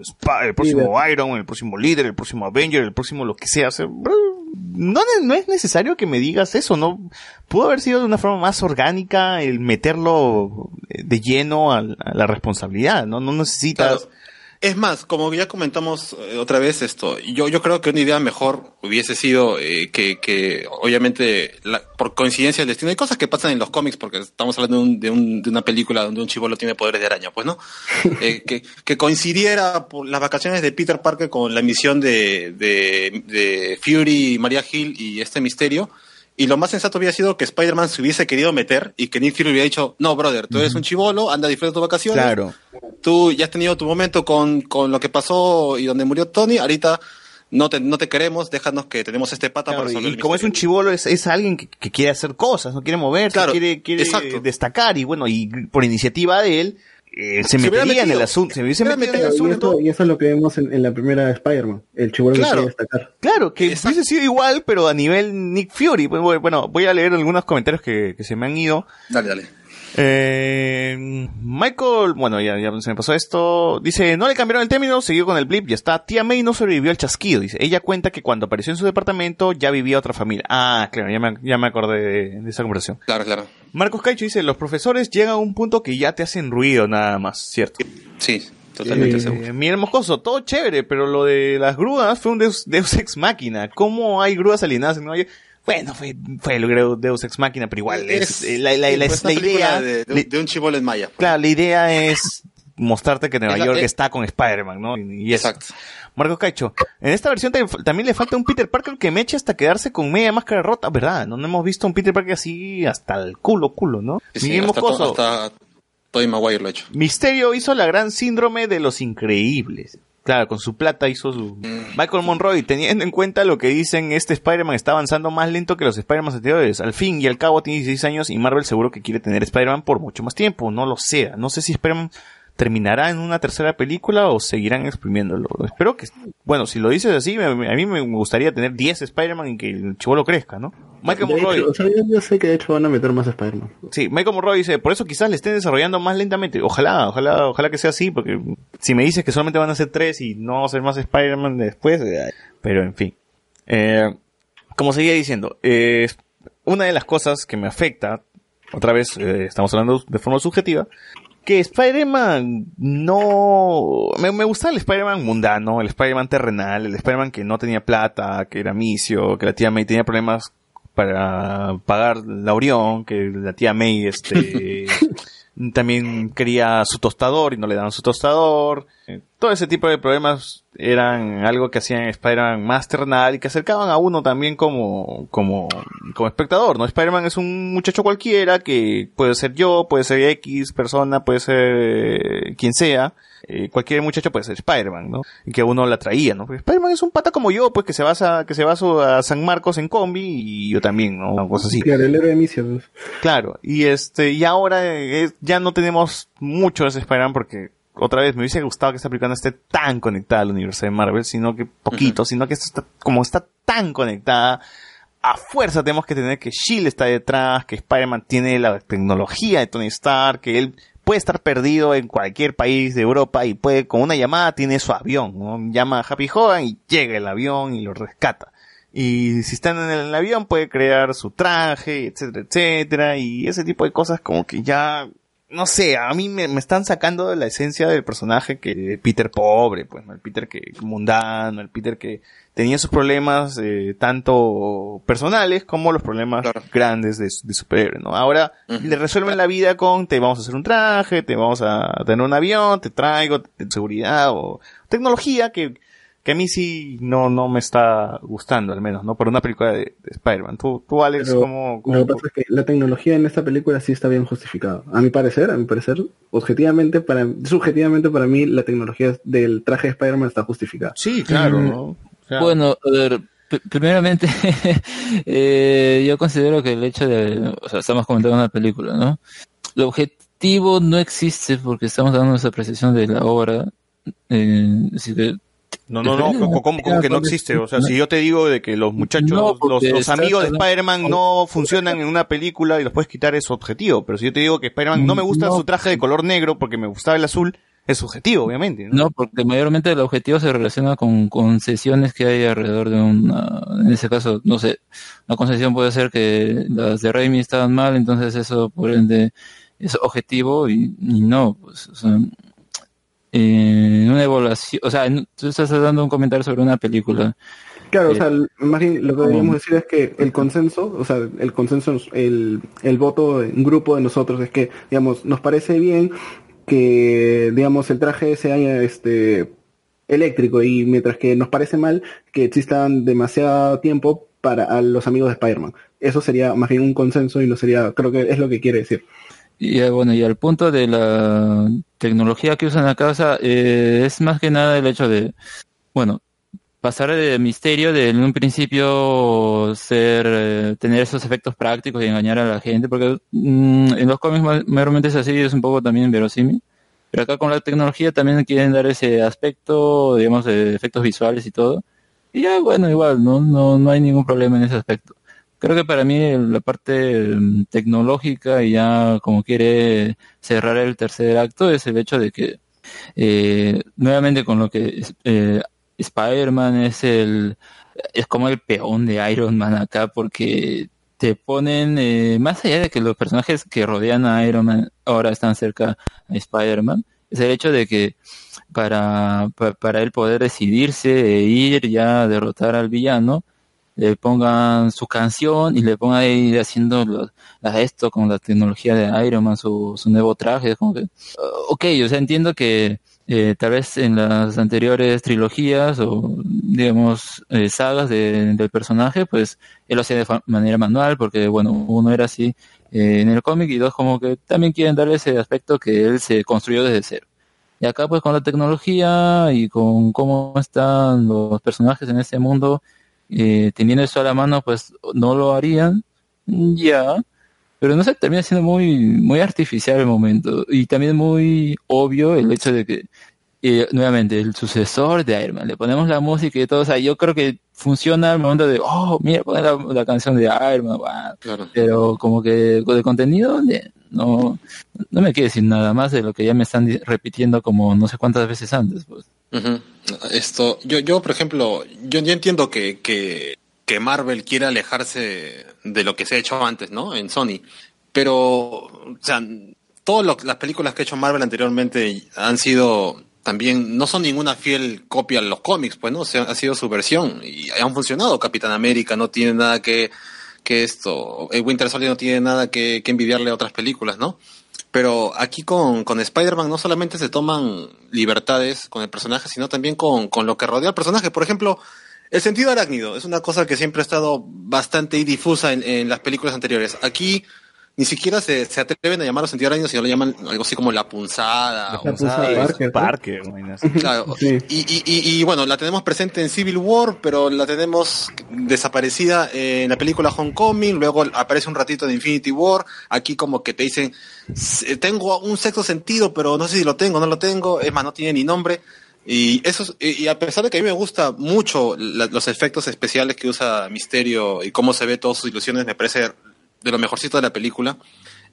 el próximo Iron, el próximo líder, el próximo Avenger, el próximo lo que sea, o sea, bro, no, no es necesario que me digas eso, ¿no? Pudo haber sido de una forma más orgánica el meterlo eh, de lleno a, la responsabilidad, ¿no? No necesitas... Es más, como ya comentamos eh, otra vez esto, yo, yo creo que una idea mejor hubiese sido eh, que, que, obviamente, la- por coincidencia del destino, hay cosas que pasan en los cómics, porque estamos hablando de, un- de, un- de una película donde un chivolo tiene poderes de araña, pues, ¿no? *laughs* Eh, que, que coincidiera por las vacaciones de Peter Parker con la misión de, de, de Fury, María Hill y este misterio. Y lo más sensato hubiera sido que Spider-Man se hubiese querido meter y que Nick Fury hubiera dicho, no, brother, tú eres un chivolo, anda a disfrutar tus vacaciones Claro. Tú ya has tenido tu momento con, con lo que pasó y donde murió Tony, ahorita no te, no te queremos, déjanos que tenemos este pata Claro, para resolver y el como es un chivolo, es, es alguien que, que quiere hacer cosas, no quiere moverse, Claro, quiere, quiere destacar, y bueno, y por iniciativa de él, eh, se, Se metería en metido. el asunto, se hubiese Se hubiera metido en el Y asunto. eso, y eso es lo que vemos en, en la primera Spider-Man, el chivolo Claro. que quiere destacar. Claro, que Exacto. hubiese sido igual, pero a nivel Nick Fury. Pues, Bueno, voy a leer algunos comentarios que, que se me han ido. Dale, dale. Eh, Michael, bueno, ya, ya se me pasó esto. Dice, no le cambiaron el término, siguió con el blip, ya está. Tía May no sobrevivió al chasquido, dice. Ella cuenta que cuando apareció en su departamento ya vivía otra familia. Ah, claro, ya me, ya me acordé de, de esa conversación. Claro, claro. Marcos Caicho dice, los profesores llegan a un punto que ya te hacen ruido nada más, ¿cierto? Sí, totalmente Eh, seguro. Miguel Moscoso, todo chévere, pero lo de las grúas fue un Deus, Deus Ex Máquina. ¿Cómo hay grúas alienadas en Nueva York? Bueno, fue, fue el Deus Ex Máquina, pero igual es, eh, la, la- la- pues, la idea... de, de- le- de un chivolo en Maya. Claro, la idea es mostrarte que Nueva Es York es- está con Spider-Man, ¿no? Y. Exacto. Marcos Caicho, en esta versión te- también le falta un Peter Parker que me eche hasta quedarse con media máscara rota, ¿verdad? No, no hemos visto un Peter Parker así hasta el culo, culo, ¿no? Sí, sí, Miguel hasta, Moscoso, to- hasta Tobey Maguire lo ha hecho. Misterio hizo la gran síndrome de los increíbles. Claro, con su plata hizo su... Michael Monroy, teniendo en cuenta lo que dicen, este Spider-Man está avanzando más lento que los Spider-Man anteriores. Al fin y al cabo tiene 16 años y Marvel seguro que quiere tener Spider-Man por mucho más tiempo. No lo sé. No sé si Spider-Man terminará en una tercera película o seguirán exprimiéndolo. Espero que... Bueno, si lo dices así, a mí me gustaría tener 10 Spider-Man y que el chivolo crezca, ¿no? Michael Monroy... hecho, o sea, yo, yo sé que de hecho van a meter más Spider-Man. Sí, Michael Monroe dice, por eso quizás le estén desarrollando más lentamente. Ojalá, ojalá, ojalá que sea así, porque si me dices que solamente van a ser tres y no va a ser más Spider-Man después, eh, pero en fin. Eh, como seguía diciendo, eh, una de las cosas que me afecta, otra vez eh, estamos hablando de forma subjetiva, que Spider-Man no... Me, me gustaba el Spider-Man mundano, el Spider-Man terrenal, el Spider-Man que no tenía plata, que era misio, que la tía May tenía problemas para pagar la Orión, que la tía May este *laughs* también quería su tostador y no le daban su tostador. Eh, Todo ese tipo de problemas eran algo que hacían Spider-Man más terrenal y que acercaban a uno también como, como, como espectador, ¿no? Spider-Man es un muchacho cualquiera que puede ser yo, puede ser X persona, puede ser eh, quien sea. Eh, cualquier muchacho puede ser Spider-Man, ¿no? Y que a uno la traía, ¿no? Porque Spider-Man es un pata como yo, pues que se va a, que se va a San Marcos en combi y yo también, ¿no? Una cosa así. Claro, el héroe de pues. Claro, y este, y ahora eh, ya no tenemos mucho de ese Spider-Man porque otra vez me hubiese gustado que esta película no esté tan conectada al universo de Marvel, sino que poquito, sino que esto está, como está tan conectada, a fuerza tenemos que tener que Shield está detrás, que Spider-Man tiene la tecnología de Tony Stark, que él puede estar perdido en cualquier país de Europa y puede, con una llamada tiene su avión. Llama a Happy Hogan y llega el avión y lo rescata. Y si están en el avión puede crear su traje, etcétera, etcétera, y ese tipo de cosas como que ya no sé, a mí me, me están sacando de la esencia del personaje que Peter pobre, pues, ¿no? el Peter que mundano, el Peter que tenía sus problemas eh, tanto personales como los problemas Claro. grandes de, de superhéroe, ¿no? Ahora le resuelven la vida con te vamos a hacer un traje, te vamos a tener un avión, te traigo te- seguridad o tecnología que, que a mí sí no, no me está gustando, al menos, ¿no? Por una película de, de Spider-Man. Tú, tú Alex, Pero ¿cómo, Lo que pasa es que la tecnología en esta película sí está bien justificada. A mi parecer, a mi parecer, objetivamente, para, subjetivamente para mí, la tecnología del traje de Spider-Man está justificada. Sí, claro, Mm, ¿no? O sea, Bueno, a ver, primeramente, *laughs* eh, yo considero que el hecho de, o sea, estamos comentando una película, ¿no? El objetivo no existe porque estamos dando esa apreciación de la obra, eh, así que No, no, no, ¿cómo, cómo- cómo que no existe? O sea, si yo te digo de que los muchachos, No, los, amigos de Spider-Man no funcionan en una película y los puedes quitar es subjetivo. Pero si yo te digo que Spider-Man no me gusta No. su traje de color negro porque me gustaba el azul, es subjetivo, obviamente. ¿no? No, porque mayormente el objetivo se relaciona con concesiones que hay alrededor de una, en ese caso, no sé, una concesión puede ser que las de Raimi estaban mal, entonces eso por ende es objetivo y, y no, pues, o sea, en una evaluación, o sea, tú estás dando un comentario sobre una película, Claro, o Eh, sea, más bien lo que deberíamos decir es que el consenso, o sea, el consenso, el, el voto en grupo de nosotros es que, digamos, nos parece bien que, digamos, el traje sea este eléctrico y mientras que nos parece mal que existan demasiado tiempo para a los amigos de Spider-Man. Eso sería más bien un consenso y no sería, creo que es lo que quiere decir. Y eh, bueno, y al punto de la tecnología que usan acá, o sea, eh, es más que nada el hecho de, bueno, pasar de misterio de en un principio ser, eh, tener esos efectos prácticos y engañar a la gente, porque mm, en los cómics ma- mayormente es así, es un poco también verosímil. Pero acá con la tecnología también quieren dar ese aspecto, digamos, de efectos visuales y todo. Y ya, bueno, igual, no, no, no hay ningún problema en ese aspecto. Creo que para mí la parte mm, tecnológica y ya como quiere cerrar el tercer acto es el hecho de que eh, nuevamente con lo que eh, Spider-Man es el es como el peón de Iron Man acá porque te ponen eh, más allá de que los personajes que rodean a Iron Man ahora están cerca a Spider-Man es el hecho de que para, pa- para él poder decidirse e ir ya a derrotar al villano le pongan su canción y le pongan ahí haciendo lo- la- esto con la tecnología de Iron Man, su, su nuevo traje, como que, ok, o sea, entiendo que eh, tal vez en las anteriores trilogías o, digamos, eh, sagas de- del personaje, pues él lo hacía de manera manual, porque, bueno, uno era así eh, en el cómic y dos como que también quieren darle ese aspecto que él se construyó desde cero. Y acá pues con la tecnología y con cómo están los personajes en este mundo, eh, teniendo eso a la mano, pues no lo harían, ya, pero no sé, termina siendo muy, muy artificial el momento y también muy obvio el hecho de que, eh, nuevamente, el sucesor de Iron Man, le ponemos la música y todo, o sea, yo creo que funciona al momento de, oh, mira, poner la, la canción de Iron Man, wow. Claro. pero como que de contenido, no, no me quiere decir nada más de lo que ya me están repitiendo como no sé cuántas veces antes, pues. Esto, yo, yo, por ejemplo, yo, yo entiendo que, que, Marvel quiere alejarse de lo que se ha hecho antes, ¿no? En Sony. Pero, o sea, todas las películas que ha hecho Marvel anteriormente han sido también, no son ninguna fiel copia a los cómics, pues, ¿no? O sea, ha sido su versión y han funcionado. Capitán América no tiene nada que, que esto, el Winter Soldier no tiene nada que, que envidiarle a otras películas, ¿no? Pero aquí con, con Spider-Man no solamente se toman libertades con el personaje, sino también con, con lo que rodea al personaje. Por ejemplo, el sentido arácnido es una cosa que siempre ha estado bastante difusa en, en las películas anteriores. Aquí ni siquiera se, se atreven a llamarlo sentido arácnido, sino lo llaman algo así como la punzada. La o- punzada Sí, Parker, ¿no? Parker. Claro. Sí. Y, y, y, y, bueno, la tenemos presente en Civil War, pero la tenemos desaparecida en la película Homecoming, luego aparece un ratito en Infinity War, aquí como que te dicen, "S- tengo un sexto sentido, pero no sé si lo tengo, no lo tengo, es más, no tiene ni nombre. Y eso es- y y a pesar de que a mí me gusta mucho la- los efectos especiales que usa Misterio y cómo se ve todas sus ilusiones, me parece de lo mejorcito de la película.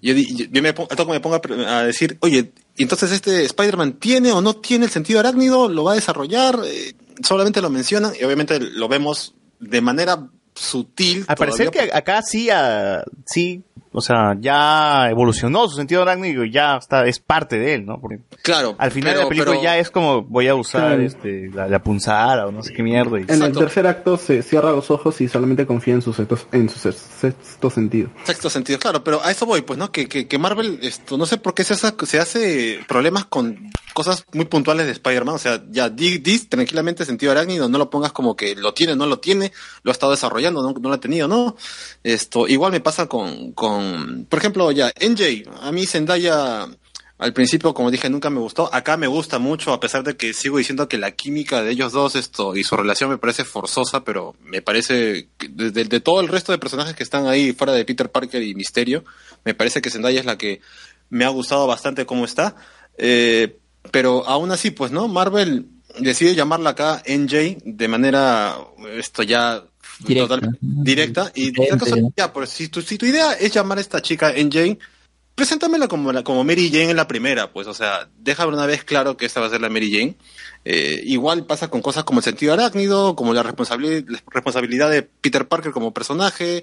Yo, yo- yo me, pongo, me pongo a, a decir, oye, ¿y entonces este Spider-Man tiene o no tiene el sentido arácnido? ¿Lo va a desarrollar? Eh, solamente lo mencionan y obviamente lo vemos de manera sutil. Al parecer que acá sí, ah, sí o sea, ya evolucionó su sentido arácnido y ya está, es parte de él, ¿no? Porque Claro. al final de la película pero- ya es como voy a usar Claro. este, la, la punzada o no sé qué mierda. y- En el tercer acto se cierra los ojos y solamente confía en su sexto, en su sex- sexto sentido. Sexto sentido, claro, pero a eso voy, pues, ¿no? Que, que, que Marvel, esto, no sé por qué se hace, se hace problemas con cosas muy puntuales de Spider-Man. O sea, ya di, dis tranquilamente sentido arácnido, no lo pongas como que lo tiene, no lo tiene, lo ha estado desarrollando, no, no lo ha tenido, no. Esto, igual me pasa con, con, por ejemplo, ya, NJ, a mí Zendaya, al principio, como dije, nunca me gustó. Acá me gusta mucho, a pesar de que sigo diciendo que la química de ellos dos esto y su relación me parece forzosa, pero me parece de- de todo el resto de personajes que están ahí fuera de Peter Parker y Misterio, me parece que Zendaya es la que me ha gustado bastante cómo está. Eh, pero aún así, pues, ¿no? Marvel decide llamarla acá NJ de manera esto ya Directa. total- directa y ya, pues si tu, si tu idea es llamar a esta chica NJ, preséntamela como, la, como Mary Jane en la primera, pues, o sea, déjame una vez claro que esta va a ser la Mary Jane. Eh, igual pasa con cosas como el sentido arácnido, como la responsabilidad, la responsabilidad de Peter Parker como personaje.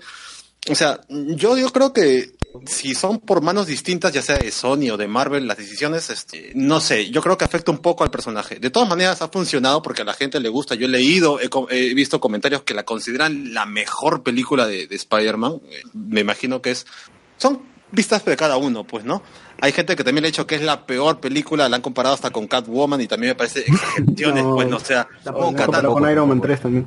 O sea, yo, yo creo que si son por manos distintas, ya sea de Sony o de Marvel, las decisiones, este, no sé, yo creo que afecta un poco al personaje. De todas maneras, ha funcionado porque a la gente le gusta. Yo he leído, he, he visto comentarios que la consideran la mejor película de, de Spider-Man. Eh, Me imagino que es. Son vistas de cada uno, pues, ¿no? Hay gente que también le ha dicho que es la peor película, la han comparado hasta con Catwoman y también me parece *laughs* exageraciones, No. pues, no, o sea, Tampoco, con Iron Man 3 también.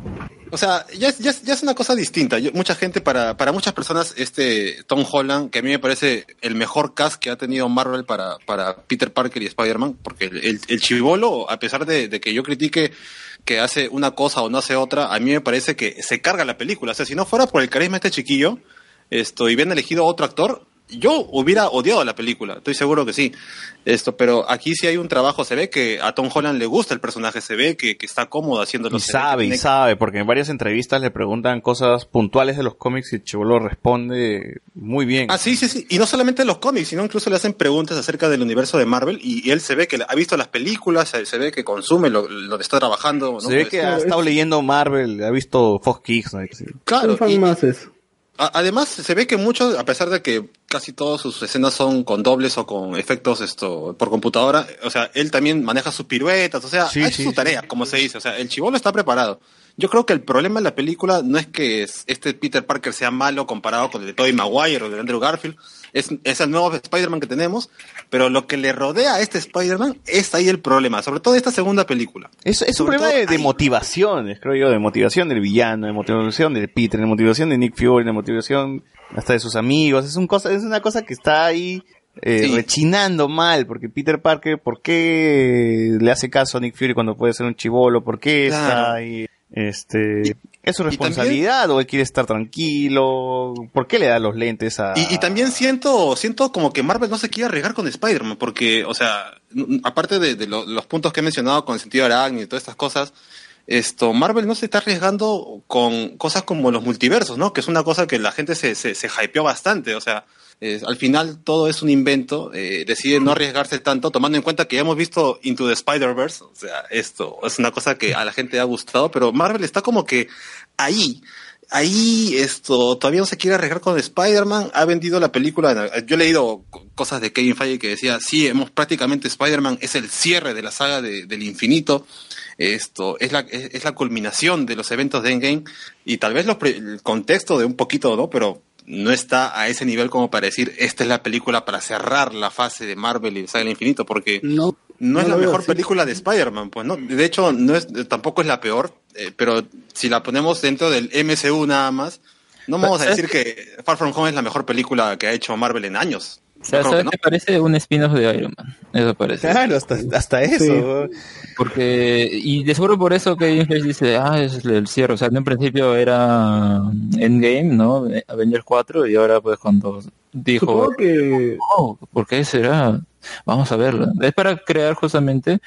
o sea, ya es, ya es, ya es una cosa distinta. Yo- mucha gente, para, para muchas personas, este Tom Holland, que a mí me parece el mejor cast que ha tenido Marvel para, para Peter Parker y Spider-Man, porque el, el, el chivolo, a pesar de, de que yo critique que hace una cosa o no hace otra, a mí me parece que se carga la película. O sea, si no fuera por el carisma de este chiquillo, esto, y bien elegido otro actor, yo hubiera odiado la película, estoy seguro que sí. Esto, pero aquí sí hay un trabajo, se ve que a Tom Holland le gusta el personaje, se ve que, que está cómodo haciéndolo. Y sabe, y tiene- sabe, porque en varias entrevistas le preguntan cosas puntuales de los cómics y Chivolo responde muy bien. Ah, sí, sí, sí. Y no solamente los cómics, sino incluso le hacen preguntas acerca del universo de Marvel y, y él se ve que ha visto las películas, se, se ve que consume lo, lo que está trabajando. ¿no? Se ve que ha estado leyendo Marvel, ha visto Fox Kicks, ¿no? Claro, Un fan y- más es. Además se ve que muchos, a pesar de que casi todas sus escenas son con dobles o con efectos esto por computadora, o sea, él también maneja sus piruetas, o sea, Sí, sí, su sí. tarea, como se dice, o sea, el chivolo está preparado. Yo creo que el problema de la película no es que es- este Peter Parker sea malo comparado con el de Tobey Maguire o el de Andrew Garfield, es, es el nuevo Spider-Man que tenemos, pero lo que le rodea a este Spider-Man es ahí el problema, sobre todo esta segunda película. Es, es un problema de, de motivaciones, creo yo, de motivación del villano, de motivación del Peter, de motivación de Nick Fury, de motivación hasta de sus amigos. Es, un cosa, es una cosa que está ahí eh, Sí. rechinando mal, porque Peter Parker, ¿por qué le hace caso a Nick Fury cuando puede ser un chivolo? ¿Por qué está ahí? Este, ¿Es su responsabilidad o él quiere estar tranquilo? ¿Por qué le da los lentes a...? Y, y también siento, siento como que Marvel no se quiere arriesgar con Spider-Man, porque, o sea, aparte de, de lo- los puntos que he mencionado con el sentido arácnido y todas estas cosas, esto, Marvel no se está arriesgando con cosas como los multiversos, ¿no? Que es una cosa que la gente se, se, se hypeó bastante, o sea, al final todo es un invento, eh, decide no arriesgarse tanto, tomando en cuenta que ya hemos visto Into the Spider-Verse, o sea, esto es una cosa que a la gente ha gustado, pero Marvel está como que ahí, ahí esto todavía no se quiere arriesgar con Spider-Man, ha vendido la película, yo he leído co- cosas de Kevin Feige que decía, sí, hemos prácticamente Spider-Man es el cierre de la saga de- del infinito, esto es la, es, es la culminación de los eventos de Endgame y tal vez los el contexto de un poquito, ¿no? Pero no está a ese nivel como para decir, esta es la película para cerrar la fase de Marvel y saga infinito, porque No, no es la veo mejor película de Spider-Man, pues no. De hecho, no es, tampoco es la peor, eh, pero si la ponemos dentro del MCU nada más, no vamos a ¿Sabes decir que Far From Home es la mejor película que ha hecho Marvel en años. O sea, ¿sabes no. qué parece un spin-off de Iron Man? Eso parece. Claro, hasta, hasta eso. Sí. Porque, y de seguro por eso que Feige dice, ah, es el cierre. O sea, en un principio era Endgame, ¿no? Avengers 4, y ahora pues cuando dijo, Supongo que oh, ¿por qué será? Vamos a verlo. Es para crear justamente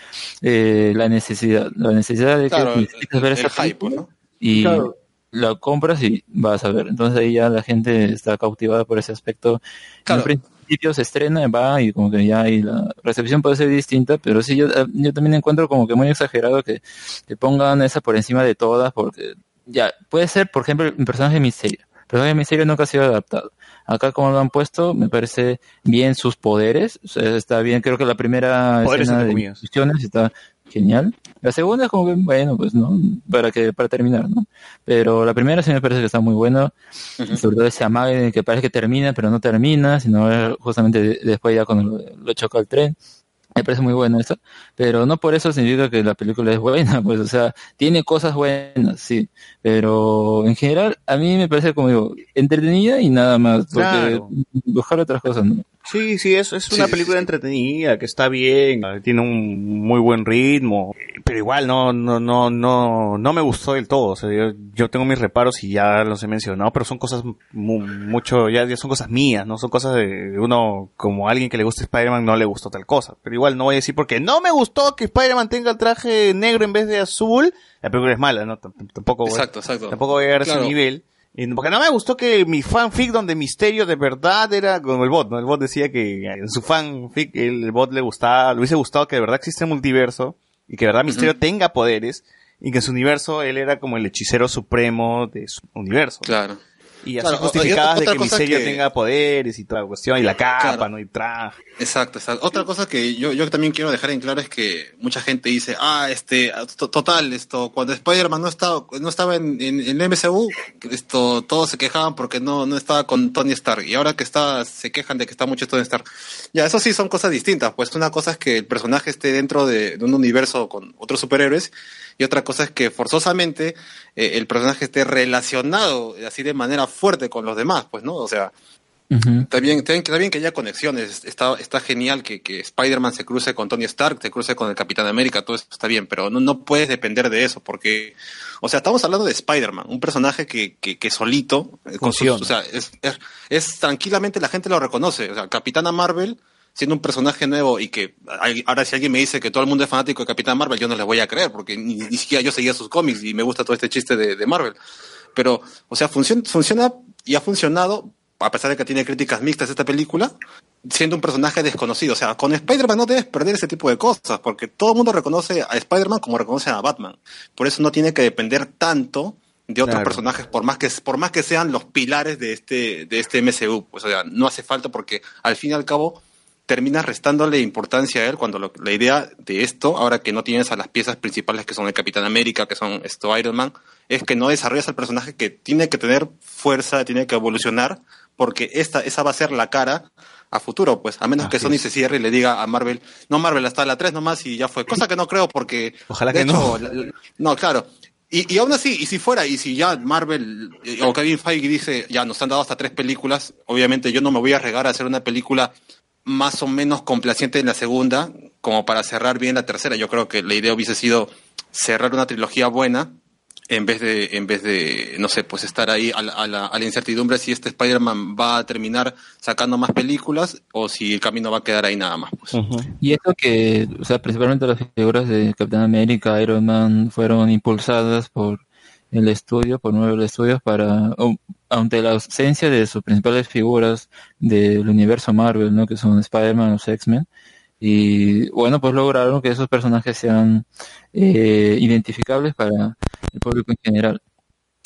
eh, la necesidad, la necesidad de Claro, que necesitas ver esa hype, ¿no? y Claro. la compras y vas a ver. Entonces ahí ya la gente está cautivada por ese aspecto. Claro. Un principio se estrena, va y como que ya hay la recepción puede ser distinta, pero sí yo, eh, yo también encuentro como que muy exagerado que, que pongan esa por encima de todas porque ya puede ser, por ejemplo, el personaje de Misterio. personaje de Misterio nunca ha sido adaptado. Acá como lo han puesto, me parece bien sus poderes, o sea, está bien, creo que la primera Poderes escena de discusiones está genial. La segunda es como que, bueno, pues no, para que, para terminar, ¿no? Pero la primera sí me parece que está muy buena, sobre todo ese amague que parece que termina, pero no termina, sino justamente de- después ya cuando lo, lo choca el tren. Me parece muy bueno eso, pero no por eso significa que la película es buena, *laughs* pues, o sea, tiene cosas buenas, sí, pero en general a mí me parece como digo, entretenida y nada más, porque Claro. buscar otras cosas, ¿no? Sí, sí, es, es una Sí, película sí. entretenida, que está bien, tiene un muy buen ritmo, pero igual no, no, no, no, no me gustó del todo. O sea, yo, yo tengo mis reparos y ya los he mencionado, pero son cosas mu- mucho, ya, ya son cosas mías, no son cosas de uno, como alguien que le gusta Spider-Man no le gustó tal cosa. Pero igual no voy a decir porque no me gustó que Spider-Man tenga el traje negro en vez de azul, la película es mala, ¿no? T- Tampoco, voy- Exacto, exacto. tampoco voy a llegar a ese nivel. Porque no me gustó que mi fanfic donde Misterio de verdad era como el bot, ¿no? El bot decía que en su fanfic el, el bot le gustaba, le hubiese gustado que de verdad existe el multiverso y que de verdad Misterio tenga poderes y que en su universo él era como el hechicero supremo de su universo. Claro. Y así Claro, justificadas de que Misterio que- tenga poderes y toda la cuestión y la capa, Claro. ¿no? Y traje. Exacto, exacto. Otra cosa que yo, yo también quiero dejar en claro es que mucha gente dice, ah, este, to- total, esto, cuando Spider-Man no estaba, no estaba en, en, en el MCU, esto, todos se quejaban porque no, no estaba con Tony Stark. Y ahora que está, se quejan de que está mucho Tony Stark. Ya, eso sí son cosas distintas. Pues una cosa es que el personaje esté dentro de, de un universo con otros superhéroes. Y otra cosa es que forzosamente eh, el personaje esté relacionado así de manera fuerte con los demás, pues, ¿no? O sea, Está bien, está bien, está bien que haya conexiones. Está, está genial que, que Spider-Man se cruce con Tony Stark, se cruce con el Capitán América, todo eso está bien, pero no, no puedes depender de eso, porque, o sea, estamos hablando de Spider-Man, un personaje que, que, que solito, eh, con sus- Funciona. o sea, es, es, es tranquilamente la gente lo reconoce. O sea, Capitana Marvel, siendo un personaje nuevo y que ahora si alguien me dice que todo el mundo es fanático de Capitán Marvel, yo no les voy a creer, porque ni, ni siquiera yo seguía sus cómics y me gusta todo este chiste de, de Marvel. Pero, o sea, funciona, funciona y ha funcionado, a pesar de que tiene críticas mixtas esta película, siendo un personaje desconocido. O sea, con Spider-Man no debes perder ese tipo de cosas, porque todo el mundo reconoce a Spider-Man como reconoce a Batman. Por eso no tiene que depender tanto de otros Claro. personajes, por más que por más que sean los pilares de este de este MCU. Pues, o sea, no hace falta porque al fin y al cabo terminas restándole importancia a él cuando lo- la idea de esto, ahora que no tienes a las piezas principales que son el Capitán América, que son esto Iron Man, es que no desarrollas al personaje que tiene que tener fuerza, tiene que evolucionar, porque esta, esa va a ser la cara a futuro, pues, a menos que Sony es. se cierre y le diga a Marvel, no Marvel, hasta la 3 nomás y ya fue, cosa que no creo porque... Ojalá que hecho, no. la- la- no, claro. Y, y aún así, y si fuera, y si ya Marvel eh, o Kevin Feige dice, ya nos han dado hasta tres películas, obviamente yo no me voy a regar a hacer una película más o menos complaciente en la segunda, como para cerrar bien la tercera. Yo creo que la idea hubiese sido cerrar una trilogía buena, en vez de, en vez de, no sé, pues estar ahí a la, a la- a la incertidumbre si este Spider-Man va a terminar sacando más películas o si el camino va a quedar ahí nada más. Pues. Y eso que, o sea, principalmente las figuras de Capitán América, Iron Man, fueron impulsadas por el estudio, por Marvel Studios, para, ante la ausencia de sus principales figuras del universo Marvel, ¿no? Que son Spider-Man, los X-Men. Y bueno, pues lograron que esos personajes sean eh, identificables para el público en general.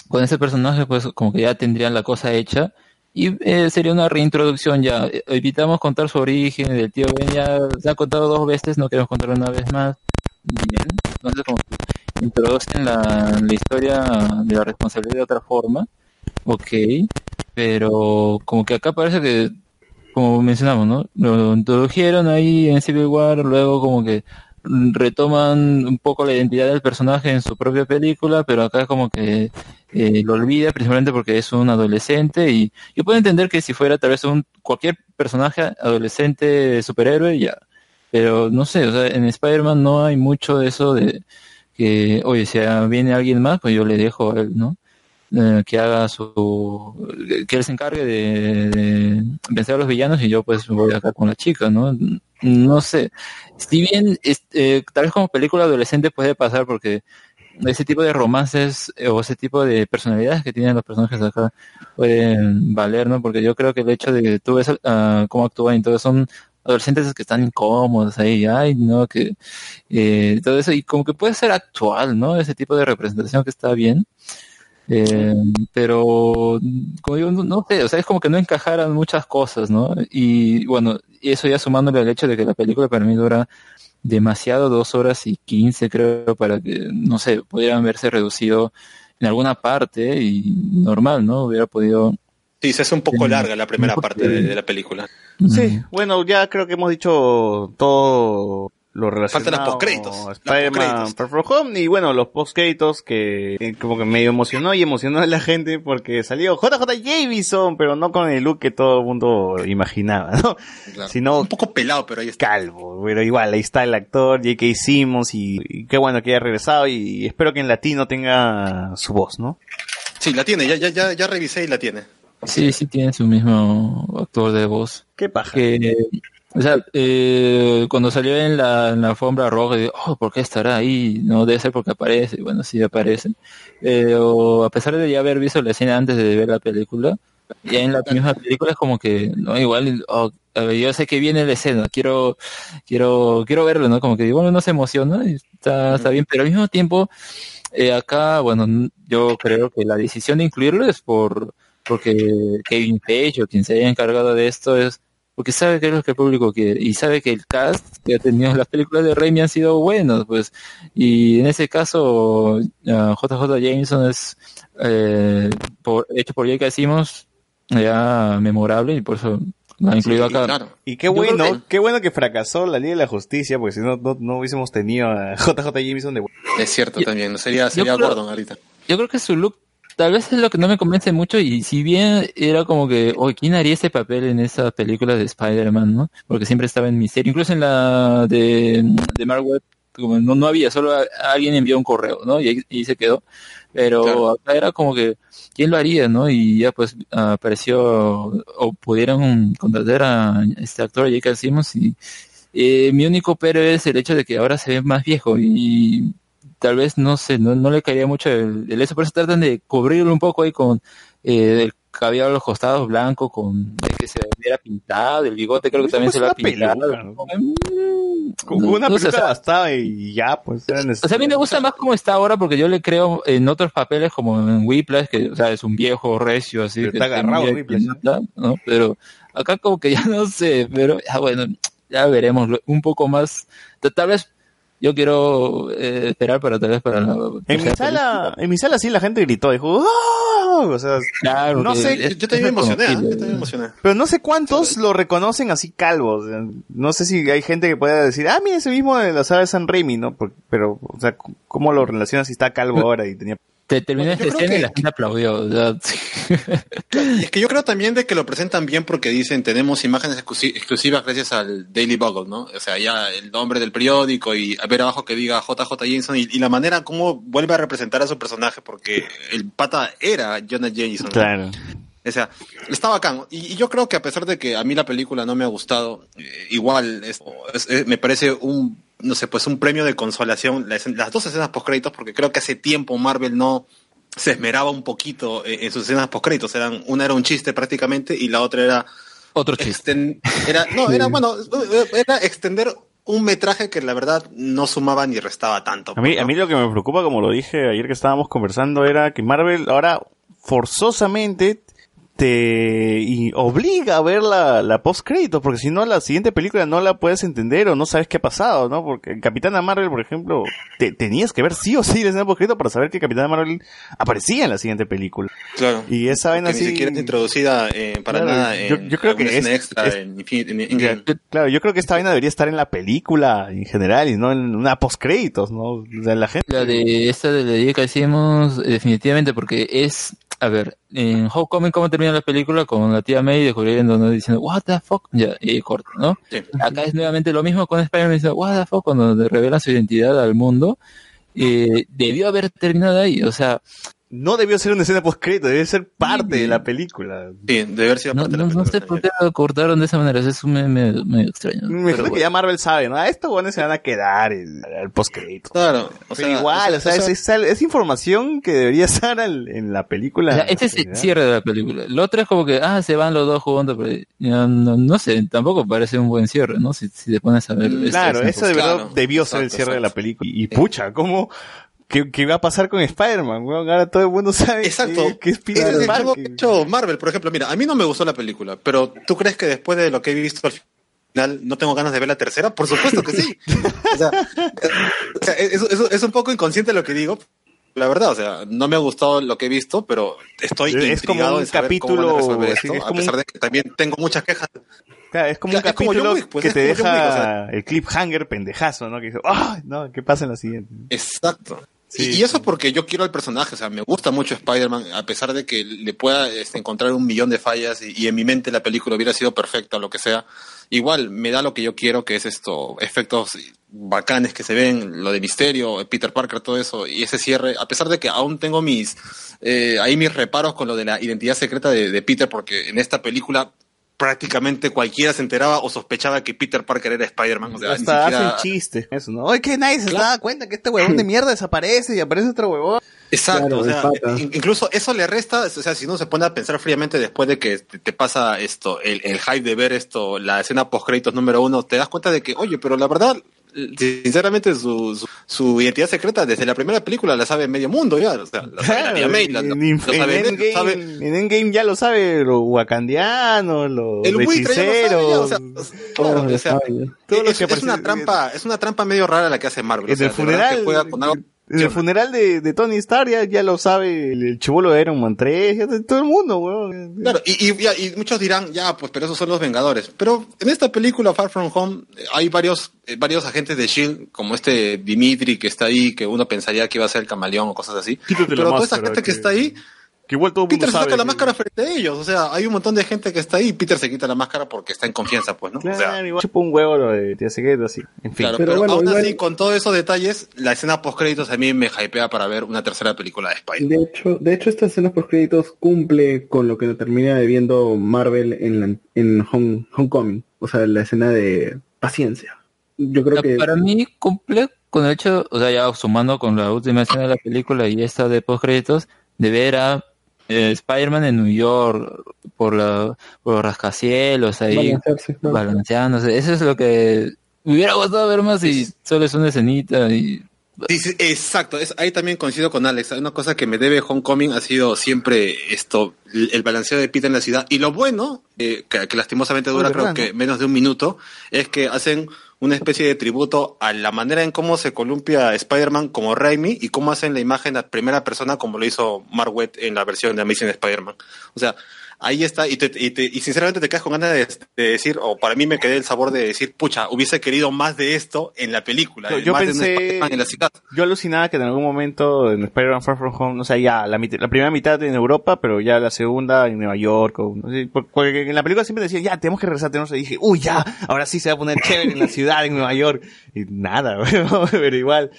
Con ese personaje, pues como que ya tendrían la cosa hecha y eh, sería una reintroducción ya. Evitamos contar su origen del tío Ben, ya se ha contado dos veces, no queremos contarlo una vez más. Entonces, como introducen la, la historia de la responsabilidad de otra forma, ok, pero como que acá parece que, como mencionamos, ¿no? Lo introdujeron ahí en Civil War, luego como que retoman un poco la identidad del personaje en su propia película, pero acá como que eh, lo olvida principalmente porque es un adolescente y yo puedo entender que si fuera tal vez un cualquier personaje adolescente superhéroe ya, pero no sé, o sea, en Spider-Man no hay mucho de eso de que, oye, si viene alguien más, pues yo le dejo a él, ¿no? Eh, que haga su, que él se encargue de, vencer a los villanos y yo pues voy acá con la chica, ¿no? No sé. Si bien, este, tal vez como película adolescente puede pasar porque ese tipo de romances eh, o ese tipo de personalidades que tienen los personajes acá pueden valer, ¿no? Porque yo creo que el hecho de que tú ves uh, cómo actúan y todo son adolescentes que están incómodos ahí, ay, no, que eh, todo eso, y como que puede ser actual, ¿no? Ese tipo de representación que está bien. Eh, pero, como digo, no, no sé, o sea, es como que no encajaran muchas cosas, ¿no? Y bueno, y eso ya sumándole al hecho de que la película para mí dura demasiado, dos horas y quince creo, para que, no sé, pudieran verse reducido en alguna parte y normal, ¿no? Hubiera podido... Sí, se hace un poco larga la primera parte de la película. Sí, bueno, ya creo que hemos dicho todo lo relacionado Faltan los postcréditos, Spider-Man postcréditos. Far From Home y bueno, los postcréditos que eh, como que medio emocionó y emocionó a la gente porque salió JJ Jameson, pero no con el look que todo el mundo imaginaba, ¿no? Claro. Sino Un poco pelado, pero ahí está. calvo, pero igual, ahí está el actor J.K. Simmons y, y qué bueno que haya regresado y espero que en latino tenga su voz, ¿no? Sí, la tiene, ya, ya, ya, ya revisé y la tiene. Sí, sí tiene su mismo actor de voz. Qué paja. que o sea eh, cuando salió en la, en la alfombra roja digo, oh ¿por qué estará ahí? no debe ser porque aparece y bueno sí aparece. Pero a pesar de ya haber visto la escena antes de ver la película ya en la misma película es como que no igual oh, ver, yo sé que viene la escena quiero quiero quiero verlo no como que igual uno se emociona y está, está bien pero al mismo tiempo eh, acá bueno yo creo que la decisión de incluirlo es por porque Kevin Feige o quien se haya encargado de esto es porque sabe que es lo que el público quiere y sabe que el cast que ha tenido las películas de Raimi han sido buenos, pues y en ese caso ah, JJ Jameson es eh, por, hecho por J.K. Simmons ya memorable y por eso lo ha incluido Sí, acá. claro. Y qué bueno, que- qué bueno que fracasó la Liga de la Justicia, porque si no, no, no hubiésemos tenido a JJ Jameson de Es cierto Yo- también, sería, sería creo- Gordon ahorita. Yo creo que su look tal vez es lo que no me convence mucho y si bien era como que, oye, ¿quién haría ese papel en esa película de Spider-Man, no? Porque siempre estaba en misterio, incluso en la de, de Mark Webb, como no, no había, solo a- alguien envió un correo, ¿no? Y ahí, y ahí se quedó. Pero Claro. acá era como que, ¿quién lo haría, no? Y ya pues apareció, o pudieron contratar a este actor, J.K. Simmons, y eh, mi único pero es el hecho de que ahora se ve más viejo y tal vez no sé, no, no le caería mucho el, el eso, por eso tratan de cubrirlo un poco ahí con eh, el cabello a los costados blanco, con de que se viera pintado, el bigote creo que también es se lo ha pintado. mm, Con no- una no peluca o sea, bastaba y ya, pues o sea, a mí me gusta más como está ahora porque yo le creo en otros papeles como en Whiplash, que o sea, es un viejo recio así. Pero que está agarrado Whiplash, ¿no? Pero acá como que ya *laughs* no sé, pero ya bueno, ya veremos un poco más. Ta- Tal vez yo quiero eh, esperar para tal vez para la En mi sala, en mi sala sí la gente gritó, dijo, ¡Oh! o sea, Claro, no sé, es- Yo también me emocioné, ¿eh? reconocible. yo también me emocioné. pero no sé cuántos lo reconocen así calvos. No sé si hay gente que pueda decir, ah, mira, ese mismo de la saga de San Raimi, ¿no? Por- pero, o sea, ¿cómo lo relacionas si está calvo ahora y tenía... Te terminó Bueno, esta escena y la gente aplaudió. es que yo creo también de que lo presentan bien porque dicen tenemos imágenes exclusi- exclusivas gracias al Daily Bugle, ¿no? O sea, ya el nombre del periódico y a ver abajo que diga JJ Jameson y, y la manera como vuelve a representar a su personaje porque el pata era Jonah Jameson. ¿no? Claro. O sea, está bacán. Y, y yo creo que a pesar de que a mí la película no me ha gustado, eh, igual es- es- es- me parece un, no sé, pues un premio de consolación las dos escenas post créditos porque creo que hace tiempo Marvel no se esmeraba un poquito en, en sus escenas post créditos. Eran, una era un chiste prácticamente y la otra era, otro chiste. era no, era bueno, era extender un metraje que la verdad no sumaba ni restaba tanto. A mí, ¿no? a mí lo que me preocupa, como lo dije ayer que estábamos conversando, era que Marvel ahora forzosamente te y obliga a ver la, la post crédito, porque si no la siguiente película no la puedes entender o no sabes qué ha pasado, ¿no? Porque Capitana Marvel, por ejemplo, te, tenías que ver sí o sí la escena post crédito para saber que Capitana Marvel aparecía en la siguiente película. Claro. Y esa vaina que ni así... siquiera es introducida eh, para Claro, nada yo- en yo creo que es- extra es- en, en- en- Claro, yo creo que esta vaina debería estar en la película en general y no en una post créditos, ¿no? O sea, la gente... La de esta de la que hicimos, definitivamente, porque es, a ver, en Homecoming, ¿cómo termina la película? Con la tía May descubriendo, ¿no? Diciendo, what the fuck, ya, y corto, ¿no? Sí. Acá es nuevamente lo mismo con Spider-Man, diciendo, what the fuck, cuando revelan su identidad al mundo, eh, debió haber terminado ahí, o sea, No debió ser una escena post crédito, debe ser parte de la película. Sí, debe haber sido no, parte de no, la no sé película por qué lo cortaron de esa manera, eso es medio, medio, medio extraño. Me Pero imagino que ya Marvel sabe, ¿no? A estos buenos se van a quedar el, al post crédito. Claro, o Pero sea, igual, o sea, es, es- es información que debería estar al- en la película. O sea, este es el cierre de la película. Lo otro es como que, ah, se van los dos juntos, pero no, no sé, tampoco parece un buen cierre, ¿no? Si, si te pones a ver. Mm, Claro, es eso de verdad Claro, debió ser el exacto, cierre de la película. Y, y pucha, ¿cómo, ¿qué, qué va a pasar con Spider-Man? Ahora todo el mundo sabe Exacto. que, que es Peter es Parker. que hecho Marvel, por ejemplo. Mira, a mí no me gustó la película, pero ¿tú crees que después de lo que he visto al final no tengo ganas de ver la tercera? Por supuesto que sí. O sea, o sea, es, es- es un poco inconsciente lo que digo. La verdad, o sea, no me ha gustado lo que he visto, pero estoy Es como intrigado un en saber cómo a capítulo, resolver sí, esto, es a como pesar un- de que también tengo muchas quejas. Claro, es como un es como capítulo John Wick, pues, que te como deja Wick, o sea. el cliffhanger pendejazo, ¿no? Que dice, ¡ay, no! ¿Qué pasa en la siguiente? Exacto. Sí, y, y eso porque yo quiero al personaje, o sea, me gusta mucho Spider-Man, a pesar de que le pueda este, encontrar un millón de fallas y, y en mi mente la película hubiera sido perfecta o lo que sea, igual me da lo que yo quiero, que es esto, efectos bacanes que se ven, lo de misterio, Peter Parker, todo eso, y ese cierre, a pesar de que aún tengo mis, eh, ahí mis reparos con lo de la identidad secreta de, de Peter, porque en esta película prácticamente cualquiera se enteraba o sospechaba que Peter Parker era Spider-Man, o sea, ni Hasta siquiera... hacen chistes. Eso, ¿no? Oye, que nadie se Claro. da cuenta que este huevón de mierda desaparece y aparece otro huevón. Exacto, Claro, o sea, incluso eso le resta, o sea, si uno se pone a pensar fríamente después de que te, te pasa esto, el, el hype de ver esto, la escena post créditos número uno, te das cuenta de que, oye, pero la verdad, sinceramente su, su, su identidad secreta desde la primera película la sabe medio mundo ya, o sea, la sabe *laughs* en, Endgame, sabe en Endgame ya lo sabe el lo sabe ya, o hechiceros. sea, Todos claro, lo o sea, lo es, una trampa, es una trampa medio rara la que hace Marvel, o en sea, el verdad que funeral, juega con algo en el funeral de, de Tony Stark ya, ya lo sabe el, el chivolo de Iron Man 3, ya de todo el mundo, weón. Claro, y, y, y muchos dirán, ya, pues, pero esos son los Vengadores. Pero en esta película, Far From Home, eh, hay varios, eh, varios agentes de S.H.I.E.L.D., como este Dimitri que está ahí, que uno pensaría que iba a ser el camaleón o cosas así. Quítate pero toda esa máscara, gente que que- está ahí, Que igual todo el mundo Peter se sabe. saca la que- máscara frente a ellos. O sea, hay un montón de gente que está ahí y Peter se quita la máscara porque está en confianza, pues, ¿no? Claro, o sea, igual chupa un huevo lo de Tía Secreto, así. En fin. claro, Pero pero, bueno, aún igual- así, con todos esos detalles, la escena post créditos a mí me hypea para ver una tercera película de Spider-Man. De hecho, de hecho esta escena post créditos cumple con lo que termina debiendo Marvel en, la- en Home, Homecoming, o sea, la escena de paciencia. Yo creo que Para mí cumple con el hecho, o sea, ya sumando con la última escena de la película y esta de post créditos, de ver a eh, Spider-Man en New York por, la, por los rascacielos ahí ¿no? balanceándose. Eso es lo que me hubiera gustado ver más y solo es una escenita y exacto, es, ahí también coincido con Alex. Una cosa que me debe Homecoming ha sido siempre esto, el, balanceo de Peter en la ciudad. Y lo bueno, eh, que, que lastimosamente dura creo ¿verdad, que menos de un minuto, es que hacen una especie de tributo a la manera en cómo se columpia Spider-Man como Raimi y cómo hacen la imagen a primera persona como lo hizo Mark en la versión de Amazing Spider-Man. O sea, ahí está, y, te- y, te- y sinceramente te quedas con ganas de, de decir, o para mí me quedé el sabor de decir, pucha, hubiese querido más de esto en la película, Yo- pensé- en la ciudad. Yo alucinaba que en algún momento en Spider-Man Far From Home, o sea, ya la, la primera mitad en Europa, pero ya la segunda en Nueva York. O, no sé, por- porque en la película siempre decían, ya, tenemos que regresar, tenemos que... Y dije, uy, ya, ahora sí se va a poner chévere en la ciudad, en Nueva York. Y nada, *laughs* pero igual,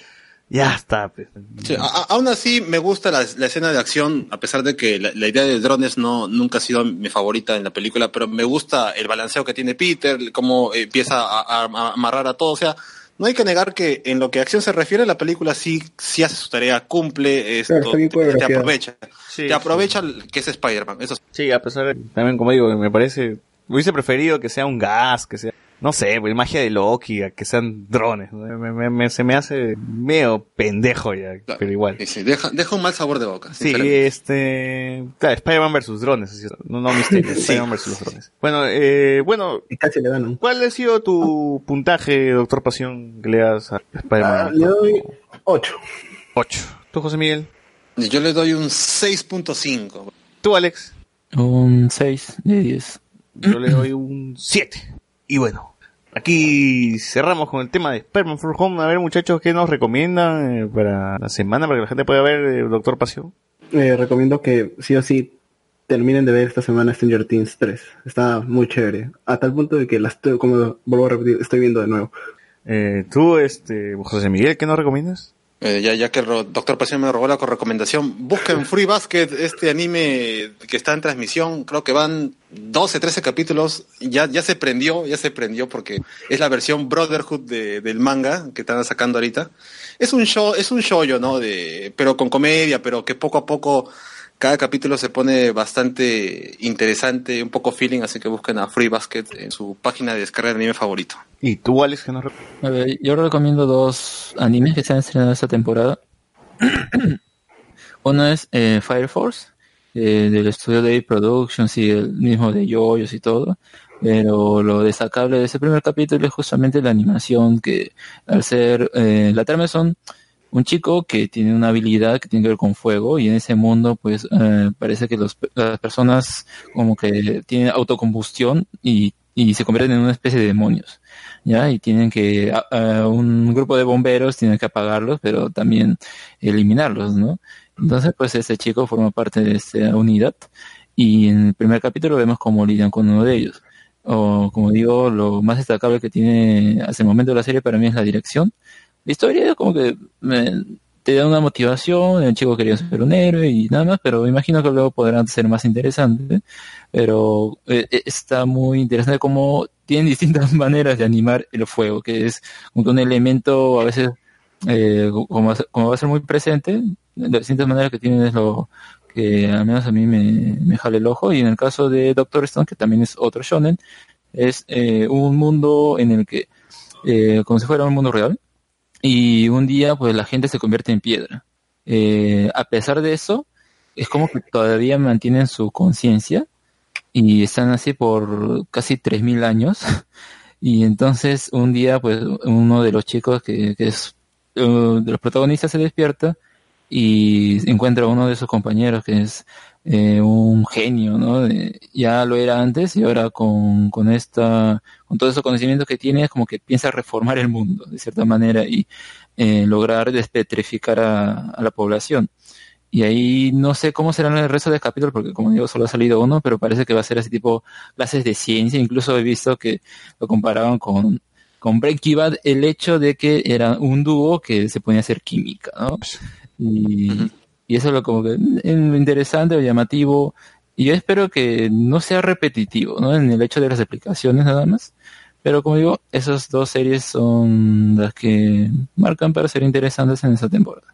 ya está. pues. Sí, a- a- aún así me gusta la, la escena de acción, a pesar de que la, la idea de drones no nunca ha sido mi favorita en la película, pero me gusta el balanceo que tiene Peter, cómo empieza a, a- a amarrar a todo, o sea, no hay que negar que en lo que a acción se refiere la película sí, sí hace su tarea, cumple, esto, te, aprovecha, Sí, te aprovecha que es Spider-Man, eso. Sí, a pesar de, también como digo, me parece, hubiese preferido que sea un gas, que sea, no sé, pues, magia de Loki, a que sean drones. ¿no? Me- me- me- se me hace medio pendejo ya, Claro. pero igual. Sí, sí, deja, deja un mal sabor de boca. Sí, este, claro, Spider-Man versus drones, así es, no, no misterio, *laughs* Spider-Man versus los drones. Bueno, eh, bueno, Y casi le ganan. ¿cuál ha sido tu puntaje, Doctor Pasión, que le das a Ah, Spider-Man? le doy 8. 8. ¿Tú, José Miguel? Yo le doy un 6.5. ¿Tú, Alex? un 6 de 10. Yo le doy un 7. Y bueno, aquí cerramos con el tema de Spider-Man From Home. A ver, muchachos, ¿qué nos recomiendan eh, para la semana para que la gente pueda ver eh, Doctor Pasión? Eh, recomiendo que sí o sí terminen de ver esta semana Stranger Things 3. Está muy chévere. A tal punto de que la estoy, como vuelvo a repetir, estoy viendo de nuevo. Eh, tú, este, José Miguel, ¿qué nos recomiendas? Eh, ya, ya que el Doctor Pasión me robó la recomendación, busquen *laughs* Free Basket, este anime que está en transmisión, creo que van 12, 13 capítulos, ya, ya se prendió, ya se prendió porque es la versión Brotherhood de- del manga que están sacando ahorita. Es un show, es un shoyo, ¿no? De, pero con comedia, pero que poco a poco cada capítulo se pone bastante interesante, un poco feeling, así que busquen a Free Basket en su página de descarga de anime favorito. ¿Y tú, Alex, qué nos recomiendas? A ver, yo recomiendo dos animes que se han estrenado esta temporada. *clears throat* Uno es eh, Fire Force, eh, del estudio de Productions y el mismo de Yoyos y todo. Pero lo destacable de ese primer capítulo es justamente la animación que al ser, eh, la trama son un chico que tiene una habilidad que tiene que ver con fuego y en ese mundo pues eh, parece que los, las personas como que tienen autocombustión y, y se convierten en una especie de demonios. ¿ya? Y tienen que, un grupo de bomberos tiene que apagarlos, pero también eliminarlos, ¿no? Entonces, pues ese chico forma parte de esta unidad y en el primer capítulo vemos cómo lidian con uno de ellos. O, como digo, lo más destacable que tiene hasta el momento de la serie para mí es la dirección. La historia como que me- te da una motivación, el chico quería ser un héroe y nada más, pero imagino que luego podrán ser más interesante. Pero eh, eh, está muy interesante cómo tienen distintas *laughs* maneras de animar el fuego, que es un elemento a veces eh, como, como va a ser muy presente, las distintas maneras que tienen es lo que al menos a mí me, me jale el ojo. Y en el caso de Doctor Stone, que también es otro shonen, es eh, un mundo en el que, eh, como si fuera un mundo real, y un día pues la gente se convierte en piedra. Eh, a pesar de eso, es como que todavía mantienen su conciencia y están así por casi 3.000 años. *laughs* Y entonces un día pues uno de los chicos que, que es eh, de los protagonistas se despierta y encuentra a uno de sus compañeros que es eh, un genio, ¿no? De- ya lo era antes y ahora con, con esta, con todos esos conocimientos que tiene, es como que piensa reformar el mundo, de cierta manera, y eh, lograr despetrificar a, a la población. Y ahí no sé cómo serán el resto del capítulo, porque como digo, solo ha salido uno, pero parece que va a ser así tipo clases de ciencia. Incluso he visto que lo comparaban con, con Breaking Bad, el hecho de que era un dúo que se ponía a hacer química, ¿no? Y, y eso es lo como que es lo interesante, lo llamativo. Y yo espero que no sea repetitivo, ¿no? En el hecho de las explicaciones nada más. Pero como digo, esas dos series son las que marcan para ser interesantes en esta temporada.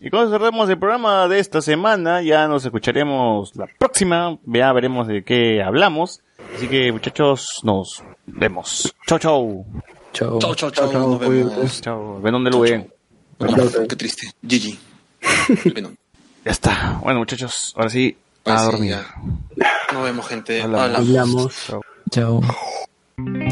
Y con eso cerramos el programa de esta semana. Ya nos escucharemos la próxima. Ya veremos de qué hablamos. Así que, muchachos, nos vemos. Chau, chau. Chao. Chao, chao, chao. Nos vemos. Chau. Ven donde lo ven. Qué triste. Gigi. Ya está. Bueno, muchachos, ahora sí, a Pues sí, dormir. ya. Nos vemos, gente. Hablamos. Hablamos. Hablamos. Chao.